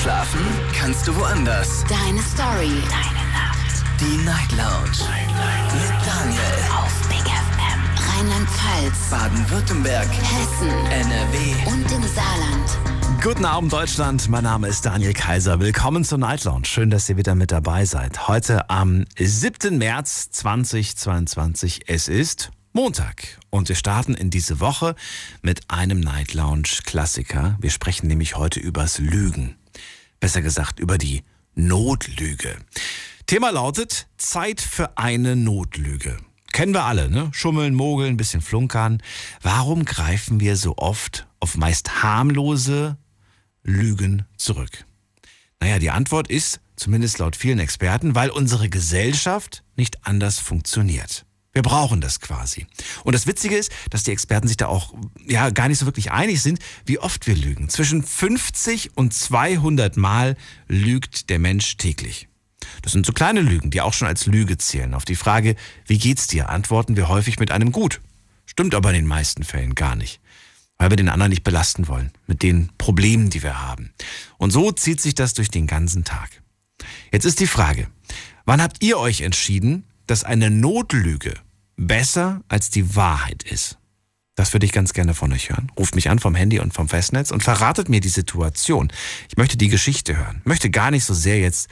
Schlafen kannst du woanders. Deine Story. Deine Nacht. Die Night Lounge. Night, Night. Mit Daniel. Auf Big FM. Rheinland-Pfalz. Baden-Württemberg. Hessen. NRW. Und im Saarland. Guten Abend Deutschland, mein Name ist Daniel Kaiser. Willkommen zur Night Lounge. Schön, dass ihr wieder mit dabei seid. Heute am 7. März 2022. Es ist Montag und wir starten in diese Woche mit einem Night Lounge Klassiker. Wir sprechen nämlich heute übers Lügen. Besser gesagt über die Notlüge. Thema lautet Zeit für eine Notlüge. Kennen wir alle, ne? Schummeln, mogeln, bisschen flunkern. Warum greifen wir so oft auf meist harmlose Lügen zurück? Naja, die Antwort ist, zumindest laut vielen Experten, weil unsere Gesellschaft nicht anders funktioniert. Wir brauchen das quasi. Und das Witzige ist, dass die Experten sich da auch ja gar nicht so wirklich einig sind, wie oft wir lügen. Zwischen 50 und 200 Mal lügt der Mensch täglich. Das sind so kleine Lügen, die auch schon als Lüge zählen. Auf die Frage, wie geht's dir, antworten wir häufig mit einem Gut. Stimmt aber in den meisten Fällen gar nicht. Weil wir den anderen nicht belasten wollen mit den Problemen, die wir haben. Und so zieht sich das durch den ganzen Tag. Jetzt ist die Frage, wann habt ihr euch entschieden, dass eine Notlüge besser als die Wahrheit ist. Das würde ich ganz gerne von euch hören. Ruft mich an vom Handy und vom Festnetz und verratet mir die Situation. Ich möchte die Geschichte hören. Ich möchte gar nicht so sehr jetzt,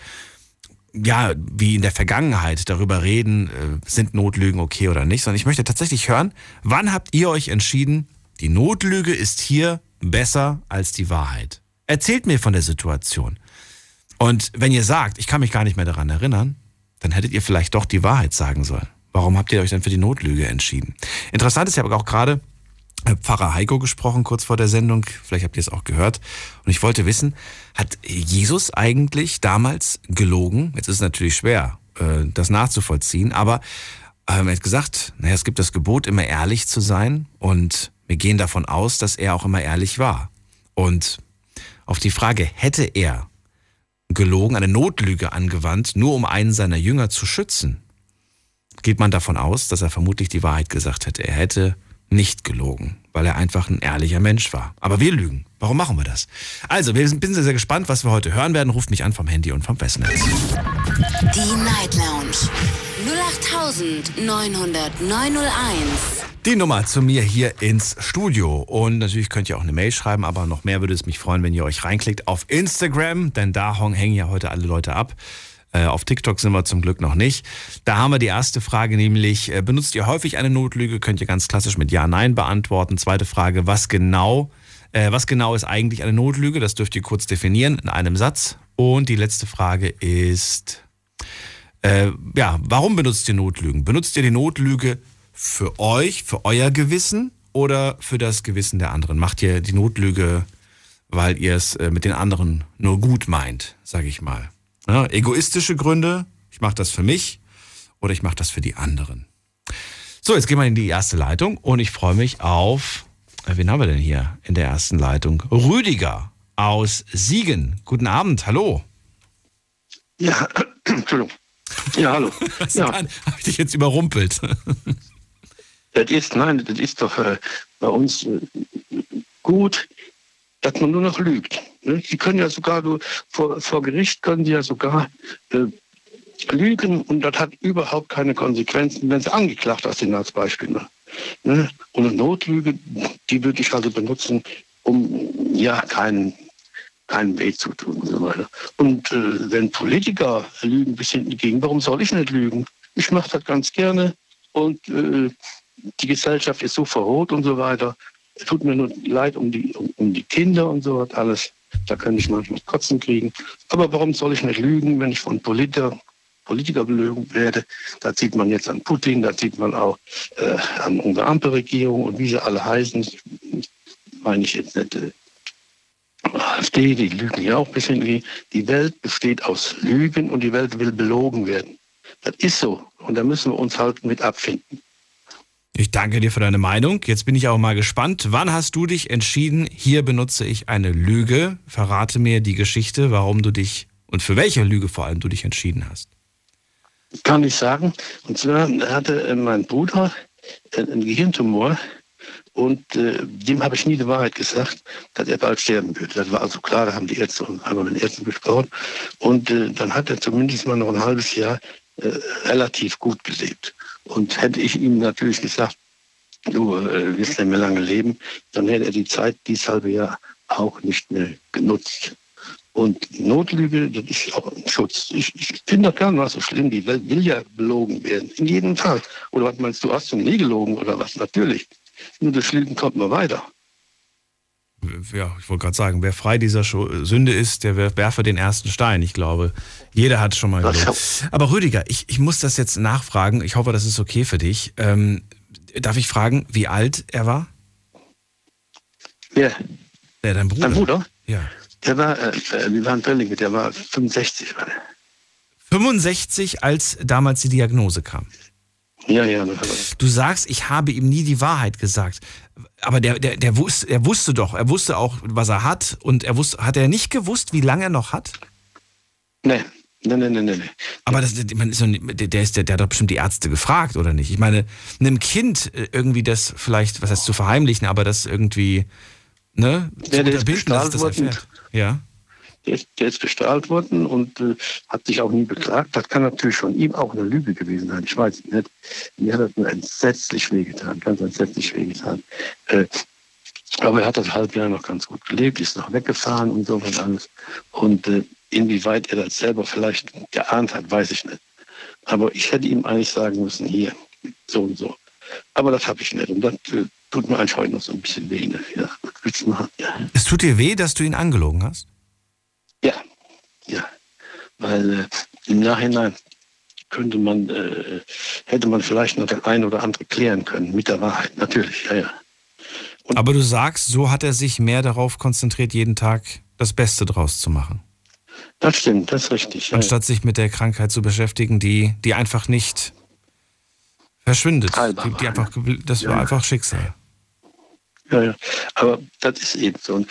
ja, wie in der Vergangenheit darüber reden, äh, sind Notlügen okay oder nicht, sondern ich möchte tatsächlich hören, wann habt ihr euch entschieden, die Notlüge ist hier besser als die Wahrheit. Erzählt mir von der Situation. Und wenn ihr sagt, ich kann mich gar nicht mehr daran erinnern, dann hättet ihr vielleicht doch die Wahrheit sagen sollen. Warum habt ihr euch denn für die Notlüge entschieden? Interessant ist, ich habe auch gerade Pfarrer Heiko gesprochen, kurz vor der Sendung. Vielleicht habt ihr es auch gehört. Und ich wollte wissen, hat Jesus eigentlich damals gelogen? Jetzt ist es natürlich schwer, äh, das nachzuvollziehen, aber ähm, er hat gesagt, naja, es gibt das Gebot, immer ehrlich zu sein. Und wir gehen davon aus, dass er auch immer ehrlich war. Und auf die Frage, hätte er gelogen, eine Notlüge angewandt, nur um einen seiner Jünger zu schützen, geht man davon aus, dass er vermutlich die Wahrheit gesagt hätte. Er hätte nicht gelogen, weil er einfach ein ehrlicher Mensch war. Aber wir lügen. Warum machen wir das? Also, wir sind, sehr, sehr gespannt, was wir heute hören werden. Ruft mich an vom Handy und vom Festnetz. Die Night Lounge 0890901. Die Nummer zu mir hier ins Studio. Und natürlich könnt ihr auch eine Mail schreiben, aber noch mehr würde es mich freuen, wenn ihr euch reinklickt auf Instagram, denn da hängen ja heute alle Leute ab. Äh, auf TikTok sind wir zum Glück noch nicht. Da haben wir die erste Frage, nämlich, äh, benutzt ihr häufig eine Notlüge? Könnt ihr ganz klassisch mit Ja, Nein beantworten. Zweite Frage, was genau, äh, was genau ist eigentlich eine Notlüge? Das dürft ihr kurz definieren in einem Satz. Und die letzte Frage ist, äh, ja, warum benutzt ihr Notlügen? Benutzt ihr die Notlüge für euch, für euer Gewissen oder für das Gewissen der anderen? Macht ihr die Notlüge, weil ihr es äh, mit den anderen nur gut meint, sage ich mal? Ja, egoistische Gründe, ich mache das für mich oder ich mache das für die anderen. So, jetzt gehen wir in die erste Leitung und ich freue mich auf, äh, wen haben wir denn hier in der ersten Leitung? Rüdiger aus Siegen. Guten Abend, hallo. Ja, Entschuldigung. Ja, hallo. ja. Habe ich dich jetzt überrumpelt? das ist, nein, das ist doch äh, bei uns äh, gut, dass man nur noch lügt. Ne? Sie können ja sogar, vor, vor Gericht können sie ja sogar äh, lügen und das hat überhaupt keine Konsequenzen, wenn sie angeklagt sind als Beispiel. Ne? Ne? Und eine Notlüge, die würde ich also benutzen, um ja keinen keinen Weh zu tun und so weiter. Und äh, wenn Politiker lügen bis hinten gegen, warum soll ich nicht lügen? Ich mache das ganz gerne und äh, die Gesellschaft ist so verroht und so weiter. Es tut mir nur leid um die, um, um die Kinder und so was alles. Da könnte ich manchmal Kotzen kriegen. Aber warum soll ich nicht lügen, wenn ich von Politiker, Politiker belügen werde? Da sieht man jetzt an Putin, da sieht man auch äh, an unserer Ampelregierung und wie sie alle heißen. Meine ich jetzt nicht äh, AfD, die lügen ja auch ein bisschen wie. Die Welt besteht aus Lügen und die Welt will belogen werden. Das ist so. Und da müssen wir uns halt mit abfinden. Ich danke dir für deine Meinung. Jetzt bin ich auch mal gespannt. Wann hast du dich entschieden, hier benutze ich eine Lüge? Verrate mir die Geschichte, warum du dich und für welche Lüge vor allem du dich entschieden hast. Kann ich sagen. Und zwar hatte äh, mein Bruder einen Gehirntumor Und äh, dem habe ich nie die Wahrheit gesagt, dass er bald sterben würde. Das war also klar, da haben die Ärzte und haben mit den Ärzten gesprochen. Und äh, dann hat er zumindest mal noch ein halbes Jahr äh, relativ gut gelebt. Und hätte ich ihm natürlich gesagt, du äh, wirst nicht mehr lange leben, dann hätte er die Zeit, dieses halbe Jahr, auch nicht mehr genutzt. Und Notlüge, das ist auch ein Schutz. Ich, ich finde das gar nicht so schlimm. Die Welt will ja belogen werden. In jedem Fall. Oder was meinst du, hast du nie gelogen oder was? Natürlich. Nur durch Lügen kommt man weiter. Ja, ich wollte gerade sagen, wer frei dieser Sünde ist, der werfe den ersten Stein. Ich glaube, jeder hat schon mal gelogen. Aber Rüdiger, ich, ich muss das jetzt nachfragen. Ich hoffe, das ist okay für dich. Ähm, darf ich fragen, wie alt er war? Wer? Ja, dein Bruder. Dein Bruder? Ja. Der war, äh, äh wir waren Drillinge, der war 65. 65, als damals die Diagnose kam. Ja, ja. Du sagst, ich habe ihm nie die Wahrheit gesagt. Aber der, der, der wusste, er wusste doch, er wusste auch, was er hat. Und er wusste, hat er nicht gewusst, wie lange er noch hat? Nee. Nein, nein, nein, nein. Aber das, man ist, der, ist, der, der hat doch bestimmt die Ärzte gefragt, oder nicht? Ich meine, einem Kind äh, irgendwie das vielleicht, was heißt zu verheimlichen, aber das irgendwie, ne, zu ja, unterbinden, dass das erfährt. Ja. Der ist, der ist bestrahlt worden und äh, hat sich auch nie beklagt. Das kann natürlich von ihm auch eine Lüge gewesen sein. Ich weiß nicht. Mir hat das nur entsetzlich wehgetan, ganz entsetzlich wehgetan. Äh, aber er hat das halbe Jahr noch ganz gut gelebt, ist noch weggefahren und so und alles. Und äh, inwieweit er das selber vielleicht geahnt hat, weiß ich nicht. Aber ich hätte ihm eigentlich sagen müssen, hier, so und so. Aber das habe ich nicht. Und das äh, tut mir eigentlich heute noch so ein bisschen weh. Ne? Ja. Es tut dir weh, dass du ihn angelogen hast? Ja, ja. Weil äh, im Nachhinein könnte man, äh, hätte man vielleicht noch das ein oder andere klären können mit der Wahrheit. Natürlich, ja, ja. Und Aber du sagst, so hat er sich mehr darauf konzentriert, jeden Tag das Beste draus zu machen. Das stimmt, das ist richtig. Anstatt ja. sich mit der Krankheit zu beschäftigen, die, die einfach nicht verschwindet. Die, die einfach, das war einfach Schicksal. Ja, ja. Aber das ist eben so. Und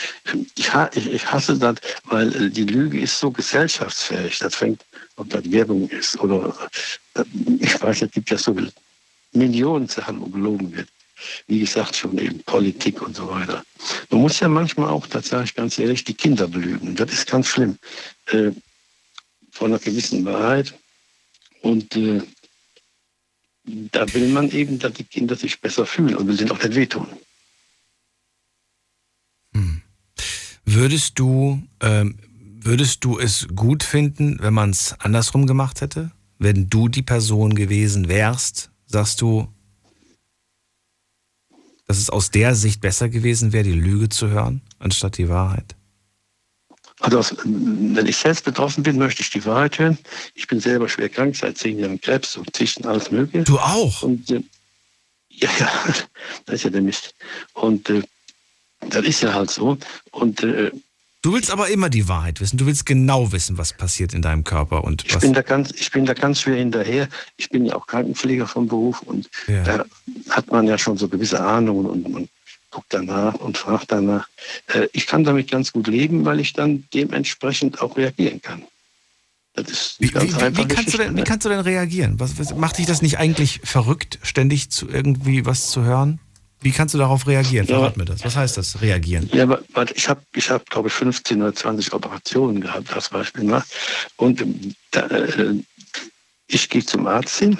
ich, ich hasse das, weil äh, die Lüge ist so gesellschaftsfähig. Das fängt, ob das Werbung ist oder äh, ich weiß, es gibt ja so Millionen Sachen, wo gelogen wird. Wie gesagt, schon eben Politik und so weiter. Man muss ja manchmal auch, das sage ich ganz ehrlich, die Kinder belügen. Das ist ganz schlimm. Äh, von einer gewissen Wahrheit. Und äh, da will man eben, dass die Kinder sich besser fühlen und will denen auch nicht wehtun. Würdest du, ähm, würdest du es gut finden, wenn man es andersrum gemacht hätte? Wenn du die Person gewesen wärst, sagst du, dass es aus der Sicht besser gewesen wäre, die Lüge zu hören, anstatt die Wahrheit? Also wenn ich selbst betroffen bin, möchte ich die Wahrheit hören. Ich bin selber schwer krank, seit zehn Jahren Krebs und Tichten, alles mögliche. Du auch? Und, äh, ja, ja, das ist ja der Mist. Und äh, das ist ja halt so. Und äh, Du willst aber immer die Wahrheit wissen. Du willst genau wissen, was passiert in deinem Körper und ich bin da ganz, ich bin da ganz schwer hinterher. Ich bin ja auch Krankenpfleger vom Beruf und ja. da hat man ja schon so gewisse Ahnungen und man guckt danach und fragt danach. Äh, ich kann damit ganz gut leben, weil ich dann dementsprechend auch reagieren kann. Das ist wie, ganz wie, wie, kannst denn, wie, kannst du denn, reagieren? Was, was, macht dich das nicht eigentlich verrückt, ständig zu irgendwie was zu hören? Wie kannst du darauf reagieren? Verrat ja. mir das. Was heißt das, reagieren? Ja, aber, ich habe, ich hab, glaube ich, 15 oder 20 Operationen gehabt, als Beispiel. Ne? Und da, äh, ich gehe zum Arzt hin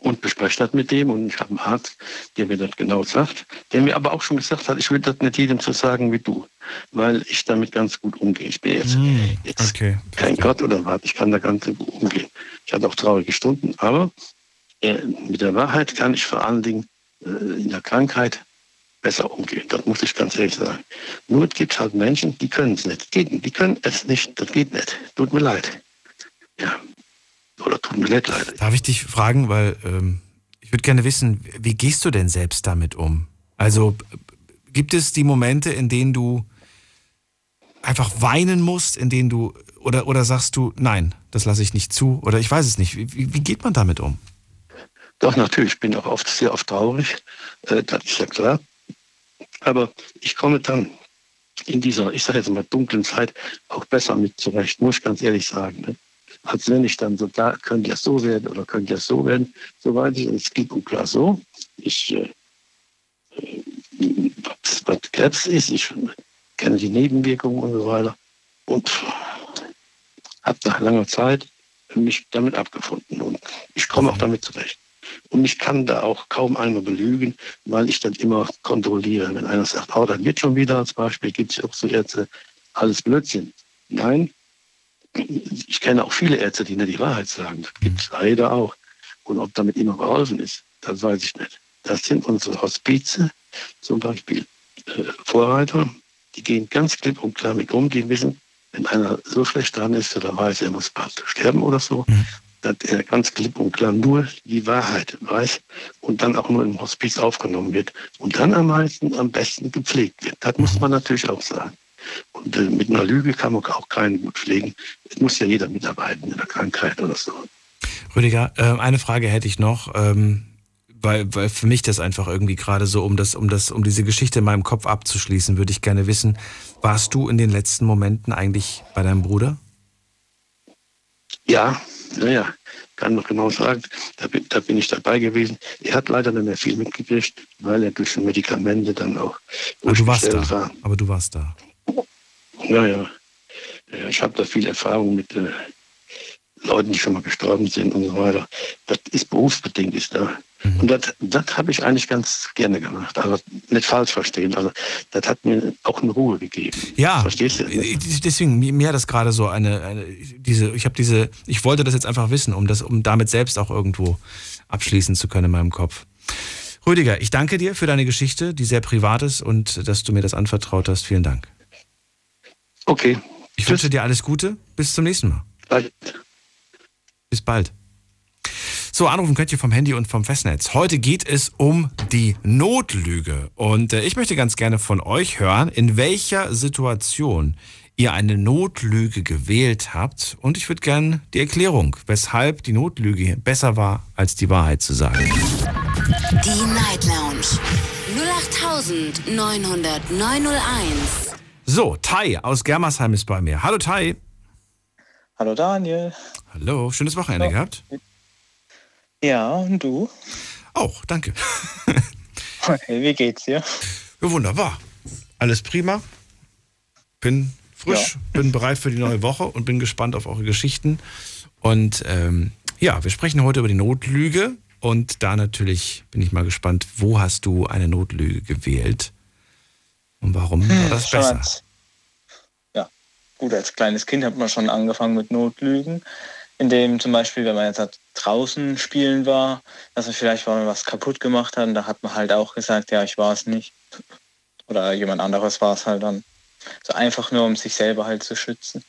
und bespreche das mit dem. Und ich habe einen Arzt, der mir das genau sagt, der mir aber auch schon gesagt hat, ich will das nicht jedem so sagen wie du, weil ich damit ganz gut umgehe. Ich bin jetzt, mm, jetzt okay. kein Gott oder was, ich kann da ganz gut umgehen. Ich hatte auch traurige Stunden, aber äh, mit der Wahrheit kann ich vor allen Dingen in der Krankheit besser umgehen. Das muss ich ganz ehrlich sagen. Nur es gibt halt Menschen, die können es nicht. Geht, die können es nicht. Das geht nicht. Tut mir leid. Ja. Oder tut mir nicht leid. Darf ich dich fragen, weil ähm, ich würde gerne wissen, wie gehst du denn selbst damit um? Also gibt es die Momente, in denen du einfach weinen musst, in denen du oder oder sagst du, nein, das lasse ich nicht zu oder ich weiß es nicht. Wie, wie geht man damit um? Doch, natürlich, ich bin auch oft sehr oft traurig, äh, das ist ja klar. Aber ich komme dann in dieser, ich sage jetzt mal, dunklen Zeit auch besser mit zurecht, muss ich ganz ehrlich sagen. Ne? Als wenn ich dann so, da könnte ja so werden oder könnte ja so werden, so weiß ich, es geht und klar so. Ich äh, was Krebs ist. Ich kenne die Nebenwirkungen und so weiter. Und habe nach langer Zeit mich damit abgefunden. Und ich komme auch damit zurecht. Und ich kann da auch kaum einmal belügen, weil ich dann immer kontrolliere. Wenn einer sagt, oh, dann wird schon wieder als Beispiel, gibt es auch so Ärzte, alles Blödsinn. Nein, ich kenne auch viele Ärzte, die nicht die Wahrheit sagen. Das gibt es leider auch. Und ob damit immer geholfen ist, das weiß ich nicht. Das sind unsere Hospize, zum Beispiel äh, Vorreiter, die gehen ganz klipp und klar mit um, die wissen, wenn einer so schlecht dran ist, oder weiß, er muss bald sterben oder so, mhm. Dass er ganz klipp und klar nur die Wahrheit weiß und dann auch nur im Hospiz aufgenommen wird und dann am meisten, am besten gepflegt wird. Das muss man natürlich auch sagen. Und äh, mit einer Lüge kann man auch keinen gut pflegen. Es muss ja jeder mitarbeiten in der Krankheit oder so. Rüdiger, äh, eine Frage hätte ich noch. Ähm weil, weil für mich das einfach irgendwie gerade so, um das, um das, um diese Geschichte in meinem Kopf abzuschließen, würde ich gerne wissen, warst du in den letzten Momenten eigentlich bei deinem Bruder? Ja, naja, kann noch genau sagen, da bin, da bin ich dabei gewesen. Er hat leider nicht mehr viel mitgekriegt, weil er durch die Medikamente dann auch. Aber du warst da. War. Aber du warst da. Ja, ja. Ich habe da viel Erfahrung mit äh, Leuten, die schon mal gestorben sind und so weiter. Das ist berufsbedingt, ist da. Mhm. Und das, das habe ich eigentlich ganz gerne gemacht. Also nicht falsch verstehen. Also das hat mir auch eine Ruhe gegeben. Ja, Verstehst du? deswegen, mir, hat das gerade so eine, eine, diese, ich habe diese, ich wollte das jetzt einfach wissen, um das, um damit selbst auch irgendwo abschließen zu können in meinem Kopf. Rüdiger, ich danke dir für deine Geschichte, die sehr privat ist und dass du mir das anvertraut hast. Vielen Dank. Okay. Ich Tschüss. wünsche dir alles Gute. Bis zum nächsten Mal. Bye. Bis bald. So, anrufen könnt ihr vom Handy und vom Festnetz. Heute geht es um die Notlüge. Und äh, ich möchte ganz gerne von euch hören, in welcher Situation ihr eine Notlüge gewählt habt. Und ich würde gerne die Erklärung, weshalb die Notlüge besser war, als die Wahrheit zu sagen. Die Night Lounge 0890901. So, Tai aus Germersheim ist bei mir. Hallo Tai. Hallo Daniel. Hallo, schönes Wochenende ja. gehabt? Ja, und du? Auch, danke. Hey, wie geht's dir? Ja, wunderbar. Alles prima. Bin frisch, ja. bin bereit für die neue Woche und bin gespannt auf eure Geschichten. Und ähm, ja, wir sprechen heute über die Notlüge. Und da natürlich bin ich mal gespannt, wo hast du eine Notlüge gewählt? Und warum hm, war das besser? Als, ja, gut, als kleines Kind hat man schon angefangen mit Notlügen in dem zum Beispiel, wenn man jetzt halt draußen spielen war, dass man vielleicht mal was kaputt gemacht hat, da hat man halt auch gesagt, ja, ich war es nicht. Oder jemand anderes war es halt dann. So einfach nur, um sich selber halt zu schützen.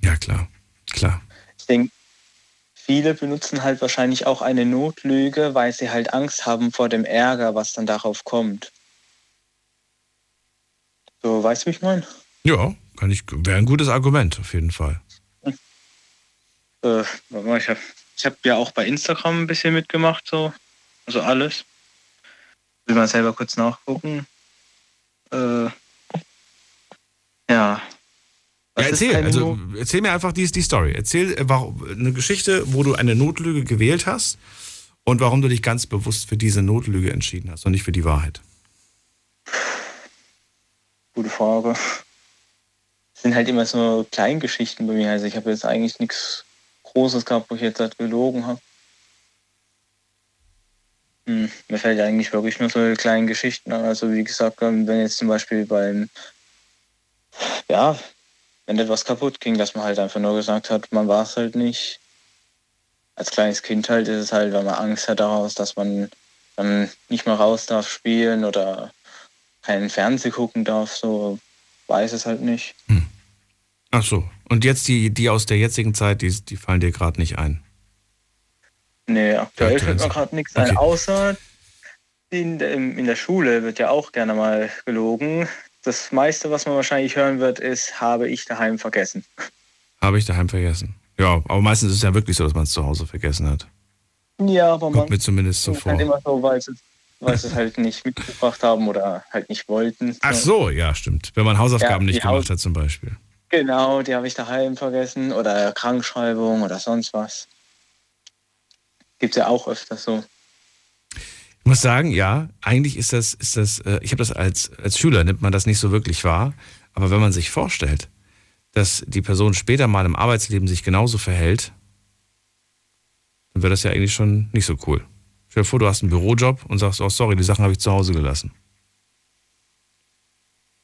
Ja, klar, klar. Ich denke, viele benutzen halt wahrscheinlich auch eine Notlüge, weil sie halt Angst haben vor dem Ärger, was dann darauf kommt. So, weißt du, wie ich meine? Ja, kann ich, wäre ein gutes Argument, auf jeden Fall. Äh, ich habe ich hab ja auch bei Instagram ein bisschen mitgemacht, so. Also alles. Will mal selber kurz nachgucken. Äh, ja. ja erzähl, also erzähl mir einfach die, die Story. Erzähl äh, warum, eine Geschichte, wo du eine Notlüge gewählt hast und warum du dich ganz bewusst für diese Notlüge entschieden hast und nicht für die Wahrheit. Gute Frage. Es sind halt immer so Kleingeschichten bei mir. Also ich habe jetzt eigentlich nichts Großes gehabt, wo ich jetzt halt gelogen habe. Hm, mir fällt eigentlich wirklich nur so kleine Geschichten an. Also wie gesagt, wenn jetzt zum Beispiel beim, ja, wenn etwas kaputt ging, dass man halt einfach nur gesagt hat, man war es halt nicht. Als kleines Kind halt ist es halt, wenn man Angst hat daraus, dass man dann nicht mehr raus darf spielen oder keinen Fernseh gucken darf, so weiß es halt nicht. Hm. Ach so. Und jetzt die, die aus der jetzigen Zeit, die, die fallen dir gerade nicht ein? Nee, aktuell fällt mir gerade nichts okay. ein, außer in, in der Schule wird ja auch gerne mal gelogen. Das meiste, was man wahrscheinlich hören wird, ist, habe ich daheim vergessen. Habe ich daheim vergessen. Ja, aber meistens ist es ja wirklich so, dass man es zu Hause vergessen hat. Ja, aber Kommt man mir zumindest so vor. Halt immer so, weil sie, weil sie es halt nicht mitgebracht haben oder halt nicht wollten. Ach so, ja, stimmt. Wenn man Hausaufgaben ja, nicht gemacht Haus hat zum Beispiel. Genau, die habe ich daheim vergessen oder Krankschreibung oder sonst was. Gibt es ja auch öfter so. Ich muss sagen, ja, eigentlich ist das, ist das, äh, ich habe das als, als Schüler, nimmt man das nicht so wirklich wahr. Aber wenn man sich vorstellt, dass die Person später mal im Arbeitsleben sich genauso verhält, dann wäre das ja eigentlich schon nicht so cool. Stell dir vor, du hast einen Bürojob und sagst, oh sorry, die Sachen habe ich zu Hause gelassen.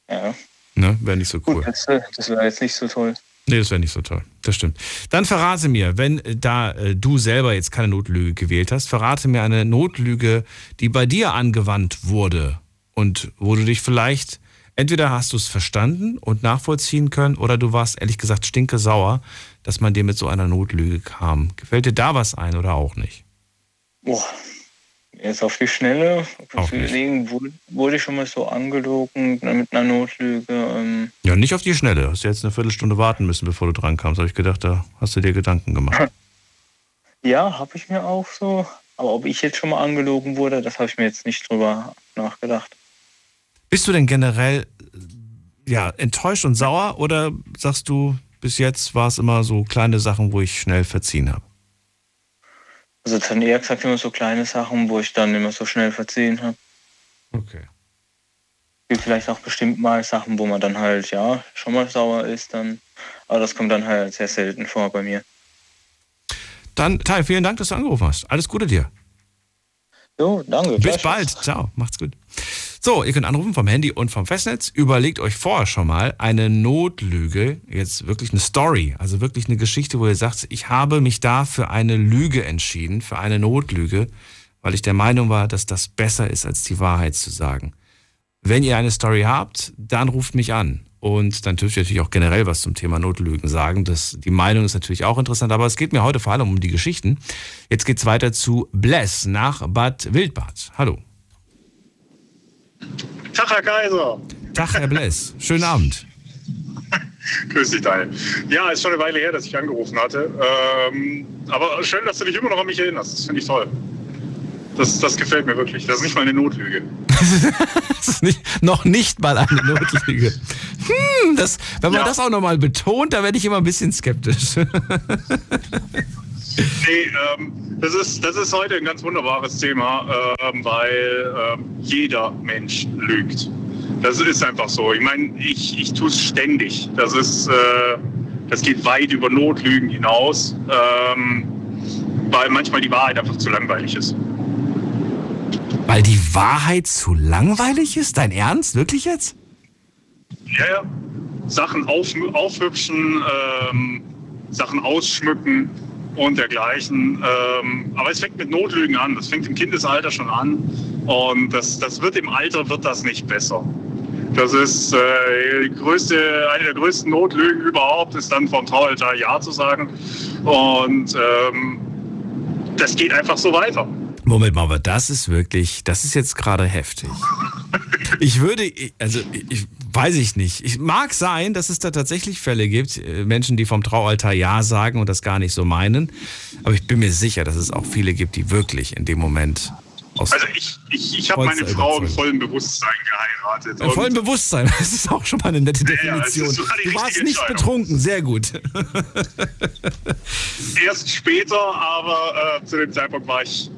Ja. Ne? Wäre nicht so cool. Gut, das, äh, das wäre jetzt nicht so toll. Nee, das wäre nicht so toll. Das stimmt. Dann verrate mir, wenn äh, da äh, du selber jetzt keine Notlüge gewählt hast, verrate mir eine Notlüge, die bei dir angewandt wurde und wo du dich vielleicht, entweder hast du es verstanden und nachvollziehen können oder du warst ehrlich gesagt stinke sauer, dass man dir mit so einer Notlüge kam. Gefällt dir da was ein oder auch nicht? Boah, Jetzt auf die Schnelle überlegen, wurde, ich schon mal so angelogen mit einer Notlüge. Ähm, Ja, nicht auf die Schnelle. Hast du jetzt eine Viertelstunde warten müssen, bevor du dran kamst. Habe ich gedacht, da hast du dir Gedanken gemacht. ja, habe ich mir auch so. Aber ob ich jetzt schon mal angelogen wurde, das habe ich mir jetzt nicht drüber nachgedacht. Bist du denn generell ja, enttäuscht und sauer oder sagst du, bis jetzt war es immer so kleine Sachen, wo ich schnell verziehen habe? Also dann eher gesagt immer so kleine Sachen, wo ich dann immer so schnell verziehen habe. Okay. Gibt vielleicht auch bestimmt mal Sachen, wo man dann halt, ja, schon mal sauer ist dann. Aber das kommt dann halt sehr selten vor bei mir. Dann, Tai, vielen Dank, dass du angerufen hast. Alles Gute dir. Jo, danke. Bis bald. Ciao. Macht's gut. So, ihr könnt anrufen vom Handy und vom Festnetz. Überlegt euch vorher schon mal eine Notlüge, jetzt wirklich eine Story, also wirklich eine Geschichte, wo ihr sagt, ich habe mich da für eine Lüge entschieden, für eine Notlüge, weil ich der Meinung war, dass das besser ist, als die Wahrheit zu sagen. Wenn ihr eine Story habt, dann ruft mich an. Und dann dürft ihr natürlich auch generell was zum Thema Notlügen sagen. Das, die Meinung ist natürlich auch interessant, aber es geht mir heute vor allem um die Geschichten. Jetzt geht's weiter zu Bless nach Bad Wildbad. Hallo. Tag, Herr Kaiser. Tag, Herr Bless. Schönen Abend. Grüß dich, Daniel. Ja, ist schon eine Weile her, dass ich angerufen hatte. Ähm, aber schön, dass du dich immer noch an mich erinnerst. Das finde ich toll. Das, das gefällt mir wirklich. Das ist nicht mal eine Notlüge. Das ist nicht, noch nicht mal eine Notlüge. Hm, das, wenn man Ja. das auch nochmal betont, da werde ich immer ein bisschen skeptisch. Nee, ähm, das, ist, das ist heute ein ganz wunderbares Thema, ähm, weil ähm, jeder Mensch lügt. Das ist einfach so. Ich meine, ich, ich tue es ständig. Das ist, äh, das geht weit über Notlügen hinaus, ähm, weil manchmal die Wahrheit einfach zu langweilig ist. Weil die Wahrheit zu langweilig ist? Dein Ernst? Wirklich jetzt? Ja, ja. Sachen auf, aufhübschen, ähm, Sachen ausschmücken und dergleichen. Ähm, aber es fängt mit Notlügen an. Das fängt im Kindesalter schon an. Und das, das wird im Alter wird das nicht besser. Das ist äh, größte, eine der größten Notlügen überhaupt, ist dann vom Traualtar Ja zu sagen. Und ähm, das geht einfach so weiter. Moment mal, aber das ist wirklich, das ist jetzt gerade heftig. Ich würde, also ich weiß ich nicht. Ich mag sein, dass es da tatsächlich Fälle gibt, äh, Menschen, die vom Traualtar Ja sagen und das gar nicht so meinen. Aber ich bin mir sicher, dass es auch viele gibt, die wirklich in dem Moment aus Also ich, ich, ich habe meine Frau im vollen Bewusstsein geheiratet. im vollen Bewusstsein. Das ist auch schon mal eine nette Ja, ja, Definition. sogar die Du warst nicht betrunken, sehr gut. Erst später, aber äh, zu dem Zeitpunkt war ich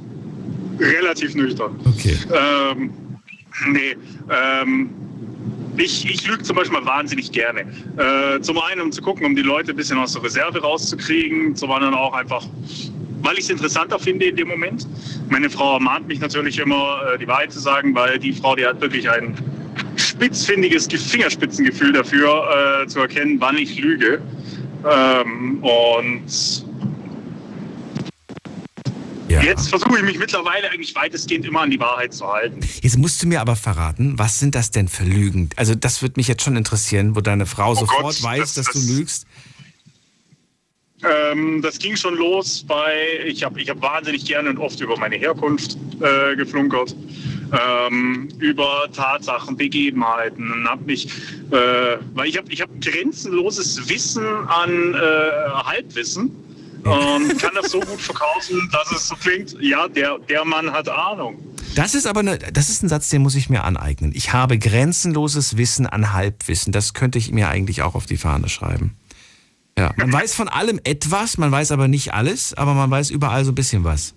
relativ nüchtern. Okay. Ähm, nee, ähm, ich, ich lüge zum Beispiel wahnsinnig gerne. Äh, zum einen, um zu gucken, um die Leute ein bisschen aus der Reserve rauszukriegen, zum anderen auch einfach, weil ich es interessanter finde in dem Moment. Meine Frau ermahnt mich natürlich immer, äh, die Wahrheit zu sagen, weil die Frau, die hat wirklich ein spitzfindiges Fingerspitzengefühl dafür, äh, zu erkennen, wann ich lüge. Ähm, und Ja. Jetzt versuche ich mich mittlerweile eigentlich weitestgehend immer an die Wahrheit zu halten. Jetzt musst du mir aber verraten, was sind das denn für Lügen? Also das würde mich jetzt schon interessieren, wo deine Frau sofort Oh Gott, weiß, das- dass das- du lügst. Ähm, das ging schon los bei, ich habe ich hab wahnsinnig gerne und oft über meine Herkunft äh, geflunkert, ähm, über Tatsachen, Begebenheiten und habe mich, äh, weil ich habe ich hab grenzenloses Wissen an äh, Halbwissen und kann das so gut verkaufen, dass es so klingt, ja, der, der Mann hat Ahnung. Das ist aber eine, das ist ein Satz, den muss ich mir aneignen. Ich habe grenzenloses Wissen an Halbwissen. Das könnte ich mir eigentlich auch auf die Fahne schreiben. Ja, man weiß von allem etwas, man weiß aber nicht alles, aber man weiß überall so ein bisschen was.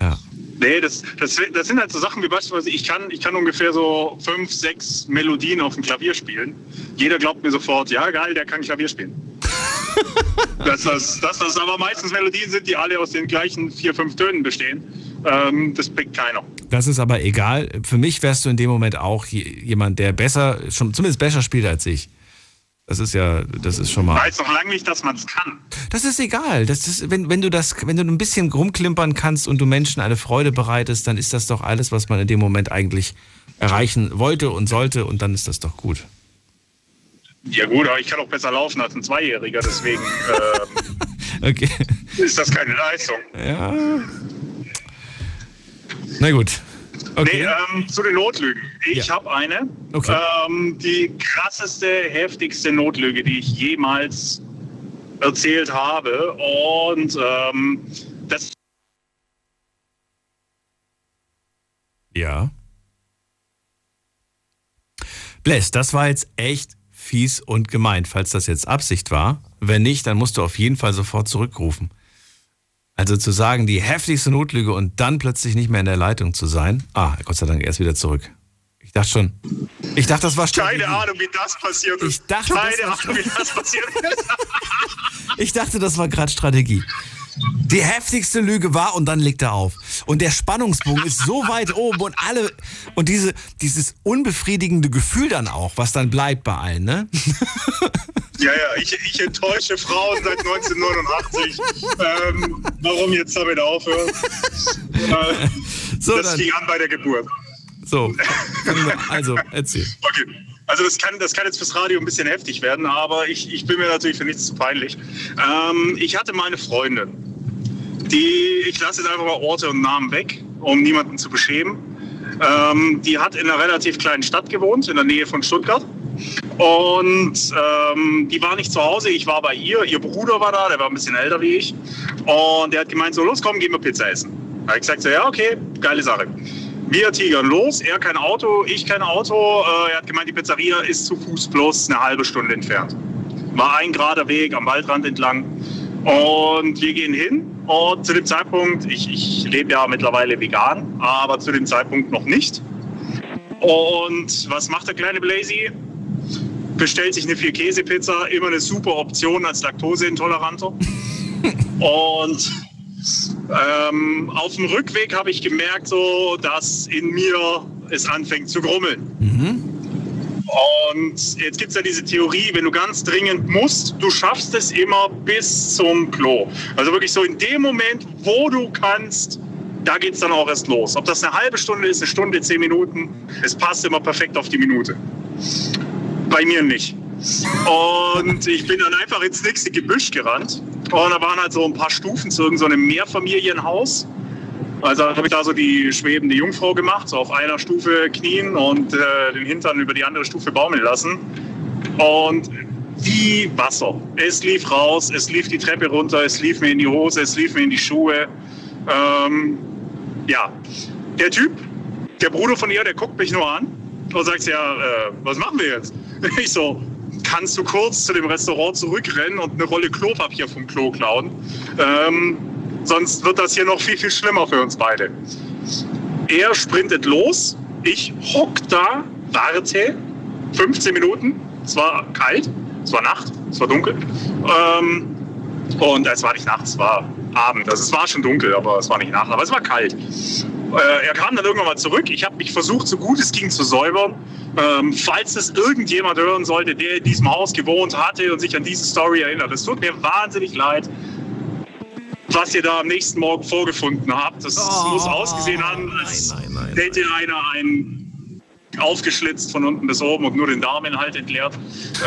Ja. Nee, das, das, das sind halt so Sachen wie beispielsweise, ich kann, ich kann ungefähr so fünf, sechs Melodien auf dem Klavier spielen. Jeder glaubt mir sofort, ja geil, der kann Klavier spielen. Dass, das, dass das aber meistens Melodien sind, die alle aus den gleichen vier, fünf Tönen bestehen, ähm, das pickt keiner. Das ist aber egal. Für mich wärst du in dem Moment auch jemand, der besser, schon zumindest besser spielt als ich. Das ist ja, das ist schon mal. Weiß noch lange nicht, dass man es kann. Das ist egal. Das ist, wenn, wenn du das, wenn du ein bisschen rumklimpern kannst und du Menschen eine Freude bereitest, dann ist das doch alles, was man in dem Moment eigentlich erreichen wollte und sollte und dann ist das doch gut. Ja gut, aber ich kann auch besser laufen als ein Zweijähriger, deswegen ähm, okay. ist das keine Leistung. Ja. Na gut. Okay. Nee, ähm, zu den Notlügen. Ich ja. habe eine. Okay. Ähm, die krasseste, heftigste Notlüge, die ich jemals erzählt habe. Und ähm, das. Ja. Bless, das war jetzt echt fies und gemeint, falls das jetzt Absicht war. Wenn nicht, dann musst du auf jeden Fall sofort zurückrufen. Also zu sagen, die heftigste Notlüge und dann plötzlich nicht mehr in der Leitung zu sein. Ah, Gott sei Dank, erst wieder zurück. Ich dachte schon. Ich dachte, das war Strategie. Keine Ahnung, wie das passiert ist. Ich dachte, Keine Ahnung, wie das passiert ist. ich dachte, das war gerade Strategie. Die heftigste Lüge war und dann legt er auf. Und der Spannungsbogen ist so weit oben und alle und diese dieses unbefriedigende Gefühl dann auch, was dann bleibt bei allen, ne? Ja, ja, ich, ich enttäusche Frauen seit 1989. ähm, warum jetzt damit aufhören? Äh, so, das dann. fing an bei der Geburt. So, also erzähl. Okay. Also das kann, das kann jetzt fürs Radio ein bisschen heftig werden, aber ich, ich bin mir natürlich für nichts zu peinlich. Ähm, ich hatte meine Freundin, die, ich lasse jetzt einfach mal Orte und Namen weg, um niemanden zu beschämen. Ähm, die hat in einer relativ kleinen Stadt gewohnt, in der Nähe von Stuttgart. Und ähm, die war nicht zu Hause, ich war bei ihr. Ihr Bruder war da, der war ein bisschen älter wie ich. Und der hat gemeint, so los, komm, gehen wir Pizza essen. Da habe ich gesagt, so, ja, okay, geile Sache. Wir tigern los, er kein Auto, ich kein Auto. Äh, er hat gemeint, die Pizzeria ist zu Fuß bloß eine halbe Stunde entfernt. War ein gerader Weg am Waldrand entlang. Und wir gehen hin. Und zu dem Zeitpunkt, ich, ich lebe ja mittlerweile vegan, aber zu dem Zeitpunkt noch nicht. Und was macht der kleine Blazy? bestellt sich eine Vier-Käse-Pizza, immer eine super Option als Laktoseintoleranter. Und ähm, auf dem Rückweg habe ich gemerkt, so, dass in mir es anfängt zu grummeln. Mhm. Und jetzt gibt es ja diese Theorie, wenn du ganz dringend musst, du schaffst es immer bis zum Klo. Also wirklich so in dem Moment, wo du kannst, da geht es dann auch erst los. Ob das eine halbe Stunde ist, eine Stunde, zehn Minuten, es passt immer perfekt auf die Minute. Bei mir nicht. Und ich bin dann einfach ins nächste Gebüsch gerannt. Und da waren halt so ein paar Stufen zu irgendeinem Mehrfamilienhaus. Also habe ich da so die schwebende Jungfrau gemacht, so auf einer Stufe knien und äh, den Hintern über die andere Stufe baumeln lassen. Und wie Wasser. Es lief raus, es lief die Treppe runter, es lief mir in die Hose, es lief mir in die Schuhe. Ähm, ja, der Typ, der Bruder von ihr, der guckt mich nur an und sagt, ja, äh, was machen wir jetzt? Ich so, kannst du kurz zu dem Restaurant zurückrennen und eine Rolle Klopapier vom Klo klauen. Ähm, sonst wird das hier noch viel, viel schlimmer für uns beide. Er sprintet los, ich hock da, warte 15 Minuten. Es war kalt, es war Nacht, es war dunkel. Ähm, und es war nicht Nacht, es war Abend. Also es war schon dunkel, aber es war nicht Nacht, aber es war kalt. Äh, er kam dann irgendwann mal zurück. Ich habe mich versucht, so gut es ging, zu säubern. Ähm, falls es irgendjemand hören sollte, der in diesem Haus gewohnt hatte und sich an diese Story erinnert. Es tut mir wahnsinnig leid, was ihr da am nächsten Morgen vorgefunden habt. Das oh, muss ausgesehen haben, als hätte einer einen aufgeschlitzt von unten bis oben und nur den Darminhalt entleert.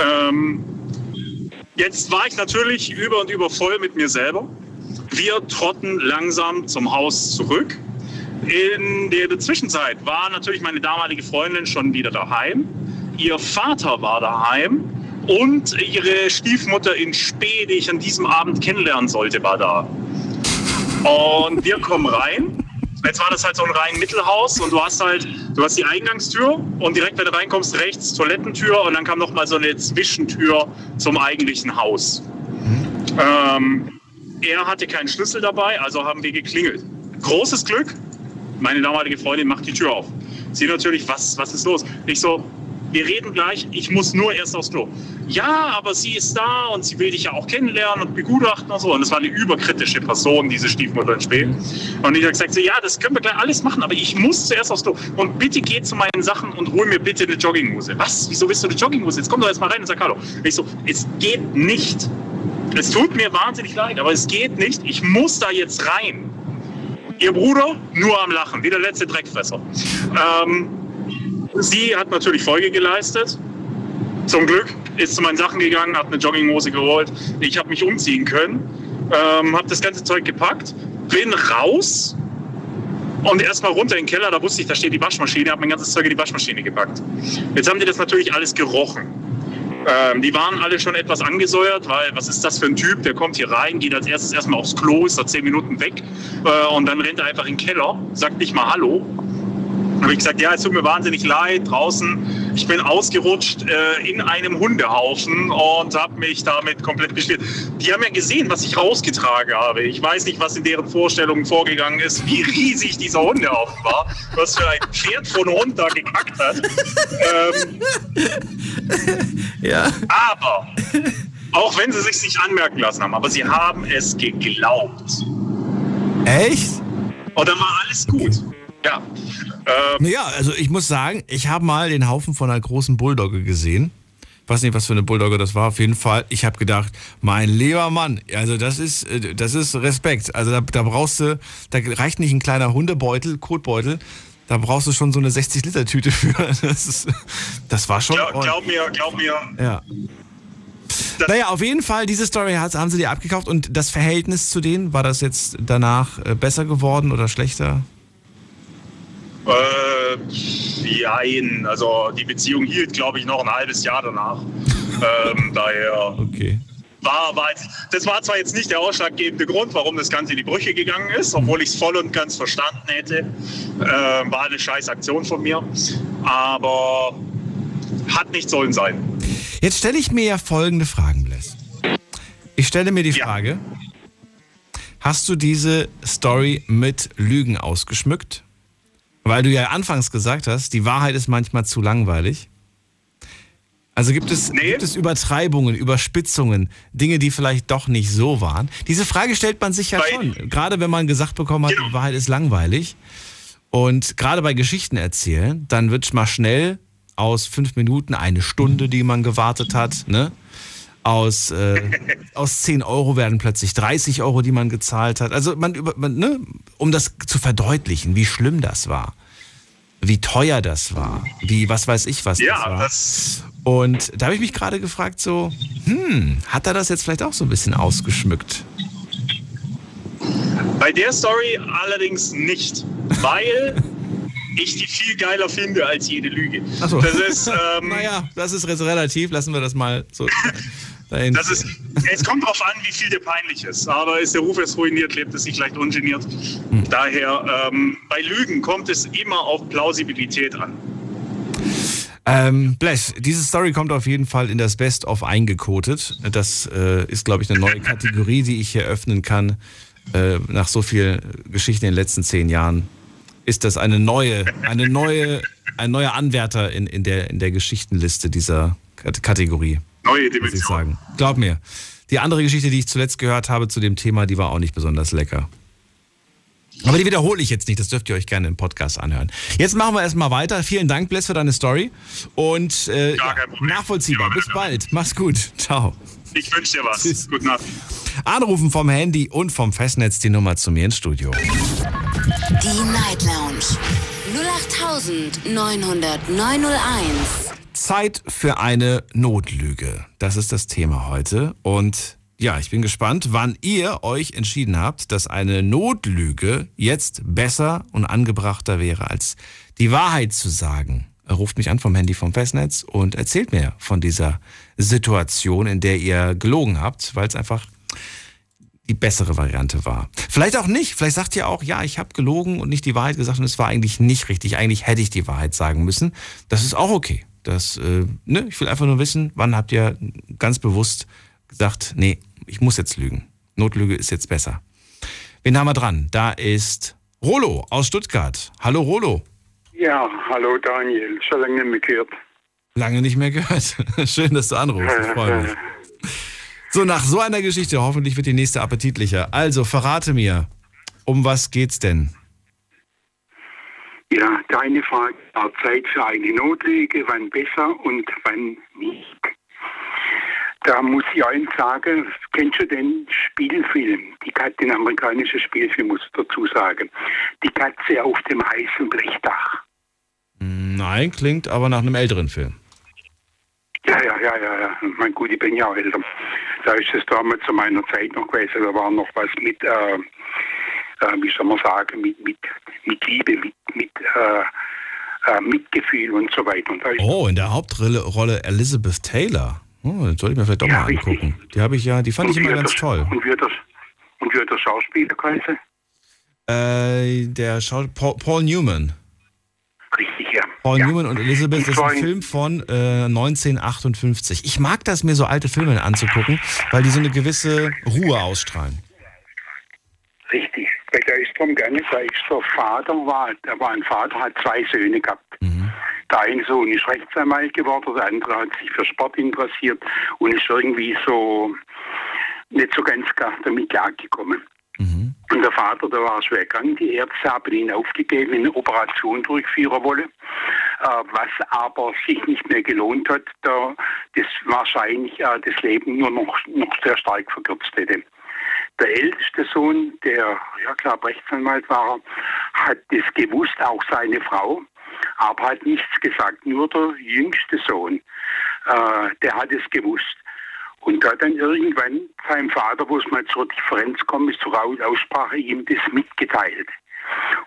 Ähm, jetzt war ich natürlich über und über voll mit mir selber. Wir trotten langsam zum Haus zurück. In der Zwischenzeit war natürlich meine damalige Freundin schon wieder daheim. Ihr Vater war daheim und ihre Stiefmutter in Spee, die ich an diesem Abend kennenlernen sollte, war da. Und wir kommen rein. Jetzt war das halt so ein rein Mittelhaus und du hast halt, du hast die Eingangstür und direkt, wenn du reinkommst, rechts Toilettentür und dann kam noch mal so eine Zwischentür zum eigentlichen Haus. Ähm, er hatte keinen Schlüssel dabei, also haben wir geklingelt. Großes Glück, Meine damalige Freundin macht die Tür auf. Sie natürlich, was, was ist los? Ich so, wir reden gleich, ich muss nur erst aufs Klo. Ja, aber sie ist da und sie will dich ja auch kennenlernen und begutachten und so. Und das war eine überkritische Person, diese Stiefmutter in Spee. Und ich habe gesagt, so, ja, das können wir gleich alles machen, aber ich muss zuerst aufs Klo. Und bitte geh zu meinen Sachen und hol mir bitte eine Jogginghose. Was? Wieso willst du eine Jogginghose? Jetzt komm doch erst mal rein und sag Hallo. Ich so, es geht nicht. Es tut mir wahnsinnig leid, aber es geht nicht. Ich muss da jetzt rein. Ihr Bruder nur am Lachen, wie der letzte Dreckfresser. Ähm, sie hat natürlich Folge geleistet. Zum Glück ist zu meinen Sachen gegangen, hat eine Jogginghose geholt. Ich habe mich umziehen können, ähm, habe das ganze Zeug gepackt, bin raus und erstmal runter in den Keller. Da wusste ich, da steht die Waschmaschine, habe mein ganzes Zeug in die Waschmaschine gepackt. Jetzt haben die das natürlich alles gerochen. Ähm, die waren alle schon etwas angesäuert, weil was ist das für ein Typ, der kommt hier rein, geht als erstes erstmal aufs Klo, ist da zehn Minuten weg äh, und dann rennt er einfach in den Keller, sagt nicht mal Hallo habe ich gesagt, ja, es tut mir wahnsinnig leid draußen. Ich bin ausgerutscht äh, in einem Hundehaufen und habe mich damit komplett beschwert. Die haben ja gesehen, was ich rausgetragen habe. Ich weiß nicht, was in deren Vorstellungen vorgegangen ist, wie riesig dieser Hundehaufen war, was für ein Pferd von Hund da gekackt hat. ähm, ja. Aber, auch wenn sie sich nicht anmerken lassen haben, aber sie haben es geglaubt. Echt? Und dann war alles gut. Ja. Ähm, ja, also ich muss sagen, ich habe mal den Haufen von einer großen Bulldogge gesehen. Ich weiß nicht, was für eine Bulldogge das war. Auf jeden Fall, ich habe gedacht, mein lieber Mann, also das ist, äh, das ist Respekt. Also da, da brauchst du, da reicht nicht ein kleiner Hundebeutel, Kotbeutel. Da brauchst du schon so eine 60-Liter-Tüte für. Das, ist, das war schon. Glaub, glaub mir, glaub mir. Ja. naja, auf jeden Fall, diese Story haben sie dir abgekauft und das Verhältnis zu denen, war das jetzt danach äh, besser geworden oder schlechter? Äh, jein. Also die Beziehung hielt, glaube ich, noch ein halbes Jahr danach. ähm, daher. Okay. War, war jetzt, das war zwar jetzt nicht der ausschlaggebende Grund, warum das Ganze in die Brüche gegangen ist, obwohl ich es voll und ganz verstanden hätte. Äh, war eine scheiß Aktion von mir. Aber hat nicht sollen sein. Jetzt stelle ich mir ja folgende Fragen, Bless. Ich stelle mir die Ja. Frage, hast du diese Story mit Lügen ausgeschmückt? Weil du ja anfangs gesagt hast, die Wahrheit ist manchmal zu langweilig. Also gibt es, Nee. gibt es Übertreibungen, Überspitzungen, Dinge, die vielleicht doch nicht so waren? Diese Frage stellt man sich ja Bei- schon. Gerade wenn man gesagt bekommen hat, Genau. die Wahrheit ist langweilig. Und gerade bei Geschichten erzählen, dann wird mal schnell aus fünf Minuten eine Stunde, die man gewartet hat. Ne? Aus, äh, aus 10 Euro werden plötzlich 30 Euro, die man gezahlt hat. Also man, man ne? um das zu verdeutlichen, wie schlimm das war. Wie teuer das war. Wie, was weiß ich, was das Ja, war. das, Und da habe ich mich gerade gefragt, so, hm, hat er das jetzt vielleicht auch so ein bisschen ausgeschmückt? bei der Story allerdings nicht, weil ich die viel geiler finde als jede Lüge. Ach so. Das ist, ähm, Naja, das ist relativ, lassen wir das mal so dahin. Das ist, es kommt darauf an, wie viel dir peinlich ist. Aber ist der Ruf erst ruiniert, lebt es sich leicht ungeniert. Daher, ähm, bei Lügen kommt es immer auf Plausibilität an. Ähm, Bless, diese Story kommt auf jeden Fall in das Best-of eingekotet. Das äh, ist, glaube ich, eine neue Kategorie, die ich hier öffnen kann. Äh, nach so viel Geschichten in den letzten zehn Jahren ist das eine neue, eine neue, ein neuer Anwärter in, in, der, in der Geschichtenliste dieser Kat- Kategorie, Neue muss ich Dimension. sagen. Glaub mir. Die andere Geschichte, die ich zuletzt gehört habe zu dem Thema, die war auch nicht besonders lecker. Aber die wiederhole ich jetzt nicht, das dürft ihr euch gerne im Podcast anhören. Jetzt machen wir erstmal weiter. Vielen Dank, Bless, für deine Story. Und äh, ja, nachvollziehbar. Bis bitte. bald. Mach's gut. Ciao. Ich wünsche dir was. Tschüss. Gute Nacht. Anrufen vom Handy und vom Festnetz die Nummer zu mir ins Studio. Die Night Lounge 08901. Zeit für eine Notlüge. Das ist das Thema heute. Und ja, ich bin gespannt, wann ihr euch entschieden habt, dass eine Notlüge jetzt besser und angebrachter wäre, als die Wahrheit zu sagen. Ruft mich an vom Handy vom Festnetz und erzählt mir von dieser Situation, in der ihr gelogen habt, weil es einfach die bessere Variante war. Vielleicht auch nicht. Vielleicht sagt ihr auch, ja, ich habe gelogen und nicht die Wahrheit gesagt und es war eigentlich nicht richtig. Eigentlich hätte ich die Wahrheit sagen müssen. Das ist auch okay. Das, äh, ne, ich will einfach nur wissen, wann habt ihr ganz bewusst gesagt, nee, ich muss jetzt lügen. Notlüge ist jetzt besser. Wen haben wir dran? Da ist Rolo aus Stuttgart. Hallo Rolo. Ja, hallo Daniel. Schon lange nicht mehr gehört. Lange nicht mehr gehört. Schön, dass du anrufst. Ich freue mich. So, nach so einer Geschichte, hoffentlich wird die nächste appetitlicher. Also, verrate mir, um was geht's denn? Ja, deine Frage war Zeit für eine Notlege, wann besser und wann nicht. Da muss ich eins sagen, kennst du den Spielfilm, die Katze, den amerikanischen Spielfilm, muss ich dazu sagen. Die Katze auf dem heißen Blechdach. Nein, klingt aber nach einem älteren Film. Ja, ja, ja, ja, ja. Mein gut, ich bin ja auch älter. Da ist es damals zu meiner Zeit noch gewesen, da war noch was mit, äh, äh, wie soll man sagen, mit, mit, mit Liebe, mit, mit äh, äh Mitgefühl und so weiter. Und oh, in der Hauptrolle Elizabeth Taylor. Oh, das soll ich mir vielleicht doch ja, mal angucken. Richtig. Die habe ich ja, die fand und ich immer ganz das, toll. Und wie das, und wie der Schauspieler heißt? Äh, der Schau Paul, Paul Newman. Richtig, ja. Paul ja. Newman und Elizabeth, das ist ein Film von äh, 1958. Ich mag das, mir so alte Filme anzugucken, weil die so eine gewisse Ruhe ausstrahlen. Richtig, drum gerne, da ist der Vater, war, der war ein Vater, hat zwei Söhne gehabt. Mhm. Der eine Sohn ist Rechtsanwalt geworden, der andere hat sich für Sport interessiert und ist irgendwie so nicht so ganz damit klargekommen. Mhm. Und der Vater, der war schwer krank. Die Ärzte haben ihn aufgegeben, eine Operation durchführen wollen, äh, was aber sich nicht mehr gelohnt hat, da das wahrscheinlich äh, das Leben nur noch, noch sehr stark verkürzt hätte. Der älteste Sohn, der ja klar Rechtsanwalt war, hat das gewusst, auch seine Frau, aber hat nichts gesagt. Nur der jüngste Sohn, äh, der hat es gewusst. Und da dann irgendwann seinem Vater, wo es mal zur Differenz kommt, ist zur Aussprache, ihm das mitgeteilt.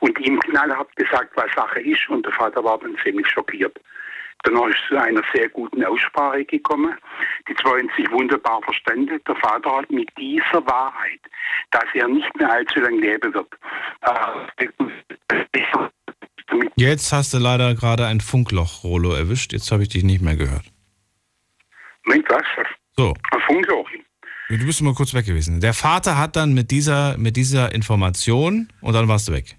Und ihm knallhart gesagt, was Sache ist. Und der Vater war dann ziemlich schockiert. Danach ist es zu einer sehr guten Aussprache gekommen. Die zwei haben sich wunderbar verstanden. Der Vater hat mit dieser Wahrheit, dass er nicht mehr allzu lange leben wird, äh, Jetzt hast du leider gerade ein Funkloch, Rolo, erwischt. Jetzt habe ich dich nicht mehr gehört. Moment, was? So. Ein Funkloch. Du bist mal kurz weg gewesen. Der Vater hat dann mit dieser, mit dieser Information und dann warst du weg.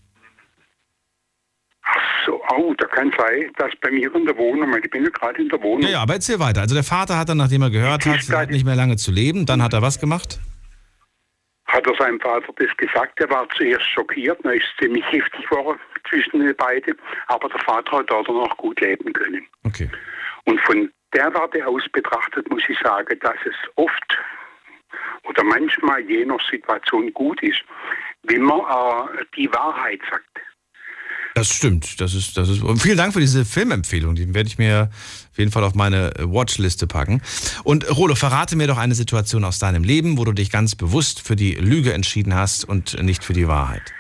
Oh, da kann sein, dass bei mir in der Wohnung, ich bin ja gerade in der Wohnung. Ja, ja, aber erzähl weiter. Also der Vater hat dann, nachdem er gehört hat, er hat nicht mehr lange zu leben, dann hat er was gemacht? Hat er seinem Vater das gesagt, er war zuerst schockiert, dann ist ziemlich heftig geworden zwischen den beiden, aber der Vater hat dort noch gut leben können. Okay. Und von der Warte aus betrachtet muss ich sagen, dass es oft oder manchmal je nach Situation gut ist, wenn man äh, die Wahrheit sagt. Das stimmt. Das ist, das ist. Und vielen Dank für diese Filmempfehlung. Die werde ich mir auf jeden Fall auf meine Watchliste packen. Und Rolo, verrate mir doch eine Situation aus deinem Leben, wo du dich ganz bewusst für die Lüge entschieden hast und nicht für die Wahrheit.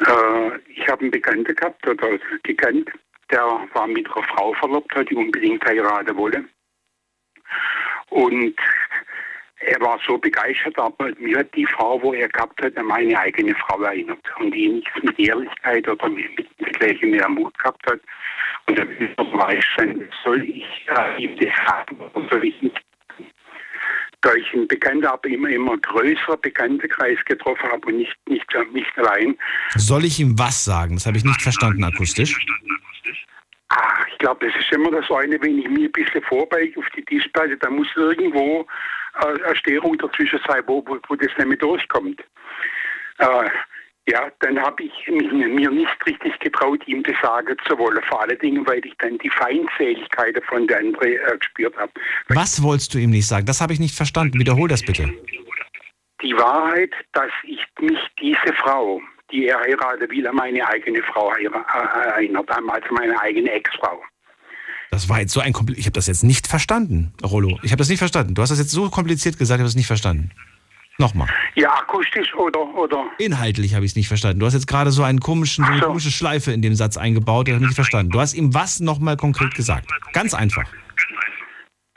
Äh, ich habe einen Bekannten gehabt oder gekannt, der war mit einer Frau verlobt, die unbedingt heiraten wollen. Und er war so begeistert, aber mir hat die Frau, wo er gehabt hat, an meine eigene Frau erinnert. Und die nichts mit Ehrlichkeit oder mit, mit gleichem mehr Mut gehabt hat. Und er weiß sein, soll ich äh, ihm das haben oder soll ich nicht? Da ich einen Bekannten, aber immer, immer größerer Bekanntenkreis getroffen habe und nicht, nicht, nicht allein. Soll ich ihm was sagen? Das habe ich nicht verstanden akustisch. Ach, ich glaube, das ist immer das eine, wenn ich mir ein bisschen vorbeige auf die Tischplatte, da muss irgendwo eine Störung dazwischen sein, wo, wo, wo das nicht mehr durchkommt. Äh, ja, dann habe ich mir nicht richtig getraut, ihm das sagen zu wollen. Vor allen Dingen, weil ich dann die Feindseligkeit von der anderen äh, gespürt habe. Was wolltest du ihm nicht sagen? Das habe ich nicht verstanden. Wiederhol das bitte. Die Wahrheit, dass ich mich diese Frau, die er heiraten will, an meine eigene Frau äh, erinnert, also meine eigene Ex-Frau. Das war jetzt so ein kompliziert. Ich habe das jetzt nicht verstanden, Rollo. Ich habe das nicht verstanden. Du hast das jetzt so kompliziert gesagt, ich habe es nicht verstanden. Nochmal. Ja, akustisch oder oder. Inhaltlich habe ich es nicht verstanden. Du hast jetzt gerade so einen komischen, so. eine komische Schleife in dem Satz eingebaut, der habe ich nicht verstanden. Du hast ihm was nochmal konkret gesagt? Ganz einfach.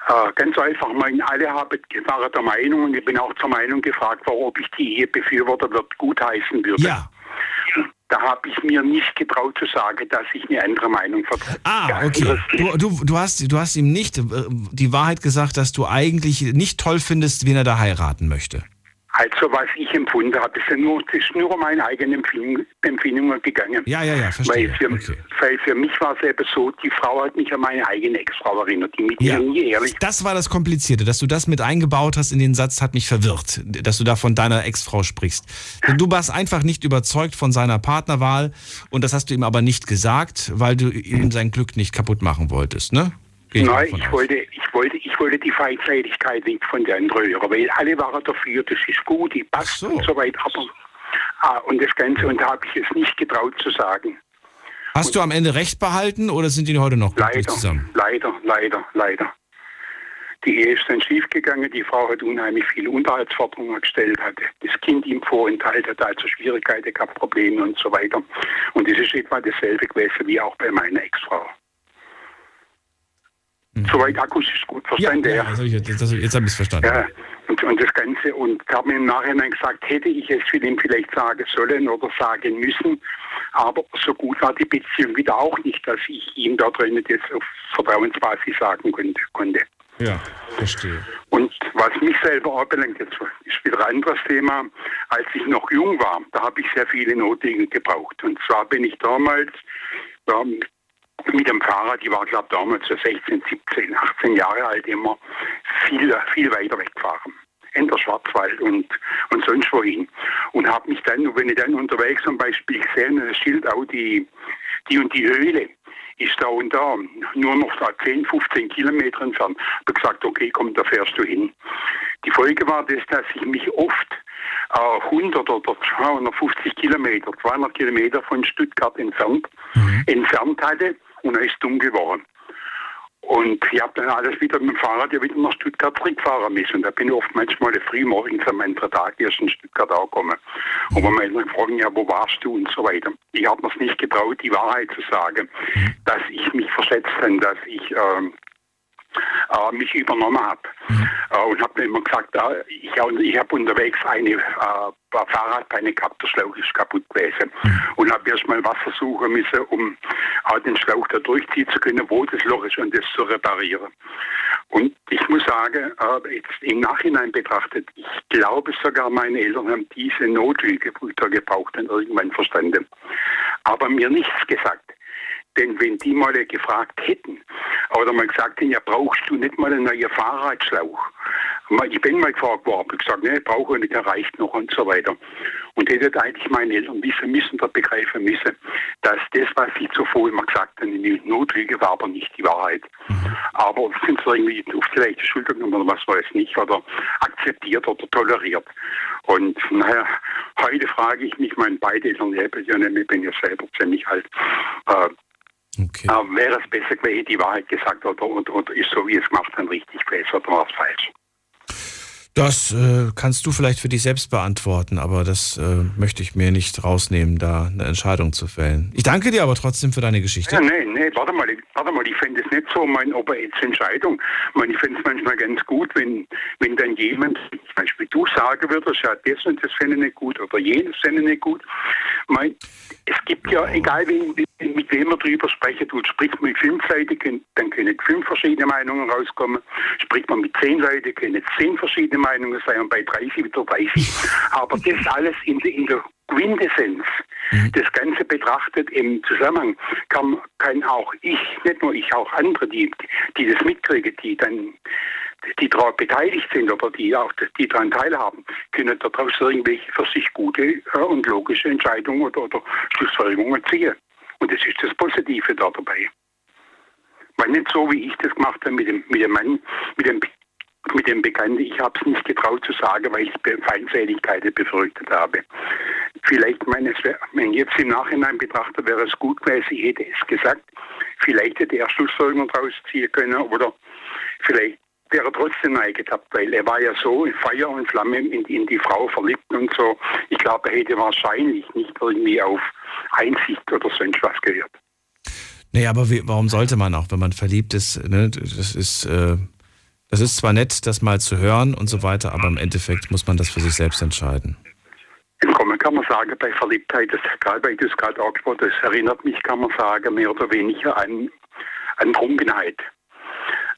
Äh, ganz einfach. Meine, alle haben, waren der Meinung, und ich bin auch zur Meinung gefragt ob ich die Ehebefürworter wird gutheißen würde. Ja. Da habe ich mir nicht getraut zu sagen, dass ich eine andere Meinung vertrete. Ah, okay. Du, du, du, hast, du hast ihm nicht äh, die Wahrheit gesagt, dass du eigentlich nicht toll findest, wen er da heiraten möchte. Also was ich empfunden habe, ist ja nur, das ist nur um meine eigenen Empfindungen gegangen. Ja, ja, ja, verstehe. Weil für, okay. weil für mich war es eben so, die Frau hat mich an meine eigene Ex-Frau erinnert, die mit Ja. mir nie ehrlich Das war das Komplizierte, dass du das mit eingebaut hast in den Satz, hat mich verwirrt, dass du da von deiner Ex-Frau sprichst. Denn du warst einfach nicht überzeugt von seiner Partnerwahl und das hast du ihm aber nicht gesagt, weil du ihm sein Glück nicht kaputt machen wolltest, ne? Gehe Nein, ich aus. wollte, ich wollte, ich wollte die Feindseitigkeit nicht von der anderen hören, weil alle waren dafür, das ist gut, die passt so. und so weiter. Aber, ah, und das Ganze, und da habe ich es nicht getraut zu sagen. Hast du am Ende recht behalten oder sind die heute noch Leider, zusammen? leider, leider, leider. Die Ehe ist dann schiefgegangen, die Frau hat unheimlich viele Unterhaltsforderungen gestellt, hat das Kind ihm vorenthalten, hat also Schwierigkeiten gehabt, Probleme und so weiter. Und das ist etwa dasselbe gewesen wie auch bei meiner Ex-Frau. Soweit akustisch gut Mhm. Ja, verstanden, ja, das hab ich, jetzt, das, jetzt habe ich es verstanden. Ja, und, und das Ganze, und ich habe mir im Nachhinein gesagt, hätte ich es für ihn vielleicht sagen sollen oder sagen müssen, aber so gut war die Beziehung wieder auch nicht, dass ich ihm da drin jetzt auf Vertrauensbasis sagen konnte. konnte. Ja, verstehe. Und was mich selber anbelangt, jetzt ist wieder ein anderes Thema, als ich noch jung war, da habe ich sehr viele Notdinge gebraucht. Und zwar bin ich damals ja, mit dem Fahrrad, ich war glaube damals so 16, 17, 18 Jahre alt, immer viel, viel weiter weggefahren. In der Schwarzwald und, und sonst wohin. Und habe mich dann, wenn ich dann unterwegs zum Beispiel gesehen, das Schild auch die, die und die Höhle ist da und da, nur noch da 10, 15 Kilometer entfernt. Habe gesagt, okay, komm, da fährst du hin. Die Folge war das, dass ich mich oft äh, 100 oder 250 Kilometer, 200 Kilometer von Stuttgart entfernt, entfernt hatte und dann ist dunkel geworden. Und ich habe dann alles wieder mit dem Fahrrad ja wieder nach Stuttgart zurückfahren müssen. Und da bin ich oft manchmal früh morgens am anderen Tag erst in Stuttgart angekommen. Und wenn meine Eltern fragen, ja, wo warst du und so weiter. Ich habe mir es nicht getraut, die Wahrheit zu sagen, dass ich mich versetzt habe, dass ich ähm, äh, mich übernommen habe. Äh, und habe immer gesagt, äh, ich, ich habe unterwegs eine äh, Fahrradbeine gehabt, der Schlauch ist kaputt gewesen. Und habe erst mal Wasser suchen müssen, um äh, den Schlauch da durchziehen zu können, wo das Loch ist und das zu reparieren. Und ich muss sagen, äh, jetzt im Nachhinein betrachtet, ich glaube sogar meine Eltern haben diese Notlüge, gebraucht haben, irgendwann verstanden. Aber mir nichts gesagt. Denn wenn die mal gefragt hätten oder mal gesagt hätten, ja, brauchst du nicht mal einen neuen Fahrradschlauch? Ich bin mal gefragt worden, habe gesagt, ne, brauche ich nicht, der reicht noch und so weiter. Und hätte eigentlich meine Eltern wissen müssen, da begreifen müssen, dass das, was sie zuvor immer gesagt haben, eine Notlüge war aber nicht die Wahrheit. Aber sind sie irgendwie auf die leichte Schulter genommen oder was weiß nicht, oder akzeptiert oder toleriert. Und naja, heute frage ich mich, meine beide Eltern ich bin ja selber ziemlich alt, äh, Okay. äh, wäre es besser gewesen, die Wahrheit gesagt oder, oder, oder ist so, wie es gemacht haben, richtig gewesen oder war es falsch? Das äh, kannst du vielleicht für dich selbst beantworten, aber das äh, möchte ich mir nicht rausnehmen, da eine Entscheidung zu fällen. Ich danke dir aber trotzdem für deine Geschichte. Ja, nee, nee, warte mal, ich- warte mal, ich finde es nicht so, mein, ob er jetzt Entscheidung, ich, meine, ich finde es manchmal ganz gut, wenn, wenn dann jemand, zum Beispiel du sagen würdest, ja, das und das finde ich nicht gut oder jenes finde ich nicht gut. Mein, es gibt ja, egal wen, mit wem man drüber sprechen tut, spricht man mit fünf Leuten, dann können fünf verschiedene Meinungen rauskommen. Spricht man mit zehn Leuten, können zehn verschiedene Meinungen sein und bei 30 wieder 30. Aber das alles in, der- in der Quintessenz, das Ganze betrachtet im Zusammenhang, kann, kann auch ich, nicht nur ich, auch andere, die, die das mitkriegen, die dann die daran beteiligt sind oder die auch die daran teilhaben, können daraus irgendwelche für sich gute äh, und logische Entscheidungen oder, oder Schlussfolgerungen ziehen. Und das ist das Positive da dabei. Weil nicht so, wie ich das gemacht habe mit dem, mit dem Mann, mit dem, mit dem Bekannten, ich habe es nicht getraut zu sagen, weil ich Feindseligkeiten befürchtet habe. Vielleicht, meine, wenn jetzt im Nachhinein betrachtet, wäre es gut gewesen, ich hätte es gesagt. Vielleicht hätte er Schlussfolgerungen daraus ziehen können oder vielleicht wäre er trotzdem eingetappt, weil er war ja so in Feuer und Flamme in, in die Frau verliebt und so. Ich glaube, er hätte wahrscheinlich nicht irgendwie auf Einsicht oder sonst was gehört. Nee, aber wie, warum sollte man auch, wenn man verliebt ist, ne, das ist, äh, das ist zwar nett, das mal zu hören und so weiter, aber im Endeffekt muss man das für sich selbst entscheiden. Im Grunde kann man sagen, bei Verliebtheit, das, gerade weil du es gerade angesprochen hast, das erinnert mich, kann man sagen, mehr oder weniger an, an Trunkenheit.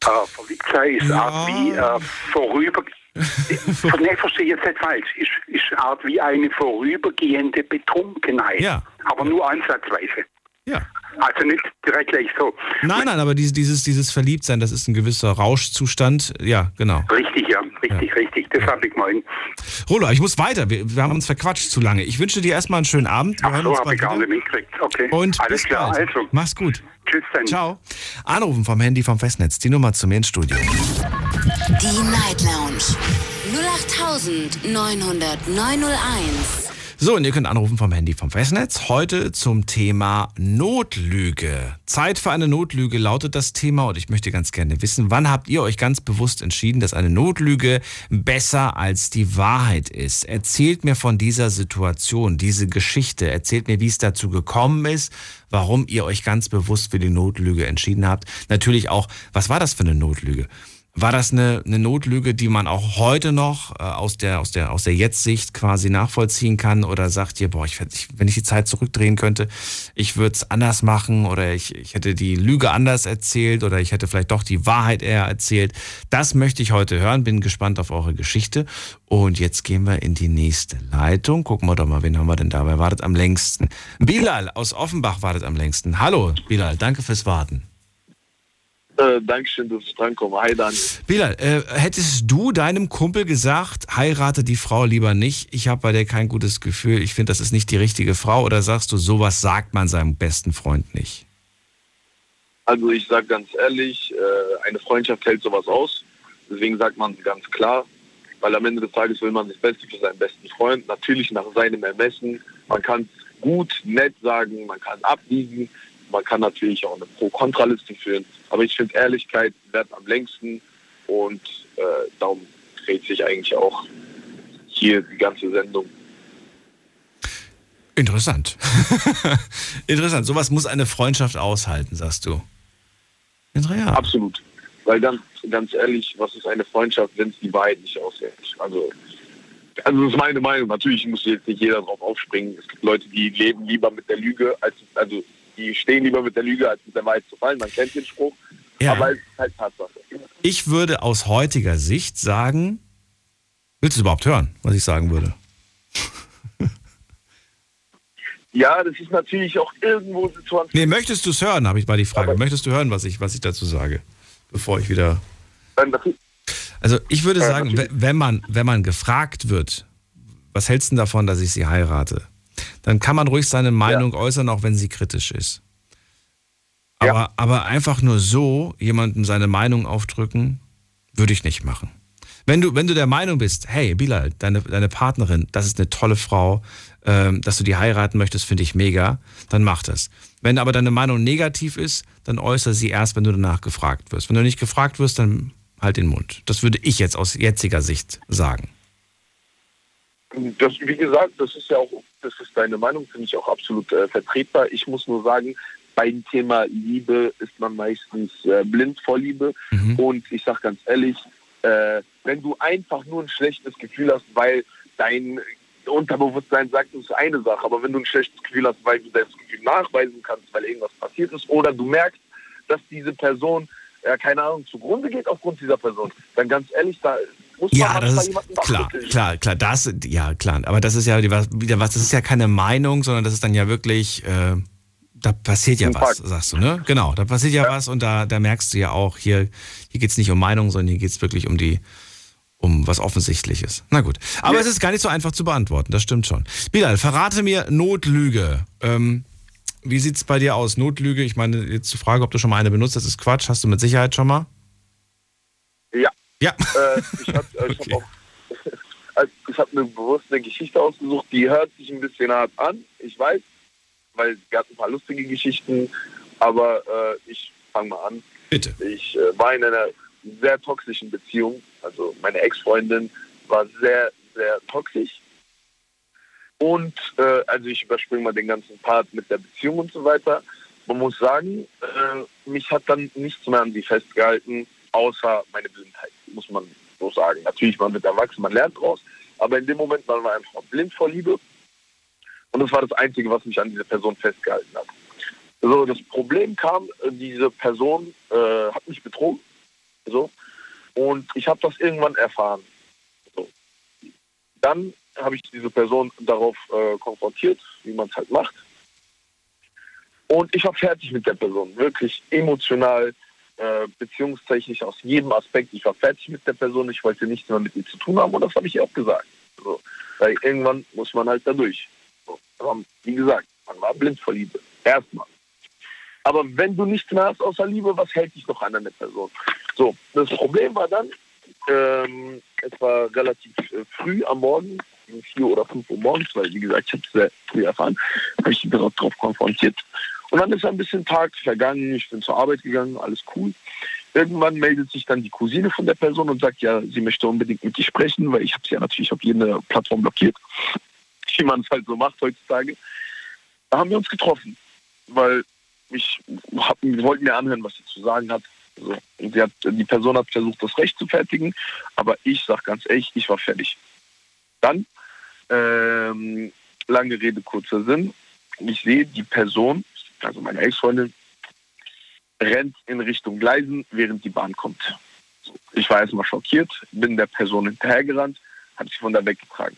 Äh, Verliebtheit ist Ja. auch wie äh, vorüber, nee, verstehe jetzt nicht falsch. Ist, ist eine Art wie eine vorübergehende Betrunkenheit. Ja. Aber nur ansatzweise. Ja. Also nicht direkt gleich so. Nein, nein, aber dieses, dieses, dieses Verliebtsein, das ist ein gewisser Rauschzustand. Ja, genau. Richtig, ja. Richtig, ja. richtig. Das habe ich gemeint. Rolo, ich muss weiter. Wir, wir, haben uns verquatscht zu lange. Ich wünsche dir erstmal einen schönen Abend. Wir Ach so, habe ich gar nicht mitgekriegt. Okay. Und Alles klar, bald. also. Mach's gut. Tschüss dann. Ciao. Anrufen vom Handy vom Festnetz. Die Nummer zu mir ins Studio. Die Night Lounge. 0890901. So, und ihr könnt anrufen vom Handy vom Festnetz. Heute zum Thema Notlüge. Zeit für eine Notlüge lautet das Thema und ich möchte ganz gerne wissen, wann habt ihr euch ganz bewusst entschieden, dass eine Notlüge besser als die Wahrheit ist? Erzählt mir von dieser Situation, diese Geschichte. Erzählt mir, wie es dazu gekommen ist, warum ihr euch ganz bewusst für die Notlüge entschieden habt. Natürlich auch, was war das für eine Notlüge? War das eine, eine Notlüge, die man auch heute noch äh, aus der, aus der, aus der Jetzt-Sicht quasi nachvollziehen kann? Oder sagt ihr, boah, ich, ich, wenn ich die Zeit zurückdrehen könnte, ich würde es anders machen oder ich, ich hätte die Lüge anders erzählt oder ich hätte vielleicht doch die Wahrheit eher erzählt? Das möchte ich heute hören, bin gespannt auf eure Geschichte. Und jetzt gehen wir in die nächste Leitung. Gucken wir doch mal, wen haben wir denn da? Wer wartet am längsten? Bilal aus Offenbach wartet am längsten. Hallo, Bilal, danke fürs Warten. Äh, Dankeschön, dass ich drankomme. Hi, Daniel. Bilal, äh, hättest du deinem Kumpel gesagt, heirate die Frau lieber nicht, ich habe bei dir kein gutes Gefühl, ich finde, das ist nicht die richtige Frau, oder sagst du, sowas sagt man seinem besten Freund nicht? Also ich sage ganz ehrlich, äh, eine Freundschaft hält sowas aus. Deswegen sagt man ganz klar, weil am Ende des Tages will man das Beste für seinen besten Freund. Natürlich nach seinem Ermessen. Man kann es gut, nett sagen, man kann abbiegen. Man kann natürlich auch eine Pro-Kontra-Liste führen, aber ich finde Ehrlichkeit wert am längsten und äh, darum dreht sich eigentlich auch hier die ganze Sendung. Interessant. Interessant. Sowas muss eine Freundschaft aushalten, sagst du. Ja. Absolut. Weil ganz, ganz ehrlich, was ist eine Freundschaft, wenn es die Wahrheit nicht aushält? Also, also das ist meine Meinung. Natürlich muss jetzt nicht jeder drauf aufspringen. Es gibt Leute, die leben lieber mit der Lüge, als also die stehen lieber mit der Lüge, als mit der Wahrheit zu fallen. Man kennt den Spruch, ja. aber es ist halt Tatsache. Ich würde aus heutiger Sicht sagen, willst du überhaupt hören, was ich sagen würde? Ja, das ist natürlich auch irgendwo Situation. Nee, möchtest du es hören, habe ich mal die Frage. Aber möchtest du hören, was ich, was ich dazu sage, bevor ich wieder. Also ich würde sagen, wenn man, wenn man gefragt wird, was hältst du davon, dass ich sie heirate? Dann kann man ruhig seine Meinung ja. äußern, auch wenn sie kritisch ist. Aber, ja. aber einfach nur so jemandem seine Meinung aufdrücken, würde ich nicht machen. Wenn du, wenn du der Meinung bist, hey, Bilal, deine, deine Partnerin, das ist eine tolle Frau, ähm, dass du die heiraten möchtest, finde ich mega, dann mach das. Wenn aber deine Meinung negativ ist, dann äußere sie erst, wenn du danach gefragt wirst. Wenn du nicht gefragt wirst, dann halt den Mund. Das würde ich jetzt aus jetziger Sicht sagen. Das, wie gesagt, das ist ja auch, das ist deine Meinung, finde ich auch absolut äh, vertretbar. Ich muss nur sagen, beim Thema Liebe ist man meistens äh, blind vor Liebe. Mhm. Und ich sage ganz ehrlich, äh, wenn du einfach nur ein schlechtes Gefühl hast, weil dein Unterbewusstsein sagt, das ist eine Sache, aber wenn du ein schlechtes Gefühl hast, weil du das Gefühl nachweisen kannst, weil irgendwas passiert ist, oder du merkst, dass diese Person, ja, keine Ahnung, zugrunde geht aufgrund dieser Person, dann ganz ehrlich, da muss ja, das ist klar, klar, klar, das, ja, klar. Aber das ist ja wieder was, das ist ja keine Meinung, sondern das ist dann ja wirklich, äh, da passiert ja was, sagst du, ne? Genau, da passiert ja, ja, was und da, da merkst du ja auch, hier, hier geht es nicht um Meinung, sondern hier geht es wirklich um die, um was Offensichtliches. Na gut. Aber ja. es ist gar nicht so einfach zu beantworten, das stimmt schon. Bilal, verrate mir Notlüge. Ähm, wie sieht es bei dir aus? Notlüge, ich meine, jetzt zu fragen, ob du schon mal eine benutzt, das ist Quatsch. Hast du mit Sicherheit schon mal? Ja, ja. Äh, ich habe äh, okay. hab also habe mir bewusst eine Geschichte ausgesucht, die hört sich ein bisschen hart an, ich weiß, weil es gab ein paar lustige Geschichten, aber äh, ich fange mal an. Bitte. Ich äh, war in einer sehr toxischen Beziehung, also meine Ex-Freundin war sehr, sehr toxisch. Und äh, also ich überspringe mal den ganzen Part mit der Beziehung und so weiter. Man muss sagen, äh, mich hat dann nichts mehr an sie festgehalten außer meine Blindheit, muss man so sagen. Natürlich, man wird erwachsen, man lernt draus, aber in dem Moment war man einfach blind vor Liebe. Und das war das Einzige, was mich an dieser Person festgehalten hat. So, das Problem kam, diese Person äh, hat mich betrogen. So, und ich habe das irgendwann erfahren. Dann habe ich diese Person darauf äh, konfrontiert, wie man es halt macht. Und ich war fertig mit der Person, wirklich emotional, äh, beziehungstechnisch aus jedem Aspekt. Ich war fertig mit der Person, ich wollte nichts mehr mit ihr zu tun haben und das habe ich ihr auch gesagt. So, weil irgendwann muss man halt da durch. So, aber wie gesagt, man war blind vor Liebe. Erstmal. Aber wenn du nichts mehr hast außer Liebe, was hält dich noch an einer Person? So, das Problem war dann, ähm, es war relativ äh, früh am Morgen, um 4 oder 5 Uhr morgens, weil, wie gesagt, ich habe es sehr früh erfahren, habe ich darauf konfrontiert. Und dann ist ein bisschen Tag vergangen, ich bin zur Arbeit gegangen, alles cool. Irgendwann meldet sich dann die Cousine von der Person und sagt, ja, sie möchte unbedingt mit dir sprechen, weil ich habe sie ja natürlich auf jede Plattform blockiert, wie man es halt so macht heutzutage. Da haben wir uns getroffen, weil ich hab, wollte mir anhören, was sie zu sagen hat. So. Und hat, die Person hat versucht, das Recht zu fertigen, aber ich sage ganz ehrlich, ich war fertig. Dann, ähm, lange Rede, kurzer Sinn, ich sehe die Person, also meine Ex-Freundin, rennt in Richtung Gleisen, während die Bahn kommt. Ich war erstmal schockiert, bin der Person hinterhergerannt, habe sie von da weggetragen.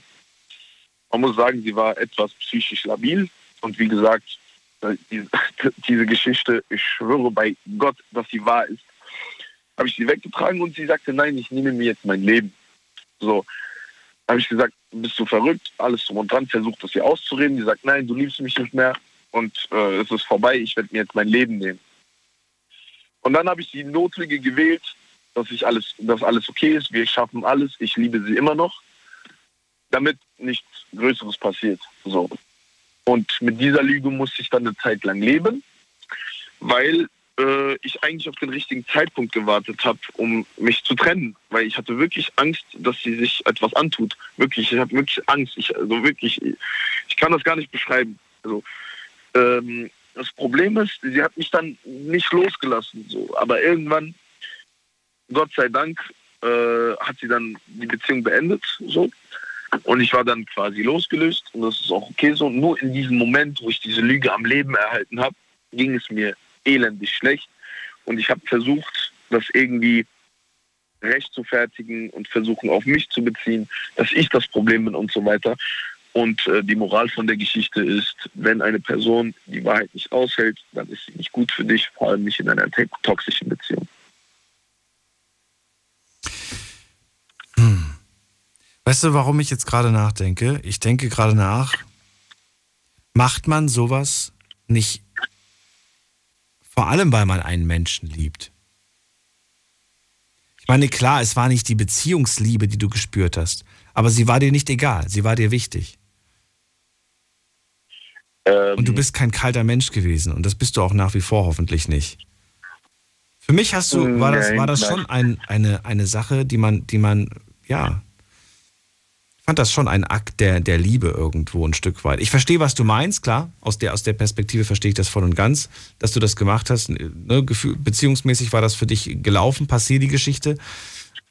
Man muss sagen, sie war etwas psychisch labil und wie gesagt, diese, diese Geschichte, ich schwöre bei Gott, dass sie wahr ist, habe ich sie weggetragen und sie sagte, nein, ich nehme mir jetzt mein Leben. So, habe ich gesagt, bist du verrückt? Alles drum und dran, versucht das ihr auszureden. Sie sagt, nein, du liebst mich nicht mehr und äh, es ist vorbei, ich werde mir jetzt mein Leben nehmen. Und dann habe ich die Notlüge gewählt, dass ich alles, dass alles okay ist, wir schaffen alles, ich liebe sie immer noch, damit nichts Größeres passiert. So. Und mit dieser Lüge musste ich dann eine Zeit lang leben, weil äh, ich eigentlich auf den richtigen Zeitpunkt gewartet habe, um mich zu trennen. Weil ich hatte wirklich Angst, dass sie sich etwas antut. Wirklich, ich habe wirklich Angst. Ich, also wirklich, ich kann das gar nicht beschreiben. Also, ähm, das Problem ist, sie hat mich dann nicht losgelassen. So. Aber irgendwann, Gott sei Dank, äh, hat sie dann die Beziehung beendet. So. Und ich war dann quasi losgelöst und das ist auch okay so. Nur in diesem Moment, wo ich diese Lüge am Leben erhalten habe, ging es mir elendig schlecht. Und ich habe versucht, das irgendwie recht zu fertigen und versuchen auf mich zu beziehen, dass ich das Problem bin und so weiter. Und äh, die Moral von der Geschichte ist, wenn eine Person die Wahrheit nicht aushält, dann ist sie nicht gut für dich, vor allem nicht in einer toxischen Beziehung. Weißt du, warum ich jetzt gerade nachdenke? Ich denke gerade nach, macht man sowas nicht vor allem, weil man einen Menschen liebt? Ich meine, klar, es war nicht die Beziehungsliebe, die du gespürt hast, aber sie war dir nicht egal, sie war dir wichtig. Ähm, und du bist kein kalter Mensch gewesen und das bist du auch nach wie vor hoffentlich nicht. Für mich hast du, war das, war das schon ein, eine, eine Sache, die man, die man, ja, fand das schon ein Akt der, der Liebe irgendwo ein Stück weit. Ich verstehe, was du meinst, klar. Aus der, aus der Perspektive verstehe ich das voll und ganz, dass du das gemacht hast. Ne, gefühl, beziehungsmäßig war das für dich gelaufen, passiert die Geschichte.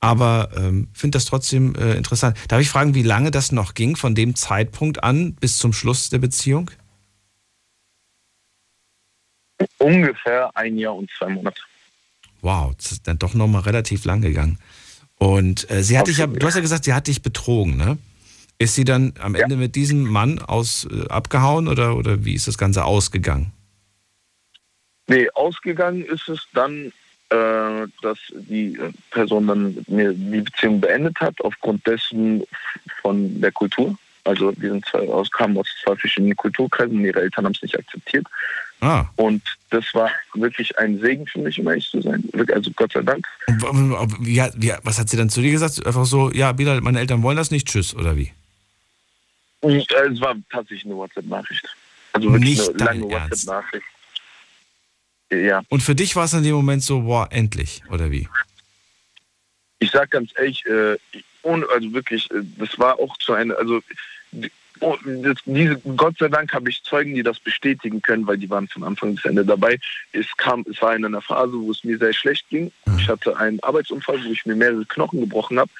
Aber ähm, finde das trotzdem äh, interessant. Darf ich fragen, wie lange das noch ging, von dem Zeitpunkt an bis zum Schluss der Beziehung? Ungefähr ein Jahr und zwei Monate. Wow, das ist dann doch nochmal relativ lang gegangen. Und äh, sie hat dich ja, du hast ja gesagt, sie hat dich betrogen, ne? Ist sie dann am Ende ja. mit diesem Mann aus äh, abgehauen oder, oder wie ist das Ganze ausgegangen? Nee, ausgegangen ist es dann, äh, dass die äh, Person dann mir die Beziehung beendet hat, aufgrund dessen von der Kultur. Also wir sind zwei, aus, kamen aus zwei verschiedenen Kulturkreisen, ihre Eltern haben es nicht akzeptiert. Ah. Und das war wirklich ein Segen für mich, um ehrlich zu sein. Also Gott sei Dank. Wie, wie, was hat sie dann zu dir gesagt? Einfach so, ja, Bilal, meine Eltern wollen das nicht, tschüss, oder wie? Äh, es war tatsächlich eine WhatsApp-Nachricht. Also wirklich nicht eine lange WhatsApp-Nachricht. Ja. Und für dich war es in dem Moment so, boah, endlich, oder wie? Ich sag ganz ehrlich, äh, ohne, also wirklich, äh, das war auch zu einer, also oh, das, diese, Gott sei Dank habe ich Zeugen, die das bestätigen können, weil die waren von Anfang bis Ende dabei. Es kam, es war in einer Phase, wo es mir sehr schlecht ging. Mhm. Ich hatte einen Arbeitsunfall, wo ich mir mehrere Knochen gebrochen habe.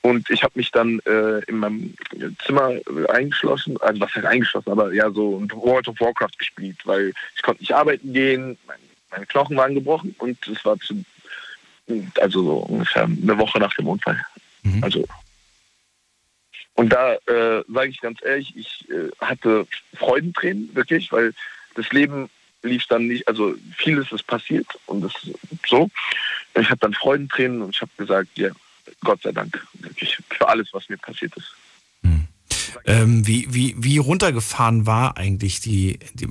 Und ich habe mich dann äh, in meinem Zimmer eingeschlossen, also was heißt eingeschlossen, aber ja so World of Warcraft gespielt, weil ich konnte nicht arbeiten gehen, meine, meine Knochen waren gebrochen und es war zu, also so ungefähr eine Woche nach dem Unfall. Mhm. Also Und da äh, sage ich ganz ehrlich, ich äh, hatte Freudentränen, wirklich, weil das Leben lief dann nicht, also vieles ist passiert und das so. Ich hatte dann Freudentränen und ich habe gesagt, ja, Gott sei Dank, wirklich für alles, was mir passiert ist. Hm. Ähm, wie, wie, wie runtergefahren war eigentlich die, die,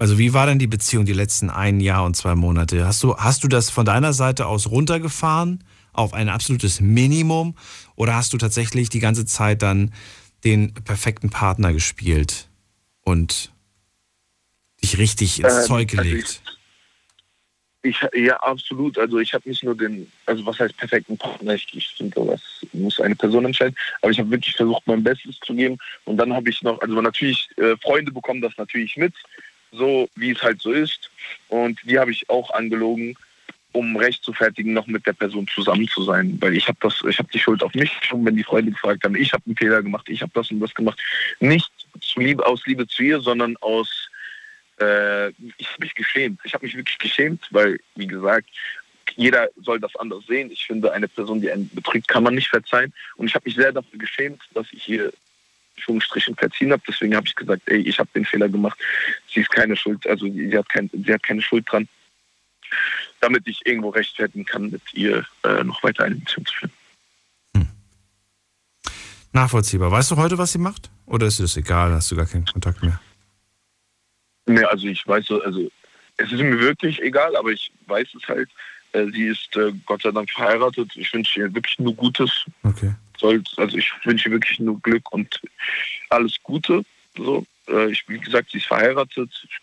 also wie war denn die Beziehung die letzten ein Jahr und zwei Monate? Hast du, hast du das von deiner Seite aus runtergefahren auf ein absolutes Minimum oder hast du tatsächlich die ganze Zeit dann den perfekten Partner gespielt und dich richtig ins ähm, Zeug also gelegt? Ich, ja, absolut. Also ich habe nicht nur den, also was heißt perfekten Partner, ich, ich finde, das muss eine Person entscheiden, aber ich habe wirklich versucht, mein Bestes zu geben. Und dann habe ich noch, also natürlich, äh, Freunde bekommen das natürlich mit, so wie es halt so ist. Und die habe ich auch angelogen, um recht zu fertigen, noch mit der Person zusammen zu sein. Weil ich habe das, ich habe die Schuld auf mich schon, wenn die Freunde gefragt haben, ich habe einen Fehler gemacht, ich habe das und das gemacht. Nicht Liebe, aus Liebe zu ihr, sondern aus äh, ich habe mich geschämt. Ich habe mich wirklich geschämt, weil, wie gesagt, jeder soll das anders sehen. Ich finde, eine Person, die einen betrügt, kann man nicht verzeihen. Und ich habe mich sehr dafür geschämt, dass ich hier Schwungstrichen verziehen habe. Deswegen habe ich gesagt, ey, ich habe den Fehler gemacht. Sie ist keine Schuld, also sie hat, kein, sie hat keine Schuld dran. Damit ich irgendwo rechtfertigen kann, mit ihr äh, noch weiter eine Beziehung zu führen. Hm. Nachvollziehbar. Weißt du heute, was sie macht? Oder ist es egal? Hast du gar keinen Kontakt mehr? Nee, also ich weiß, also es ist mir wirklich egal, aber ich weiß es halt. Äh, sie ist äh, Gott sei Dank verheiratet. Ich wünsche ihr wirklich nur Gutes. Okay. also ich wünsche ihr wirklich nur Glück und alles Gute. So, äh, ich, wie gesagt, sie ist verheiratet. Ist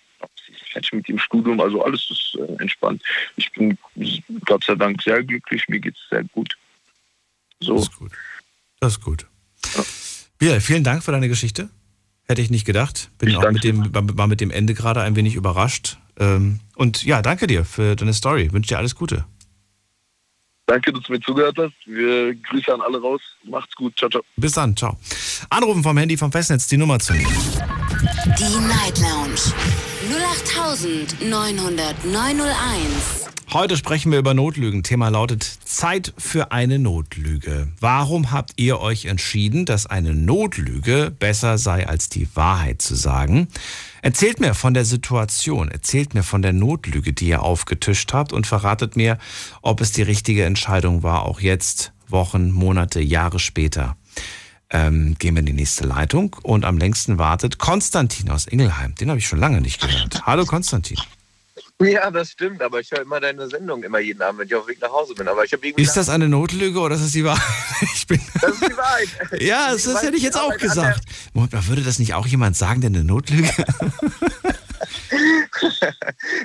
fertig mit dem Studium, also alles ist entspannt. Ich bin Gott sei Dank sehr glücklich, mir geht es sehr gut. So. Das ist gut. Das ist gut. Ja. Biel, vielen Dank für deine Geschichte. Hätte ich nicht gedacht. Bin ich auch mit dem, war mit dem Ende gerade ein wenig überrascht. Ähm, und ja, danke dir für deine Story. Wünsche dir alles Gute. Danke, dass du mir zugehört hast. Wir grüßen an alle raus. Macht's gut. Ciao, ciao. Bis dann. Ciao. Anrufen vom Handy vom Festnetz, die Nummer zu mir. Die Night Lounge. 0890901. Heute sprechen wir über Notlügen. Thema lautet Zeit für eine Notlüge. Warum habt ihr euch entschieden, dass eine Notlüge besser sei, als die Wahrheit zu sagen? Erzählt mir von der Situation, erzählt mir von der Notlüge, die ihr aufgetischt habt und verratet mir, ob es die richtige Entscheidung war, auch jetzt, Wochen, Monate, Jahre später. Ähm, gehen wir in die nächste Leitung und am längsten wartet Konstantin aus Ingelheim. Den habe ich schon lange nicht gehört. Hallo Konstantin. Ja, das stimmt, aber ich höre immer deine Sendung immer jeden Abend, wenn ich auf dem Weg nach Hause bin. Aber ich irgendwie ist das eine Notlüge oder ist das die Wahrheit? Ich bin das ist die Wahrheit. ja, das, das hätte ich jetzt auch gesagt. Moment, würde das nicht auch jemand sagen, der eine Notlüge?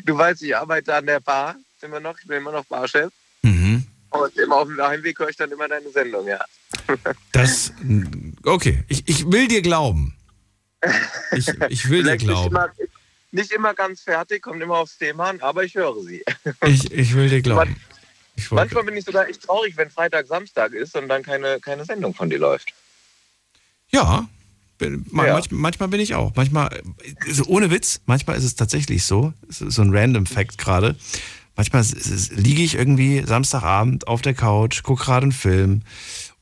du weißt, ich arbeite an der Bar, wir noch, ich bin immer noch Barchef. Mhm. Und immer auf dem Heimweg höre ich dann immer deine Sendung, ja. das, okay, ich, ich will dir glauben. Ich, ich will dir glauben. Immer, nicht immer ganz fertig, kommt immer aufs Thema an, aber ich höre sie. Ich, ich will dir glauben. Ich manchmal bin ich sogar echt traurig, wenn Freitag, Samstag ist und dann keine, keine Sendung von dir läuft. Ja, manchmal, manchmal bin ich auch. Manchmal, also ohne Witz, manchmal ist es tatsächlich so, so ein random Fact gerade. Manchmal liege ich irgendwie Samstagabend auf der Couch, gucke gerade einen Film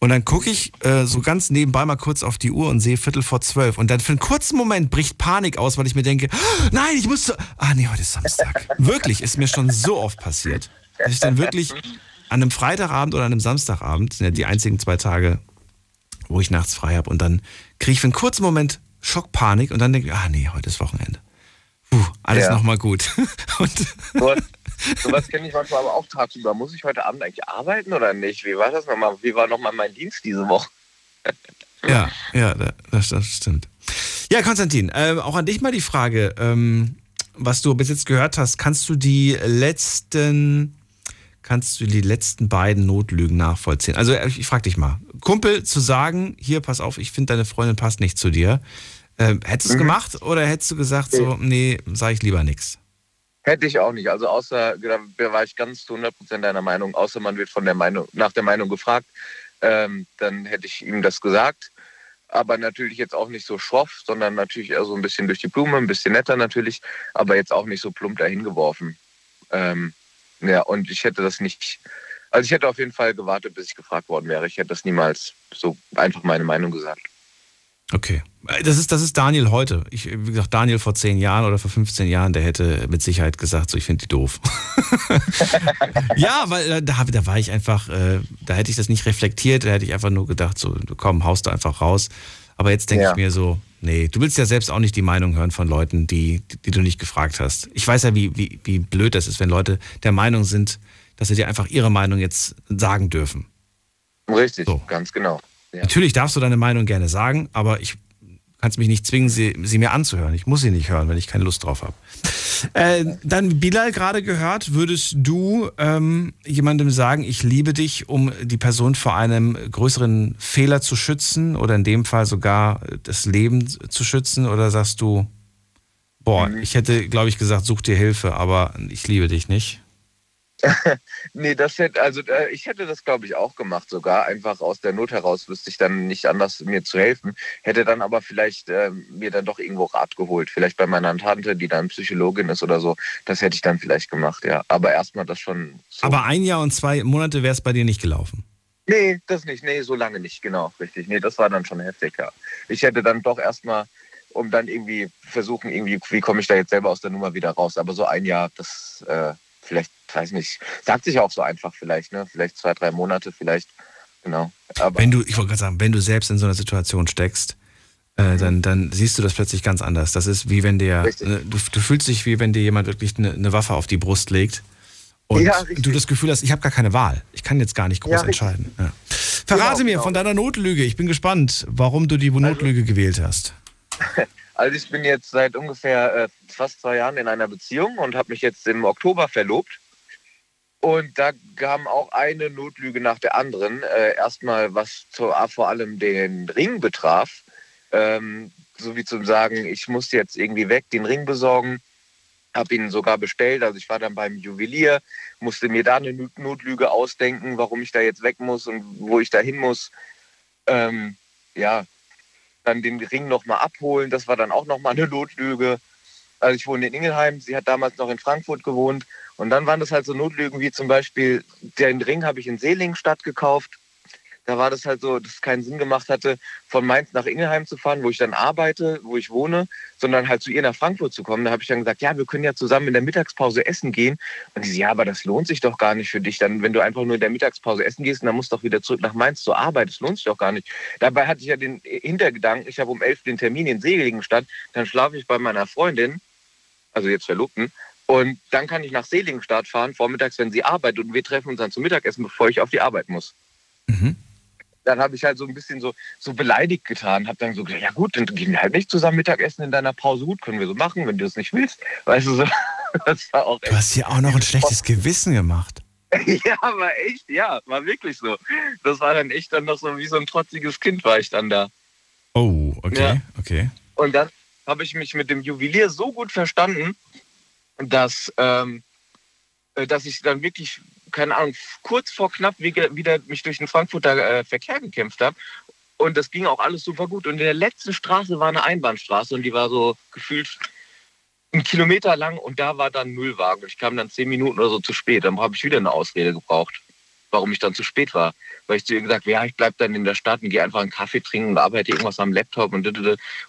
und dann gucke ich äh, so ganz nebenbei mal kurz auf die Uhr und sehe Viertel vor zwölf. Und dann für einen kurzen Moment bricht Panik aus, weil ich mir denke, oh, nein, ich muss. Ah, nee, heute ist Samstag. wirklich, ist mir schon so oft passiert, dass ich dann wirklich an einem Freitagabend oder an einem Samstagabend, sind ja die einzigen zwei Tage, wo ich nachts frei habe, und dann kriege ich für einen kurzen Moment Schockpanik und dann denke ich, ah, nee, heute ist Wochenende. Puh, alles ja. nochmal gut. und Sowas kenne ich manchmal aber auch tagsüber. Muss ich heute Abend eigentlich arbeiten oder nicht? Wie war das nochmal? Wie war nochmal mein Dienst diese Woche? ja, ja, das, das stimmt. Ja, Konstantin, äh, auch an dich mal die Frage, ähm, was du bis jetzt gehört hast, kannst du die letzten, kannst du die letzten beiden Notlügen nachvollziehen? Also ich, ich frage dich mal, Kumpel zu sagen, hier, pass auf, ich finde deine Freundin passt nicht zu dir, äh, hättest du es mhm. gemacht oder hättest du gesagt, so, nee, sage ich lieber nichts? Hätte ich auch nicht. Also außer, da war ich ganz zu 100 Prozent deiner Meinung, außer man wird von der Meinung, nach der Meinung gefragt, ähm, dann hätte ich ihm das gesagt. Aber natürlich jetzt auch nicht so schroff, sondern natürlich eher so ein bisschen durch die Blume, ein bisschen netter natürlich, aber jetzt auch nicht so plump dahin geworfen. Ähm, ja, und ich hätte das nicht, also ich hätte auf jeden Fall gewartet, bis ich gefragt worden wäre. Ich hätte das niemals so einfach meine Meinung gesagt. Okay. Das ist, das ist Daniel heute. Ich, wie gesagt, Daniel vor zehn Jahren oder vor 15 Jahren, der hätte mit Sicherheit gesagt, so ich finde die doof. ja, weil äh, da, da war ich einfach, äh, da hätte ich das nicht reflektiert, da hätte ich einfach nur gedacht, so komm, haust du einfach raus. Aber jetzt denke ja. ich mir so, nee, du willst ja selbst auch nicht die Meinung hören von Leuten, die, die du nicht gefragt hast. Ich weiß ja, wie, wie, wie blöd das ist, wenn Leute der Meinung sind, dass sie dir einfach ihre Meinung jetzt sagen dürfen. Richtig, so. ganz genau. Ja. Natürlich darfst du deine Meinung gerne sagen, aber ich kannst mich nicht zwingen, sie, sie mir anzuhören. Ich muss sie nicht hören, wenn ich keine Lust drauf habe. Äh, dann Bilal gerade gehört, würdest du ähm, jemandem sagen, ich liebe dich, um die Person vor einem größeren Fehler zu schützen oder in dem Fall sogar das Leben zu schützen? Oder sagst du, boah, mhm. ich hätte, glaube ich, gesagt, such dir Hilfe, aber ich liebe dich nicht? nee, das hätte, also äh, ich hätte das, glaube ich, auch gemacht, sogar. Einfach aus der Not heraus wüsste ich dann nicht anders, mir zu helfen. Hätte dann aber vielleicht äh, mir dann doch irgendwo Rat geholt. Vielleicht bei meiner Tante, die dann Psychologin ist oder so. Das hätte ich dann vielleicht gemacht, ja. Aber erstmal das schon. So. Aber ein Jahr und zwei Monate wäre es bei dir nicht gelaufen. Nee, das nicht. Nee, so lange nicht, genau, richtig. Nee, das war dann schon heftig, ja. Ich hätte dann doch erstmal, um dann irgendwie versuchen, irgendwie, wie komme ich da jetzt selber aus der Nummer wieder raus. Aber so ein Jahr, das äh, vielleicht weiß nicht, sagt sich auch so einfach vielleicht, ne? Vielleicht zwei, drei Monate, vielleicht, genau. Aber wenn du, ich wollte gerade sagen, wenn du selbst in so einer Situation steckst, äh, mhm. dann, dann siehst du das plötzlich ganz anders. Das ist wie wenn dir, ne, du, du fühlst dich wie wenn dir jemand wirklich eine, eine Waffe auf die Brust legt und ja, du das Gefühl hast, ich habe gar keine Wahl. Ich kann jetzt gar nicht groß ja, entscheiden. Ja. Verrate genau, mir genau. von deiner Notlüge. Ich bin gespannt, warum du die also Notlüge also, gewählt hast. Also ich bin jetzt seit ungefähr äh, fast zwei Jahren in einer Beziehung und habe mich jetzt im Oktober verlobt. Und da kam auch eine Notlüge nach der anderen. Äh, erstmal, was zu, vor allem den Ring betraf, ähm, so wie zum Sagen, ich muss jetzt irgendwie weg, den Ring besorgen. Habe ihn sogar bestellt. Also ich war dann beim Juwelier, musste mir da eine Notlüge ausdenken, warum ich da jetzt weg muss und wo ich da hin muss. Ähm, ja, dann den Ring nochmal abholen. Das war dann auch nochmal eine Notlüge. Also ich wohne in Ingelheim, sie hat damals noch in Frankfurt gewohnt und dann waren das halt so Notlügen wie zum Beispiel, den Ring habe ich in Seelingstadt gekauft. Da war das halt so, dass es keinen Sinn gemacht hatte, von Mainz nach Ingelheim zu fahren, wo ich dann arbeite, wo ich wohne, sondern halt zu ihr nach Frankfurt zu kommen. Da habe ich dann gesagt, ja, wir können ja zusammen in der Mittagspause essen gehen. Und die so, ja, aber das lohnt sich doch gar nicht für dich. Dann, wenn du einfach nur in der Mittagspause essen gehst, dann musst du doch wieder zurück nach Mainz zur Arbeit. Das lohnt sich doch gar nicht. Dabei hatte ich ja den Hintergedanken, ich habe um elf den Termin in Seelingstadt, dann schlafe ich bei meiner Freundin, also jetzt Verlobten, und dann kann ich nach Seligenstadt fahren, vormittags, wenn sie arbeitet. Und wir treffen uns dann zum Mittagessen, bevor ich auf die Arbeit muss. Mhm. Dann habe ich halt so ein bisschen so, so beleidigt getan. Habe dann so gesagt, ja gut, dann gehen wir halt nicht zusammen Mittagessen in deiner Pause. Gut, können wir so machen, wenn du das nicht willst. Weißt du, so, das war auch Du hast ja auch noch ein schlechtes Gewissen gemacht. Ja, war echt, ja, war wirklich so. Das war dann echt dann noch so wie so ein trotziges Kind war ich dann da. Oh, okay, ja. okay. Und dann habe ich mich mit dem Juwelier so gut verstanden, dass, ähm, äh, dass ich dann wirklich, keine Ahnung, kurz vor knapp wieder mich durch den Frankfurter äh, Verkehr gekämpft habe. Und das ging auch alles super gut. Und in der letzten Straße war eine Einbahnstraße und die war so gefühlt einen Kilometer lang und da war dann Müllwagen. Ich kam dann zehn Minuten oder so zu spät. Dann habe ich wieder eine Ausrede gebraucht, warum ich dann zu spät war weil ich zu ihr gesagt habe, ja, ich bleibe dann in der Stadt und gehe einfach einen Kaffee trinken und arbeite irgendwas am Laptop und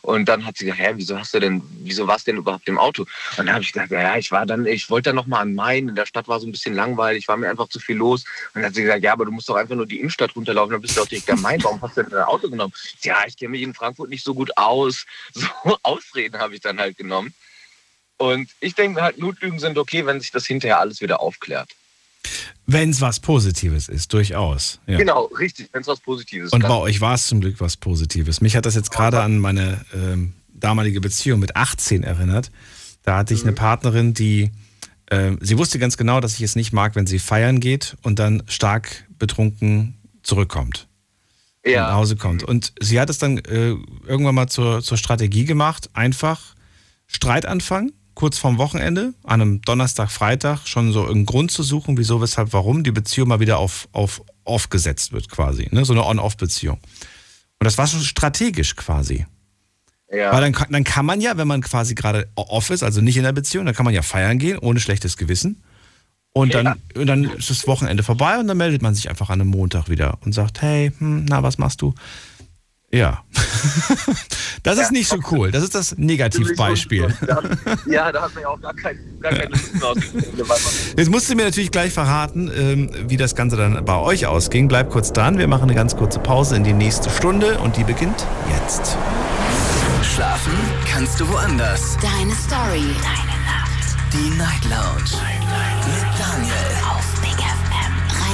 und dann hat sie gesagt, hä, wieso hast du denn, wieso warst du denn überhaupt im Auto? Und dann habe ich gesagt, ja, ich war dann, ich wollte dann nochmal an Main, in der Stadt war so ein bisschen langweilig, war mir einfach zu viel los. Und dann hat sie gesagt, ja, aber du musst doch einfach nur die Innenstadt runterlaufen, dann bist du auch direkt am Main, warum hast du denn dein Auto genommen? Ja, ich kenne mich in Frankfurt nicht so gut aus. So Ausreden habe ich dann halt genommen. Und ich denke halt, Notlügen sind okay, wenn sich das hinterher alles wieder aufklärt. Wenn es was Positives ist, durchaus. Ja. Genau, richtig, wenn es was Positives ist. Und bei euch war es zum Glück was Positives. Mich hat das jetzt gerade an meine ähm, damalige Beziehung mit 18 erinnert. Da hatte ich mhm. eine Partnerin, die, äh, sie wusste ganz genau, dass ich es nicht mag, wenn sie feiern geht und dann stark betrunken zurückkommt. Ja. Nach Hause kommt. Und sie hat es dann äh, irgendwann mal zur, zur Strategie gemacht, einfach Streit anfangen kurz vorm Wochenende, an einem Donnerstag, Freitag, schon so einen Grund zu suchen, wieso, weshalb, warum die Beziehung mal wieder auf, auf off gesetzt wird quasi. Ne? So eine On-Off-Beziehung. Und das war schon strategisch quasi. Ja. Weil dann, dann kann man ja, wenn man quasi gerade off ist, also nicht in der Beziehung, dann kann man ja feiern gehen, ohne schlechtes Gewissen. Und dann, ja. und dann ist das Wochenende vorbei und dann meldet man sich einfach an einem Montag wieder und sagt, hey, hm, na, was machst du? Ja. das ist nicht so cool. Das ist das Negativbeispiel. Ja, da hat man ja auch gar, kein, gar keine Lust mehr Jetzt musst du mir natürlich gleich verraten, ähm, wie das Ganze dann bei euch ausging. Bleib kurz dran. Wir machen eine ganz kurze Pause in die nächste Stunde und die beginnt jetzt. Schlafen kannst du woanders. Deine Story. Deine Nacht. Die Night Lounge. Night, Night. Mit Daniel.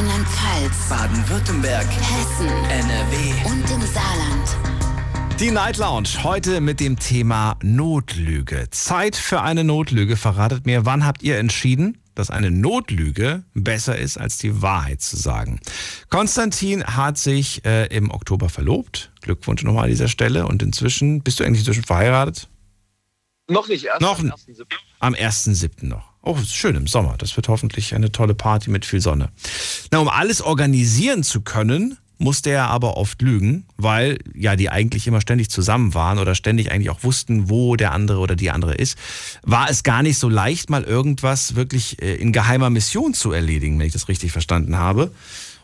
Rheinland-Pfalz. Baden-Württemberg. Hessen. NRW. Und im Saarland. Die Night Lounge heute mit dem Thema Notlüge. Zeit für eine Notlüge. Verratet mir, wann habt ihr entschieden, dass eine Notlüge besser ist, als die Wahrheit zu sagen? Konstantin hat sich äh, im Oktober verlobt. Glückwunsch nochmal an dieser Stelle. Und inzwischen, bist du eigentlich inzwischen verheiratet? Noch nicht, erst Noch am n- 1.7. Am 1.7. noch. Oh, ist schön im Sommer. Das wird hoffentlich eine tolle Party mit viel Sonne. Na, um alles organisieren zu können, musste er aber oft lügen, weil ja die eigentlich immer ständig zusammen waren oder ständig eigentlich auch wussten, wo der andere oder die andere ist. War es gar nicht so leicht, mal irgendwas wirklich äh, in geheimer Mission zu erledigen, wenn ich das richtig verstanden habe.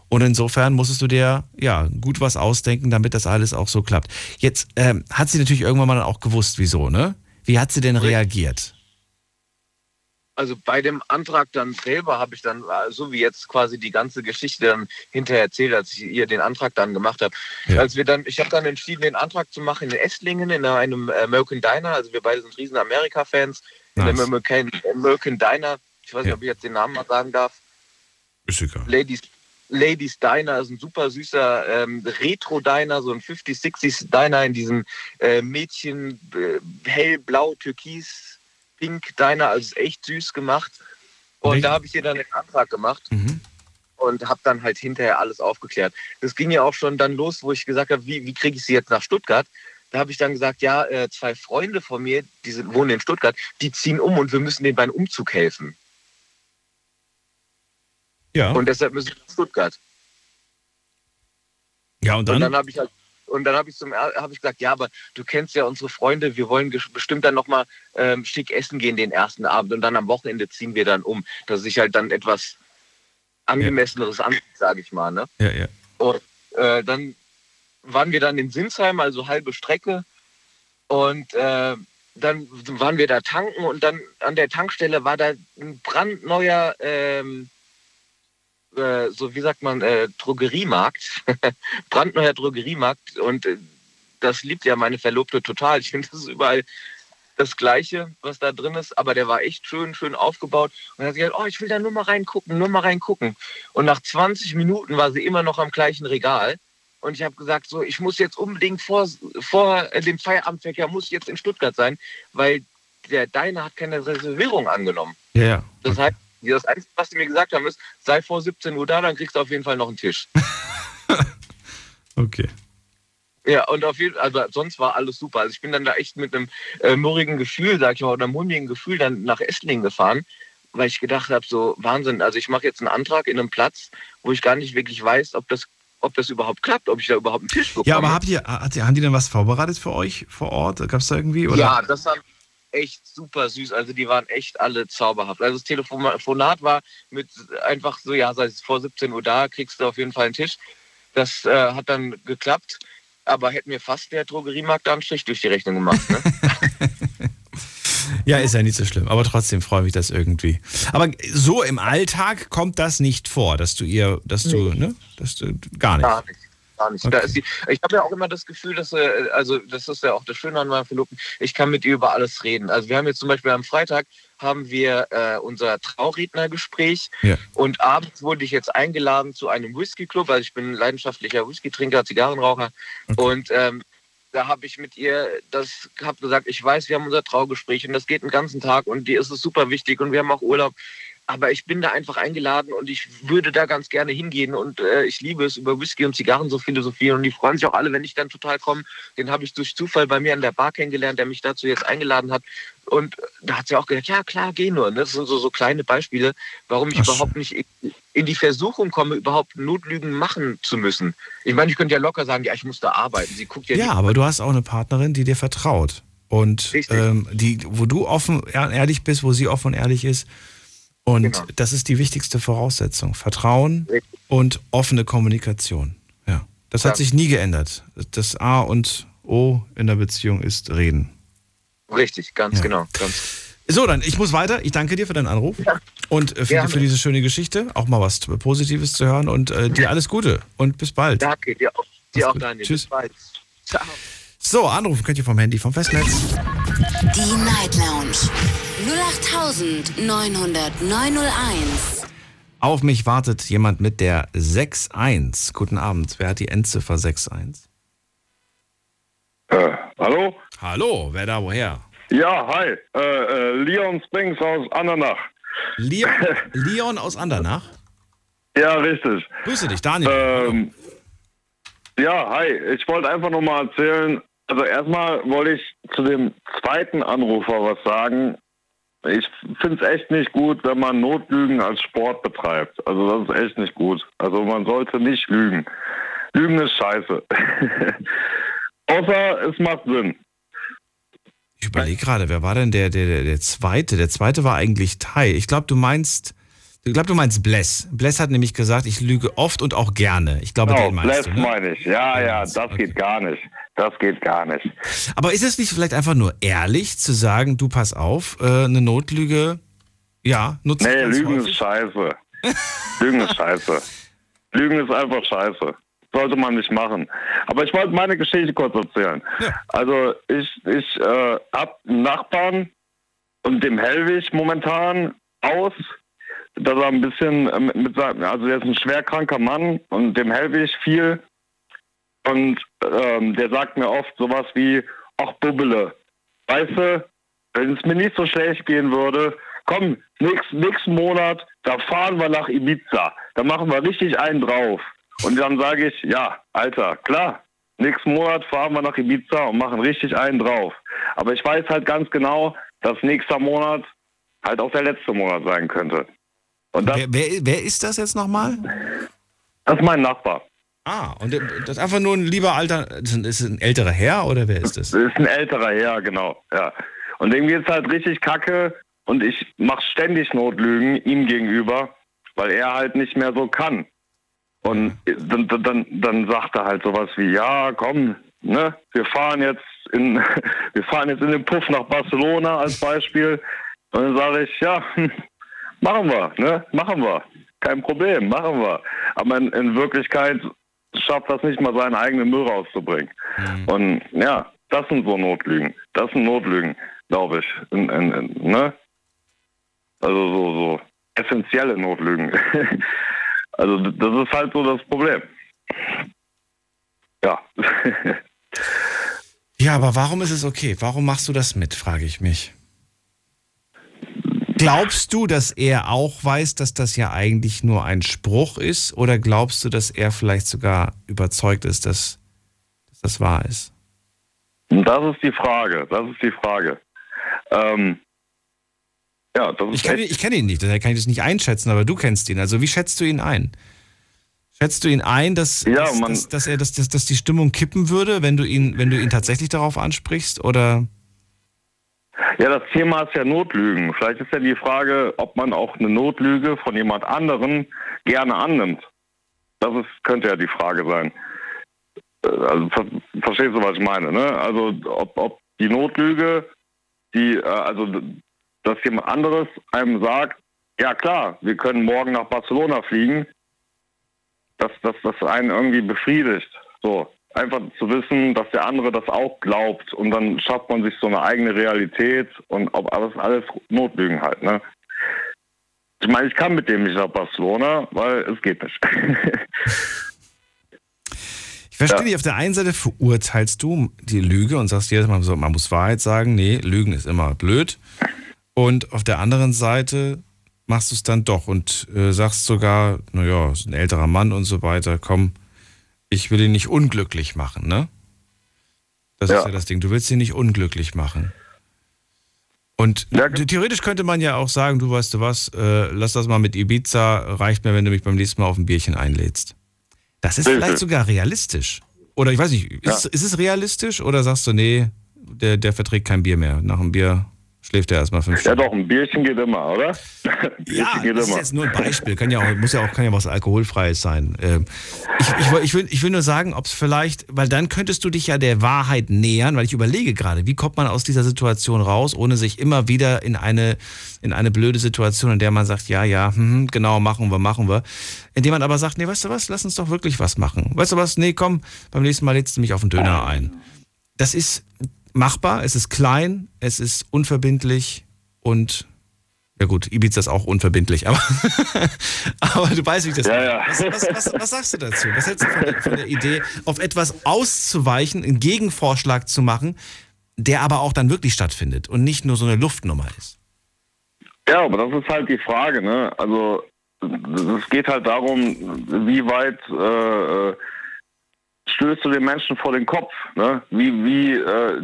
Und insofern musstest du dir ja gut was ausdenken, damit das alles auch so klappt. Jetzt ähm, hat sie natürlich irgendwann mal dann auch gewusst, wieso, ne? Wie hat sie denn reagiert? Also bei dem Antrag dann selber habe ich dann, äh, so wie jetzt quasi die ganze Geschichte dann hinterher erzählt, als ich ihr den Antrag dann gemacht habe. Ja. Als wir dann, ich habe dann entschieden, den Antrag zu machen in Esslingen, in einem American Diner. Also wir beide sind riesen Amerika-Fans. In Nice. einem American, American Diner. Ich weiß nicht, Ja. ob ich jetzt den Namen mal sagen darf. Ist egal. Ladies, Ladies Diner ist ein super süßer ähm, Retro-Diner, so ein 50s, 60s Diner in diesem äh, Mädchen äh, hellblau, türkis, pink Diner, also ist echt süß gemacht. Und Welch- da habe ich ihr dann den Antrag gemacht Mhm. und habe dann halt hinterher alles aufgeklärt. Das ging ja auch schon dann los, wo ich gesagt habe, wie, wie kriege ich sie jetzt nach Stuttgart? Da habe ich dann gesagt, ja, äh, zwei Freunde von mir, die sind, wohnen in Stuttgart, die ziehen um und wir müssen denen beim Umzug helfen. Ja. Und deshalb müssen wir nach Stuttgart. ja, und Und dann? dann habe ich halt und dann habe ich zum habe ich gesagt, ja, aber du kennst ja unsere Freunde, wir wollen bestimmt dann noch mal ähm, schick essen gehen den ersten Abend und dann am Wochenende ziehen wir dann um, dass ich halt dann etwas angemesseneres anziehe, sage ich mal, ne? ja, ja. Und äh, dann waren wir dann in Sinsheim, also halbe Strecke. Und äh, dann waren wir da tanken und dann an der Tankstelle war da ein brandneuer, ähm, äh, so wie sagt man, äh, Drogeriemarkt. brandneuer Drogeriemarkt. Und äh, das liebt ja meine Verlobte total. Ich finde, das ist überall das Gleiche, was da drin ist, aber der war echt schön, schön aufgebaut. Und dann hat sie gesagt, oh, ich will da nur mal reingucken, nur mal reingucken. Und nach 20 Minuten war sie immer noch am gleichen Regal. Und ich habe gesagt, so, ich muss jetzt unbedingt vor, vor dem Feierabendverkehr, muss ich jetzt in Stuttgart sein, weil der Deiner hat keine Reservierung angenommen. Ja, ja. Das heißt, das Einzige, was sie mir gesagt haben, ist, sei vor 17 Uhr da, dann kriegst du auf jeden Fall noch einen Tisch. Okay. Ja, und auf jeden Fall, also sonst war alles super. Also ich bin dann da echt mit einem äh, murrigen Gefühl, sag ich mal, oder einem mulmigen Gefühl dann nach Esslingen gefahren, weil ich gedacht habe, so Wahnsinn, also ich mache jetzt einen Antrag in einem Platz, wo ich gar nicht wirklich weiß, ob das, ob das überhaupt klappt, ob ich da überhaupt einen Tisch bekomme. Ja, aber habt ihr, hat, haben die denn was vorbereitet für euch vor Ort? Gab es da irgendwie? Oder? Ja, das war echt super süß. Also die waren echt alle zauberhaft. Also das Telefonat war mit einfach so, ja, sei es vor 17 Uhr da, kriegst du auf jeden Fall einen Tisch. Das äh, hat dann geklappt. Aber hätte mir fast der Drogeriemarkt da einen Strich durch die Rechnung gemacht. Ne? Ja, ist ja nicht so schlimm. Aber trotzdem freue mich das irgendwie. Aber so im Alltag kommt das nicht vor, dass du ihr, dass du, ne? Dass du gar nicht. Gar nicht. Gar nicht. Ist die, ich habe ja auch immer das Gefühl, dass, äh, also das ist ja auch das Schöne an meinem Verlobten, ich kann mit ihr über alles reden. Also wir haben jetzt zum Beispiel am Freitag haben wir äh, unser Traurednergespräch Ja. und abends wurde ich jetzt eingeladen zu einem Whisky-Club. Also ich bin leidenschaftlicher Whisky-Trinker, Zigarrenraucher und ähm, da habe ich mit ihr das habe gesagt, ich weiß, wir haben unser Traugespräch und das geht den ganzen Tag und dir ist es super wichtig und wir haben auch Urlaub. Aber ich bin da einfach eingeladen und ich würde da ganz gerne hingehen und äh, ich liebe es, über Whisky und Zigarren so philosophieren und die freuen sich auch alle, wenn ich dann total komme. Den habe ich durch Zufall bei mir an der Bar kennengelernt, der mich dazu jetzt eingeladen hat. Und da hat sie auch gesagt, ja klar, geh nur. Ne? Das sind so, so kleine Beispiele, warum ich Ach, überhaupt nicht in- die Versuchung komme, überhaupt Notlügen machen zu müssen. Ich meine, ich könnte ja locker sagen, ja, ich muss da arbeiten. Sie guckt ja, Ja, aber du hast auch eine Partnerin, die dir vertraut. Und ähm, die, wo du offen ehr- ehrlich bist, wo sie offen und ehrlich ist. Und Genau. das ist die wichtigste Voraussetzung. Vertrauen Richtig. und offene Kommunikation. Ja. Das hat sich nie geändert. Das A und O in der Beziehung ist reden. Richtig, ganz ja. genau. Ganz. So, dann, ich muss weiter. Ich danke dir für deinen Anruf ja. und äh, für, für, diese schöne Geschichte. Auch mal was Positives zu hören und äh, dir alles Gute und bis bald. Danke, dir auch, dir auch Daniel. Tschüss. Bis bald. Ciao. So, anrufen könnt ihr vom Handy, vom Festnetz. Die Night Lounge 0890901. Auf mich wartet jemand mit der 61. Guten Abend. Wer hat die Endziffer 61? Äh, hallo? Hallo, wer da woher? Ja, hi. Äh, äh, Leon Springs aus Andernach. Leon, Leon aus Andernach? Ja, richtig. Grüße dich, Daniel. Ähm, ja, hi. Ich wollte einfach nur mal erzählen, also erstmal wollte ich zu dem zweiten Anrufer was sagen. Ich finde es echt nicht gut, wenn man Notlügen als Sport betreibt. Also das ist echt nicht gut. Also man sollte nicht lügen. Lügen ist scheiße. Außer es macht Sinn. Ich überlege gerade, wer war denn der, der, der, der zweite? Der zweite war eigentlich Tai. Ich glaube, du meinst, ich glaube, du meinst Bless. Bless hat nämlich gesagt, ich lüge oft und auch gerne. Ich glaube, genau, den meinst Bless du, ne? meine ich. Ja, ja, das okay. geht gar nicht. Das geht gar nicht. Aber ist es nicht vielleicht einfach nur ehrlich zu sagen, du pass auf, äh, eine Notlüge, ja, nutzt Nee, Lügen häufig? ist scheiße. Lügen ist scheiße. Lügen ist einfach scheiße. Sollte man nicht machen. Aber ich wollte meine Geschichte kurz erzählen. Ja. Also ich, ich äh, habe einen Nachbarn und dem Hellwig momentan aus, dass er ein bisschen äh, mit seinem, also er ist ein schwerkranker Mann und dem Hellwig viel und ähm, der sagt mir oft sowas wie, ach Bubbele, weißt du, wenn es mir nicht so schlecht gehen würde, komm, nächsten, nächsten Monat, da fahren wir nach Ibiza, da machen wir richtig einen drauf. Und dann sage ich, ja, Alter, klar, nächsten Monat fahren wir nach Ibiza und machen richtig einen drauf. Aber ich weiß halt ganz genau, dass nächster Monat halt auch der letzte Monat sein könnte. Und wer, wer, wer ist das jetzt nochmal? Das ist mein Nachbar. Ah, und das ist einfach nur ein lieber alter, ist es ein älterer Herr oder wer ist das? Das ist ein älterer Herr, genau, ja. Und dem geht es halt richtig kacke und ich mache ständig Notlügen ihm gegenüber, weil er halt nicht mehr so kann. Und dann, dann, dann sagt er halt sowas wie, ja, komm, ne, wir fahren jetzt in, wir fahren jetzt in den Puff nach Barcelona als Beispiel. Und dann sage ich, ja, machen wir, ne, machen wir. Kein Problem, machen wir. Aber in, in Wirklichkeit schafft das nicht mal, seinen eigenen Müll rauszubringen. Mhm. Und ja, das sind so Notlügen. Das sind Notlügen, glaube ich. In, in, ne? Also so, so essentielle Notlügen. also das ist halt so das Problem. Ja. ja, aber warum ist es okay? Warum machst du das mit, frage ich mich. Glaubst du, dass er auch weiß, dass das ja eigentlich nur ein Spruch ist? Oder glaubst du, dass er vielleicht sogar überzeugt ist, dass, dass das wahr ist? Das ist die Frage. Das ist die Frage. Ähm, ja, das ist ich kenne kenn ihn nicht, daher kann ich das nicht einschätzen, aber du kennst ihn. Also wie schätzt du ihn ein? Schätzt du ihn ein, dass, ja, dass, dass, dass, er, dass, dass, dass die Stimmung kippen würde, wenn du ihn, wenn du ihn tatsächlich darauf ansprichst? Oder? Ja, das Thema ist ja Notlügen. Vielleicht ist ja die Frage, ob man auch eine Notlüge von jemand anderen gerne annimmt. Das ist, könnte ja die Frage sein. Äh, also ver verstehst du, was ich meine? Ne? Also ob, ob die Notlüge, die, äh, also dass jemand anderes einem sagt, ja klar, wir können morgen nach Barcelona fliegen, dass das, das einen irgendwie befriedigt. So einfach zu wissen, dass der andere das auch glaubt und dann schafft man sich so eine eigene Realität und ob alles alles Notlügen halt, ne? Ich meine, ich kann mit dem nicht nach Barcelona, weil es geht nicht. ich verstehe ja. dich, auf der einen Seite verurteilst du die Lüge und sagst jedes Mal, man muss Wahrheit sagen, nee, Lügen ist immer blöd. Und auf der anderen Seite machst du es dann doch und äh, sagst sogar, naja, ist ein älterer Mann und so weiter, komm, ich will ihn nicht unglücklich machen, ne? Das ja. ist ja das Ding. Du willst ihn nicht unglücklich machen. Und ja. theoretisch könnte man ja auch sagen, du weißt du was, äh, lass das mal mit Ibiza, reicht mir, wenn du mich beim nächsten Mal auf ein Bierchen einlädst. Das ist Hilfe. vielleicht sogar realistisch. Oder ich weiß nicht, ist, ja. ist, es realistisch oder sagst du, nee, der, der verträgt kein Bier mehr. Nach einem Bier schläft er erstmal fünf Stunden. Ja doch, ein Bierchen geht immer, oder? ja, geht das ist jetzt nur ein Beispiel. Kann ja auch, muss ja auch, kann ja was Alkoholfreies sein. Ähm, ich, ich, ich, will, ich will nur sagen, ob es vielleicht, weil dann könntest du dich ja der Wahrheit nähern, weil ich überlege gerade, wie kommt man aus dieser Situation raus, ohne sich immer wieder in eine, in eine blöde Situation, in der man sagt, ja, ja, hm, genau, machen wir, machen wir. Indem man aber sagt, nee, weißt du was, lass uns doch wirklich was machen. Weißt du was, nee, komm, beim nächsten Mal lädst du mich auf den Döner ein. Das ist, machbar, es ist klein, es ist unverbindlich und ja gut, Ibiza ist auch unverbindlich, aber, aber du weißt, wie ich das ja, ja. Was, was, was, was, sagst du dazu? Was hältst du von der, von der, Idee, auf etwas auszuweichen, einen Gegenvorschlag zu machen, der aber auch dann wirklich stattfindet und nicht nur so eine Luftnummer ist? Ja, aber das ist halt die Frage, ne? Also es geht halt darum, wie weit äh, stößt du den Menschen vor den Kopf? Ne? Wie, wie äh,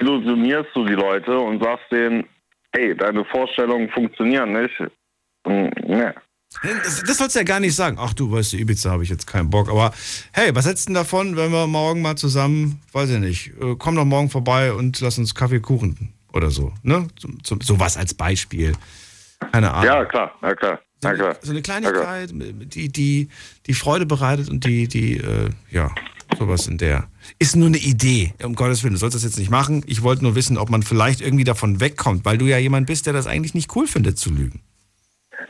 desillusionierst du die Leute und sagst denen, hey, deine Vorstellungen funktionieren nicht? Hm, ne. Das, das sollst du ja gar nicht sagen. Ach du, weißt du, Ibiza habe ich jetzt keinen Bock. Aber hey, was hältst du denn davon, wenn wir morgen mal zusammen, weiß ich nicht, äh, komm doch morgen vorbei und lass uns Kaffee Kuchen oder so. Ne? So, so, sowas als Beispiel. Keine Ahnung. Ja, klar, ja klar. So eine, so eine Kleinigkeit, die, die, die Freude bereitet und die, die, äh, ja, sowas in der. Ist nur eine Idee, um Gottes Willen. Du sollst das jetzt nicht machen. Ich wollte nur wissen, ob man vielleicht irgendwie davon wegkommt, weil du ja jemand bist, der das eigentlich nicht cool findet zu lügen.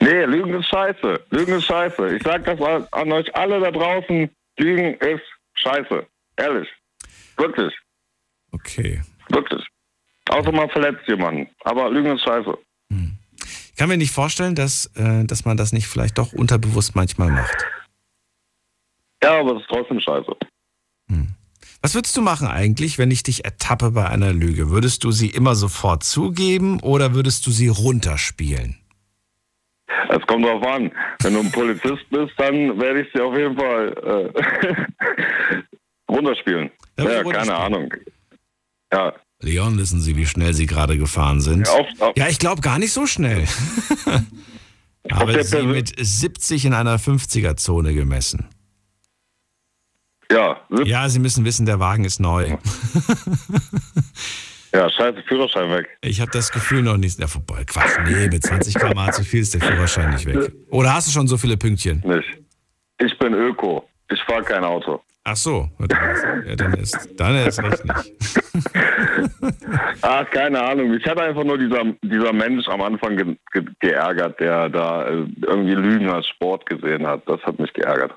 Nee, Lügen ist scheiße. Lügen ist scheiße. Ich sag das an euch alle da draußen. Lügen ist scheiße. Ehrlich. Wirklich. Okay. Wirklich. Außer man verletzt jemanden. Aber Lügen ist scheiße. Hm. Ich kann mir nicht vorstellen, dass, äh, dass man das nicht vielleicht doch unterbewusst manchmal macht. Ja, aber es ist trotzdem scheiße. Hm. Was würdest du machen eigentlich, wenn ich dich ertappe bei einer Lüge? Würdest du sie immer sofort zugeben oder würdest du sie runterspielen? Es kommt drauf an. Wenn du ein Polizist bist, dann werde ich sie auf jeden Fall äh, runterspielen. Ja, ja keine Ahnung. Ja. Leon, wissen Sie, wie schnell Sie gerade gefahren sind? Auf, auf. Ja, ich glaube gar nicht so schnell. Aber Sie mit 70 in einer 50er-Zone gemessen. Ja. Ja, Sie müssen wissen, der Wagen ist neu. ja, scheiße, Führerschein weg. Ich habe das Gefühl noch nicht. Ja, vorbei. Quatsch, nee, mit 20 km zu viel ist der Führerschein nicht weg. Oder hast du schon so viele Pünktchen? Nicht. Ich bin Öko. Ich fahre kein Auto. Ach so, ja, dann ist dann ist recht nicht. Ach, keine Ahnung. Ich hatte einfach nur dieser, dieser Mensch am Anfang ge ge geärgert, der da äh, irgendwie Lügen als Sport gesehen hat. Das hat mich geärgert.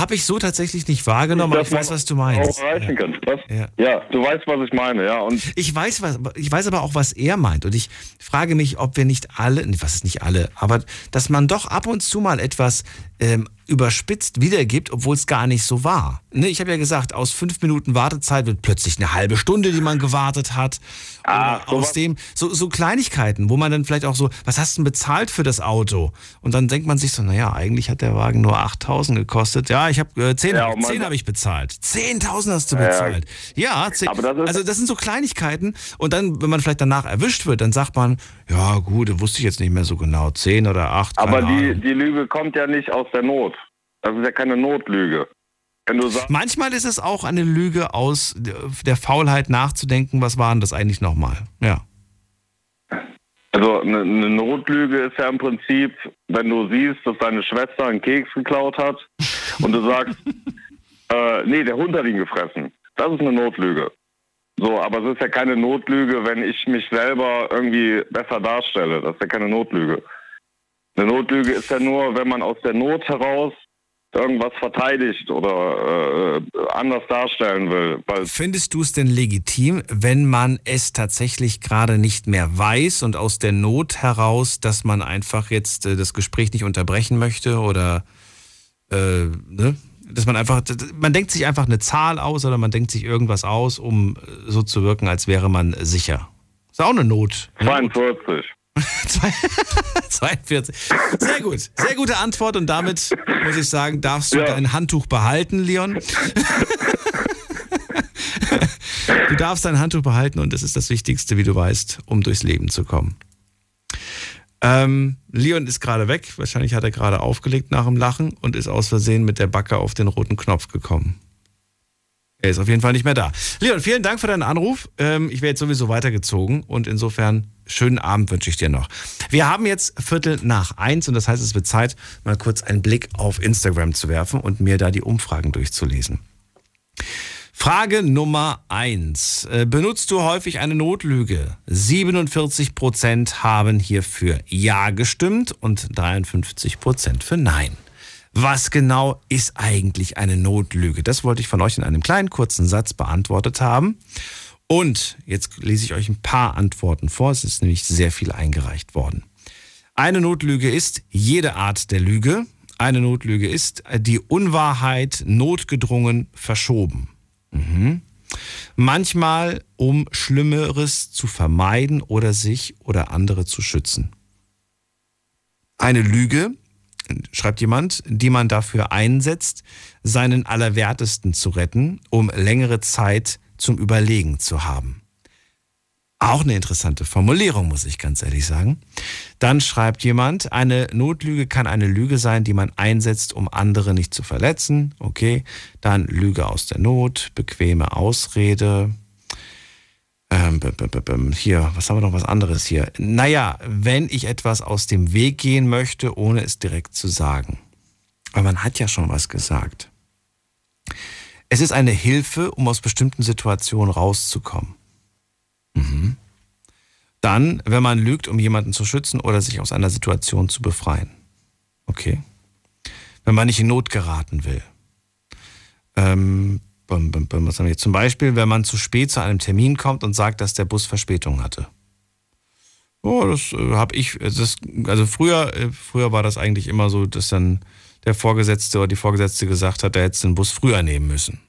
Habe ich so tatsächlich nicht wahrgenommen, aber ich weiß, was du meinst. Auch erreichen ja. kannst. Was? Ja. ja. du weißt, was ich meine, ja. Und ich weiß, was, ich weiß aber auch, was er meint. Und ich frage mich, ob wir nicht alle, was ist nicht alle, aber dass man doch ab und zu mal etwas ähm, überspitzt wiedergibt, obwohl es gar nicht so war. Ne, ich habe ja gesagt, aus fünf Minuten Wartezeit wird plötzlich eine halbe Stunde, die man gewartet hat. Ah, so aus dem, so, so Kleinigkeiten, wo man dann vielleicht auch so, was hast du denn bezahlt für das Auto? Und dann denkt man sich so, naja, eigentlich hat der Wagen nur 8000 gekostet. Ja, ich habe äh, 10, ja, 10 habe ich bezahlt. 10.000 hast du bezahlt. Ja, ja 10, das also das sind so Kleinigkeiten. Und dann, wenn man vielleicht danach erwischt wird, dann sagt man, ja gut, wusste ich jetzt nicht mehr so genau, 10 oder 8. Aber die, die Lüge kommt ja nicht aus der Not. Das ist ja keine Notlüge. Manchmal ist es auch eine Lüge aus der Faulheit nachzudenken, was war denn das eigentlich nochmal? Ja. Also eine, eine, Notlüge ist ja im Prinzip, wenn du siehst, dass deine Schwester einen Keks geklaut hat und du sagst, äh, nee, der Hund hat ihn gefressen. Das ist eine Notlüge. So, aber es ist ja keine Notlüge, wenn ich mich selber irgendwie besser darstelle. Das ist ja keine Notlüge. Eine Notlüge ist ja nur, wenn man aus der Not heraus irgendwas verteidigt oder äh, anders darstellen will. Findest du es denn legitim, wenn man es tatsächlich gerade nicht mehr weiß und aus der Not heraus, dass man einfach jetzt äh, das Gespräch nicht unterbrechen möchte oder äh, ne? dass man einfach, man denkt sich einfach eine Zahl aus oder man denkt sich irgendwas aus, um äh, so zu wirken, als wäre man sicher. Ist auch eine Not. 42. 42. Sehr gut. Sehr gute Antwort und damit muss ich sagen, darfst du ja. dein Handtuch behalten, Leon. du darfst dein Handtuch behalten und das ist das Wichtigste, wie du weißt, um durchs Leben zu kommen. Ähm, Leon ist gerade weg. Wahrscheinlich hat er gerade aufgelegt nach dem Lachen und ist aus Versehen mit der Backe auf den roten Knopf gekommen. Er ist auf jeden Fall nicht mehr da. Leon, vielen Dank für deinen Anruf. Ähm, ich werde jetzt sowieso weitergezogen und insofern schönen Abend wünsche ich dir noch. Wir haben jetzt Viertel nach eins und das heißt, es wird Zeit, mal kurz einen Blick auf Instagram zu werfen und mir da die Umfragen durchzulesen. Frage Nummer eins: äh, Benutzt du häufig eine Notlüge? 47 Prozent haben hier für Ja gestimmt und 53 Prozent für Nein. Was genau ist eigentlich eine Notlüge? Das wollte ich von euch in einem kleinen kurzen Satz beantwortet haben. Und jetzt lese ich euch ein paar Antworten vor. Es ist nämlich sehr viel eingereicht worden. Eine Notlüge ist jede Art der Lüge. Eine Notlüge ist die Unwahrheit notgedrungen verschoben. Mhm. Manchmal, um Schlimmeres zu vermeiden oder sich oder andere zu schützen. Eine Lüge schreibt jemand, die man dafür einsetzt, seinen Allerwertesten zu retten, um längere Zeit zum Überlegen zu haben. Auch eine interessante Formulierung, muss ich ganz ehrlich sagen. Dann schreibt jemand, eine Notlüge kann eine Lüge sein, die man einsetzt, um andere nicht zu verletzen. Okay. Dann Lüge aus der Not, bequeme Ausrede, ähm, hier, was haben wir noch was anderes hier? Naja, wenn ich etwas aus dem Weg gehen möchte, ohne es direkt zu sagen. Aber man hat ja schon was gesagt. Es ist eine Hilfe, um aus bestimmten Situationen rauszukommen. Mhm. Dann, wenn man lügt, um jemanden zu schützen oder sich aus einer Situation zu befreien. Okay. Wenn man nicht in Not geraten will. Ähm, was haben wir? Zum Beispiel, wenn man zu spät zu einem Termin kommt und sagt, dass der Bus Verspätung hatte. Oh, das äh, habe ich, das, also früher, äh, früher war das eigentlich immer so, dass dann der Vorgesetzte oder die Vorgesetzte gesagt hat, der hätte den Bus früher nehmen müssen.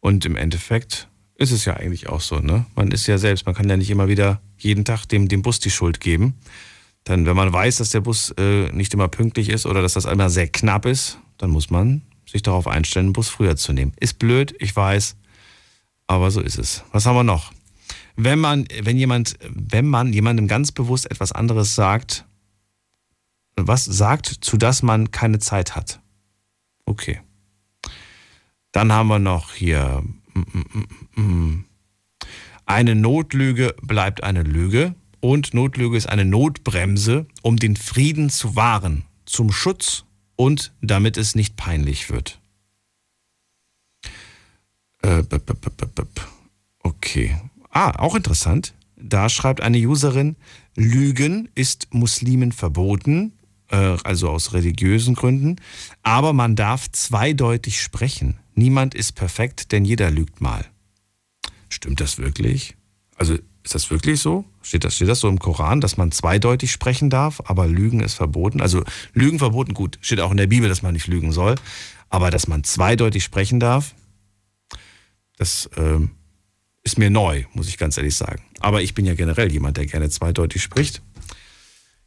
Und im Endeffekt ist es ja eigentlich auch so, ne? Man ist ja selbst, man kann ja nicht immer wieder jeden Tag dem, dem Bus die Schuld geben. Dann, wenn man weiß, dass der Bus äh, nicht immer pünktlich ist oder dass das einmal sehr knapp ist, dann muss man sich darauf einstellen, einen Bus früher zu nehmen. Ist blöd, ich weiß, aber so ist es. Was haben wir noch? Wenn man, wenn jemand, wenn man jemandem ganz bewusst etwas anderes sagt, was sagt, zu das man keine Zeit hat. Okay. Dann haben wir noch hier mm, mm, mm, eine Notlüge bleibt eine Lüge und Notlüge ist eine Notbremse, um den Frieden zu wahren, zum Schutz und damit es nicht peinlich wird. Äh, okay. Ah, auch interessant. Da schreibt eine Userin, Lügen ist Muslimen verboten, äh, also aus religiösen Gründen, aber man darf zweideutig sprechen. Niemand ist perfekt, denn jeder lügt mal. Stimmt das wirklich? Also ist das wirklich so? Steht das, steht das so im Koran, dass man zweideutig sprechen darf, aber Lügen ist verboten? Also Lügen verboten, gut, steht auch in der Bibel, dass man nicht lügen soll. Aber dass man zweideutig sprechen darf, das äh, ist mir neu, muss ich ganz ehrlich sagen. Aber ich bin ja generell jemand, der gerne zweideutig spricht.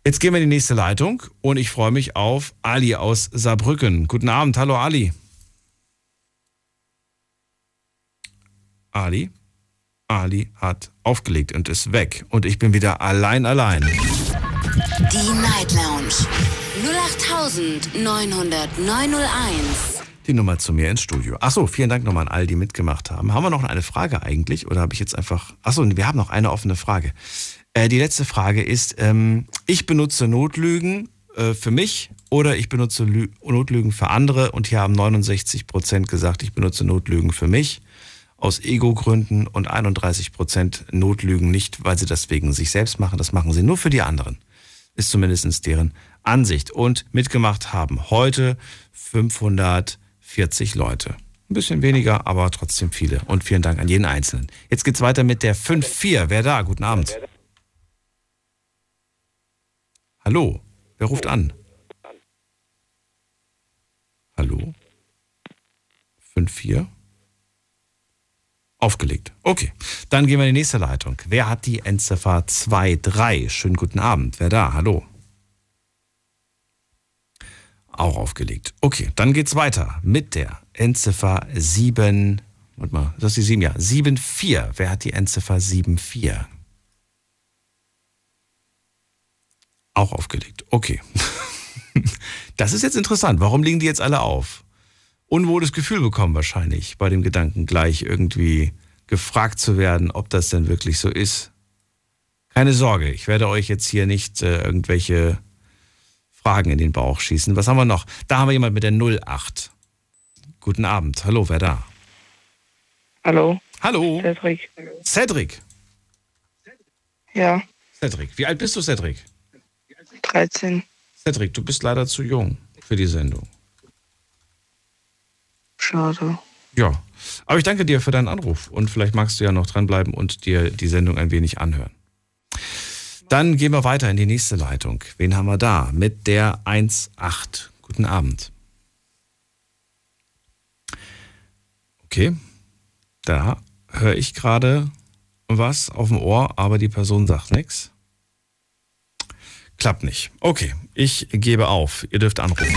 Jetzt gehen wir in die nächste Leitung und ich freue mich auf Ali aus Saarbrücken. Guten Abend, hallo Ali. Ali? Ali hat aufgelegt und ist weg. Und ich bin wieder allein, allein. Die Night Lounge 0890901. Die Nummer zu mir ins Studio. Achso, vielen Dank nochmal an all, die mitgemacht haben. Haben wir noch eine Frage eigentlich? Oder habe ich jetzt einfach. Achso, wir haben noch eine offene Frage. Äh, die letzte Frage ist: ähm, Ich benutze Notlügen äh, für mich oder ich benutze Lü Notlügen für andere. Und hier haben 69 Prozent gesagt, ich benutze Notlügen für mich aus Ego-Gründen und 31 Prozent Notlügen nicht, weil sie das wegen sich selbst machen. Das machen sie nur für die anderen. Ist zumindest deren Ansicht. Und mitgemacht haben heute 540 Leute. Ein bisschen weniger, aber trotzdem viele. Und vielen Dank an jeden Einzelnen. Jetzt geht's weiter mit der 5-4. Wer da? Guten Abend. Hallo. Wer ruft an? Hallo? 5-4? Aufgelegt. Okay. Dann gehen wir in die nächste Leitung. Wer hat die Endziffer 23? Schönen guten Abend. Wer da? Hallo. Auch aufgelegt. Okay, dann geht's weiter mit der Endziffer 7. Warte mal, das ist die 7, ja. 74. Wer hat die Endziffer 74? Auch aufgelegt. Okay. Das ist jetzt interessant. Warum liegen die jetzt alle auf? Unwohles Gefühl bekommen wahrscheinlich bei dem Gedanken, gleich irgendwie gefragt zu werden, ob das denn wirklich so ist. Keine Sorge, ich werde euch jetzt hier nicht äh, irgendwelche Fragen in den Bauch schießen. Was haben wir noch? Da haben wir jemand mit der 08. Guten Abend. Hallo, wer da? Hallo. Hallo. Cedric. Cedric. Ja. Cedric. Wie alt bist du, Cedric? 13. Cedric, du bist leider zu jung für die Sendung. Schade. Ja. Aber ich danke dir für deinen Anruf und vielleicht magst du ja noch dranbleiben und dir die Sendung ein wenig anhören. Dann gehen wir weiter in die nächste Leitung. Wen haben wir da? Mit der 1.8. Guten Abend. Okay. Da höre ich gerade was auf dem Ohr, aber die Person sagt nichts. Klappt nicht. Okay, ich gebe auf. Ihr dürft anrufen.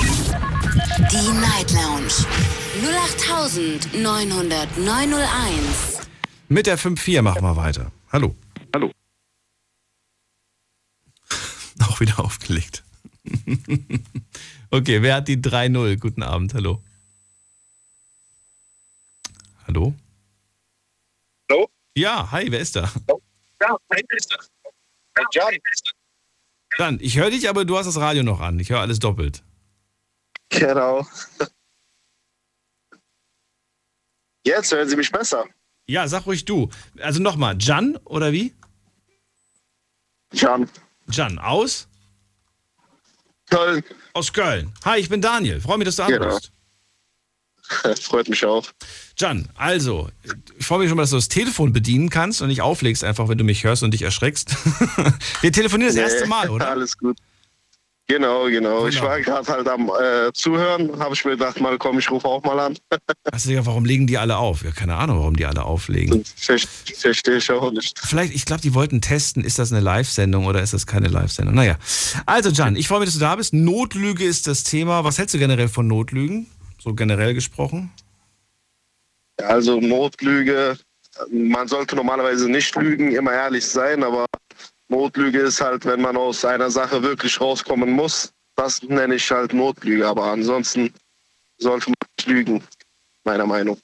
Die Night Lounge 08901. Mit der 5-4 machen wir weiter. Hallo. Hallo. Auch wieder aufgelegt. okay, wer hat die 3-0? Guten Abend, hallo. Hallo? Hallo? Ja, hi, wer ist da? Ja, wer ist das? Jan. Dann, ich höre dich, aber du hast das Radio noch an. Ich höre alles doppelt. Genau. Jetzt hören Sie mich besser. Ja, sag ruhig du. Also nochmal, Jan oder wie? Jan. Jan, aus? Köln. Aus Köln. Hi, ich bin Daniel. Freue mich, dass du Genau. anrufst. Freut mich auch. Jan, also, ich freue mich schon mal, dass du das Telefon bedienen kannst und nicht auflegst, einfach wenn du mich hörst und dich erschreckst. Wir telefonieren das erste Nee, Mal, oder? Alles gut. Genau, genau. Ich war gerade halt am äh, Zuhören, habe ich mir gedacht, mal komm, ich rufe auch mal an. Also, ja, warum legen die alle auf? Ja, keine Ahnung, warum die alle auflegen. Verstehe ich auch nicht. Vielleicht, ich glaube, die wollten testen, ist das eine Live-Sendung oder ist das keine Live-Sendung? Naja. Also, Jan, ich freue mich, dass du da bist. Notlüge ist das Thema. Was hältst du generell von Notlügen? So generell gesprochen? Also Notlüge, man sollte normalerweise nicht lügen, immer ehrlich sein, aber Notlüge ist halt, wenn man aus einer Sache wirklich rauskommen muss. Das nenne ich halt Notlüge, aber ansonsten sollte man nicht lügen, meiner Meinung.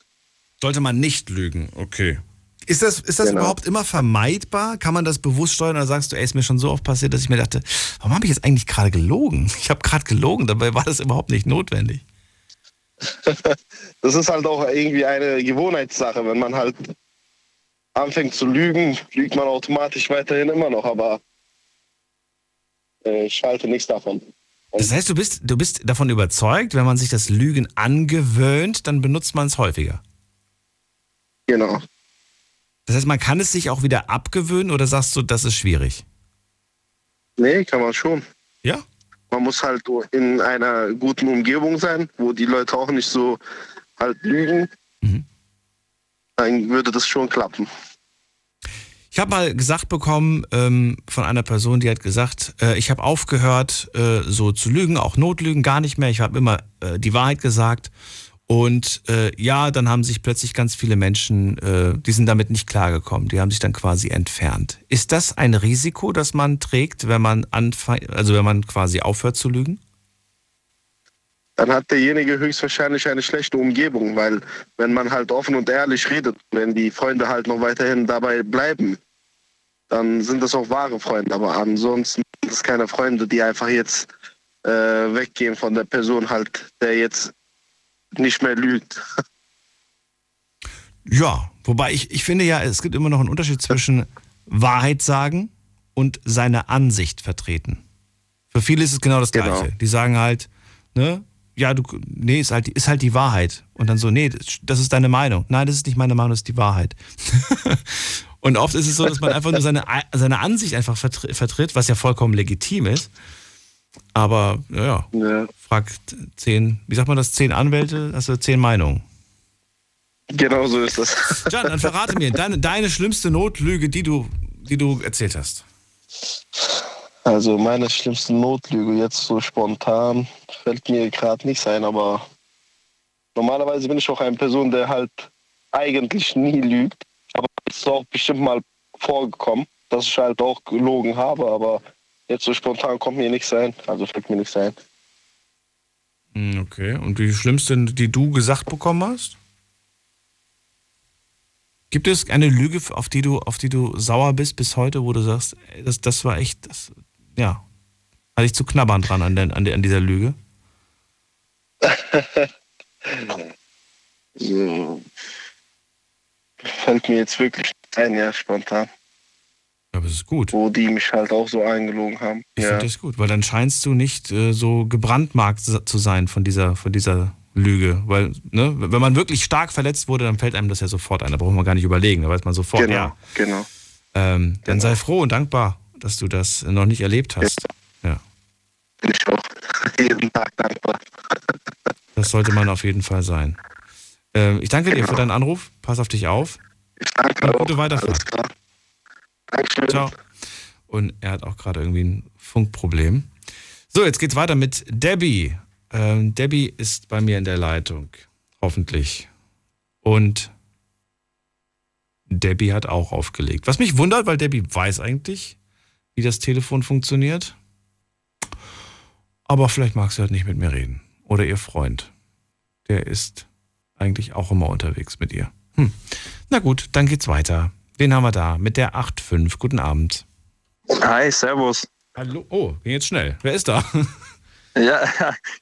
Sollte man nicht lügen, okay. Ist das, ist das Genau. überhaupt immer vermeidbar? Kann man das bewusst steuern oder sagst du, ey, ist mir schon so oft passiert, dass ich mir dachte, warum habe ich jetzt eigentlich gerade gelogen? Ich habe gerade gelogen, dabei war das überhaupt nicht notwendig. Das ist halt auch irgendwie eine Gewohnheitssache. Wenn man halt anfängt zu lügen, lügt man automatisch weiterhin immer noch, aber äh, ich halte nichts davon. Das heißt, du bist, du bist davon überzeugt, wenn man sich das Lügen angewöhnt, dann benutzt man es häufiger. Genau. Das heißt, man kann es sich auch wieder abgewöhnen oder sagst du, das ist schwierig? Nee, kann man schon. Ja? Man muss halt in einer guten Umgebung sein, wo die Leute auch nicht so halt lügen. Dann würde das schon klappen. Ich habe mal gesagt bekommen ähm, von einer Person, die hat gesagt, äh, ich habe aufgehört, äh, so zu lügen, auch Notlügen, gar nicht mehr. Ich habe immer äh, die Wahrheit gesagt. Und äh, ja, dann haben sich plötzlich ganz viele Menschen, äh, die sind damit nicht klargekommen, die haben sich dann quasi entfernt. Ist das ein Risiko, das man trägt, wenn man anfängt, also wenn man quasi aufhört zu lügen? Dann hat derjenige höchstwahrscheinlich eine schlechte Umgebung, weil wenn man halt offen und ehrlich redet, wenn die Freunde halt noch weiterhin dabei bleiben, dann sind das auch wahre Freunde. Aber ansonsten sind es keine Freunde, die einfach jetzt äh, weggehen von der Person halt, der jetzt nicht mehr lügt. Ja, wobei ich, ich finde ja, es gibt immer noch einen Unterschied zwischen Wahrheit sagen und seine Ansicht vertreten. Für viele ist es genau das Genau. Gleiche. Die sagen halt, ne, ja, du, nee, ist halt, ist halt die Wahrheit. Und dann so, nee, das ist deine Meinung. Nein, das ist nicht meine Meinung, das ist die Wahrheit. und oft ist es so, dass man einfach nur seine, seine Ansicht einfach vertritt, was ja vollkommen legitim ist. Aber, ja, ja. frag zehn, wie sagt man das, zehn Anwälte, hast du zehn Meinungen. Genau so ist das. Jan, dann verrate mir deine, deine schlimmste Notlüge, die du, die du erzählt hast. Also meine schlimmste Notlüge jetzt so spontan fällt mir gerade nichts ein, aber normalerweise bin ich auch eine Person, der halt eigentlich nie lügt. Aber es ist auch bestimmt mal vorgekommen, dass ich halt auch gelogen habe, aber jetzt so spontan kommt mir nichts ein. Also fällt mir nichts ein. Hm, Okay, und die schlimmste, die du gesagt bekommen hast? Gibt es eine Lüge, auf die du, auf die du sauer bist bis heute, wo du sagst, das, das war echt, das, ja, hatte ich zu knabbern dran an, der, an, der, an dieser Lüge? So. Fällt mir jetzt wirklich ein, ja, spontan. Aber es ist gut. Wo die mich halt auch so eingelogen haben. Ich ja. finde das gut, weil dann scheinst du nicht äh, so gebrandmarkt zu sein von dieser, von dieser Lüge. Weil, ne, wenn man wirklich stark verletzt wurde, dann fällt einem das ja sofort ein. Da braucht man gar nicht überlegen, da weiß man sofort, Genau, ja. genau. Ähm, dann sei froh und dankbar, dass du das noch nicht erlebt hast. Ja. Bin ich auch jeden Tag dankbar. Das sollte man auf jeden Fall sein. Ähm, ich danke dir für deinen Anruf. Pass auf dich auf. Ich danke und gute Weiterfahrt. Dankeschön. Ciao. Und er hat auch gerade irgendwie ein Funkproblem. So, jetzt geht's weiter mit Debbie. Ähm, Debbie ist bei mir in der Leitung. Hoffentlich. Und Debbie hat auch aufgelegt. Was mich wundert, weil Debbie weiß eigentlich, wie das Telefon funktioniert. Aber vielleicht mag sie halt nicht mit mir reden. Oder ihr Freund. Der ist eigentlich auch immer unterwegs mit ihr. Hm. Na gut, dann geht's weiter. Wen haben wir da? Mit der 8.5. Guten Abend. Hi, servus. Hallo. Oh, ging jetzt schnell. Wer ist da? Ja,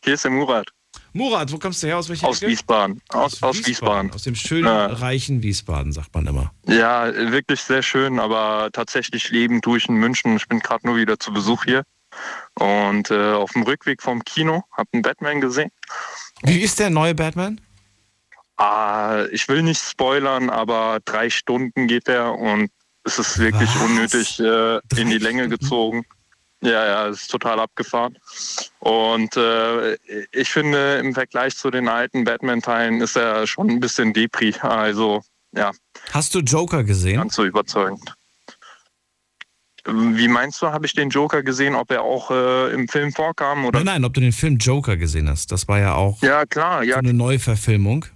hier ist der Murat. Murat, wo kommst du her? Aus welcher Aus Ecke? Wiesbaden. Aus, aus Wiesbaden. Aus dem schönen, Ja. reichen Wiesbaden, sagt man immer. Ja, wirklich sehr schön, aber tatsächlich leben tue ich in München. Ich bin gerade nur wieder zu Besuch hier. Und äh, auf dem Rückweg vom Kino habe einen Batman gesehen. Wie ist der neue Batman? Ah, ich will nicht spoilern, aber drei Stunden geht der und es ist wirklich Was? unnötig äh, in die Länge gezogen. Ja, ja, es ist total abgefahren. Und äh, ich finde, im Vergleich zu den alten Batman-Teilen ist er schon ein bisschen Depri. Also, ja, Hast du Joker gesehen? ganz so überzeugend. Wie meinst du, habe ich den Joker gesehen, ob er auch äh, im Film vorkam? Oder? Nein, nein, ob du den Film Joker gesehen hast. Das war ja auch Ja, klar, ja. so eine Neuverfilmung. Äh,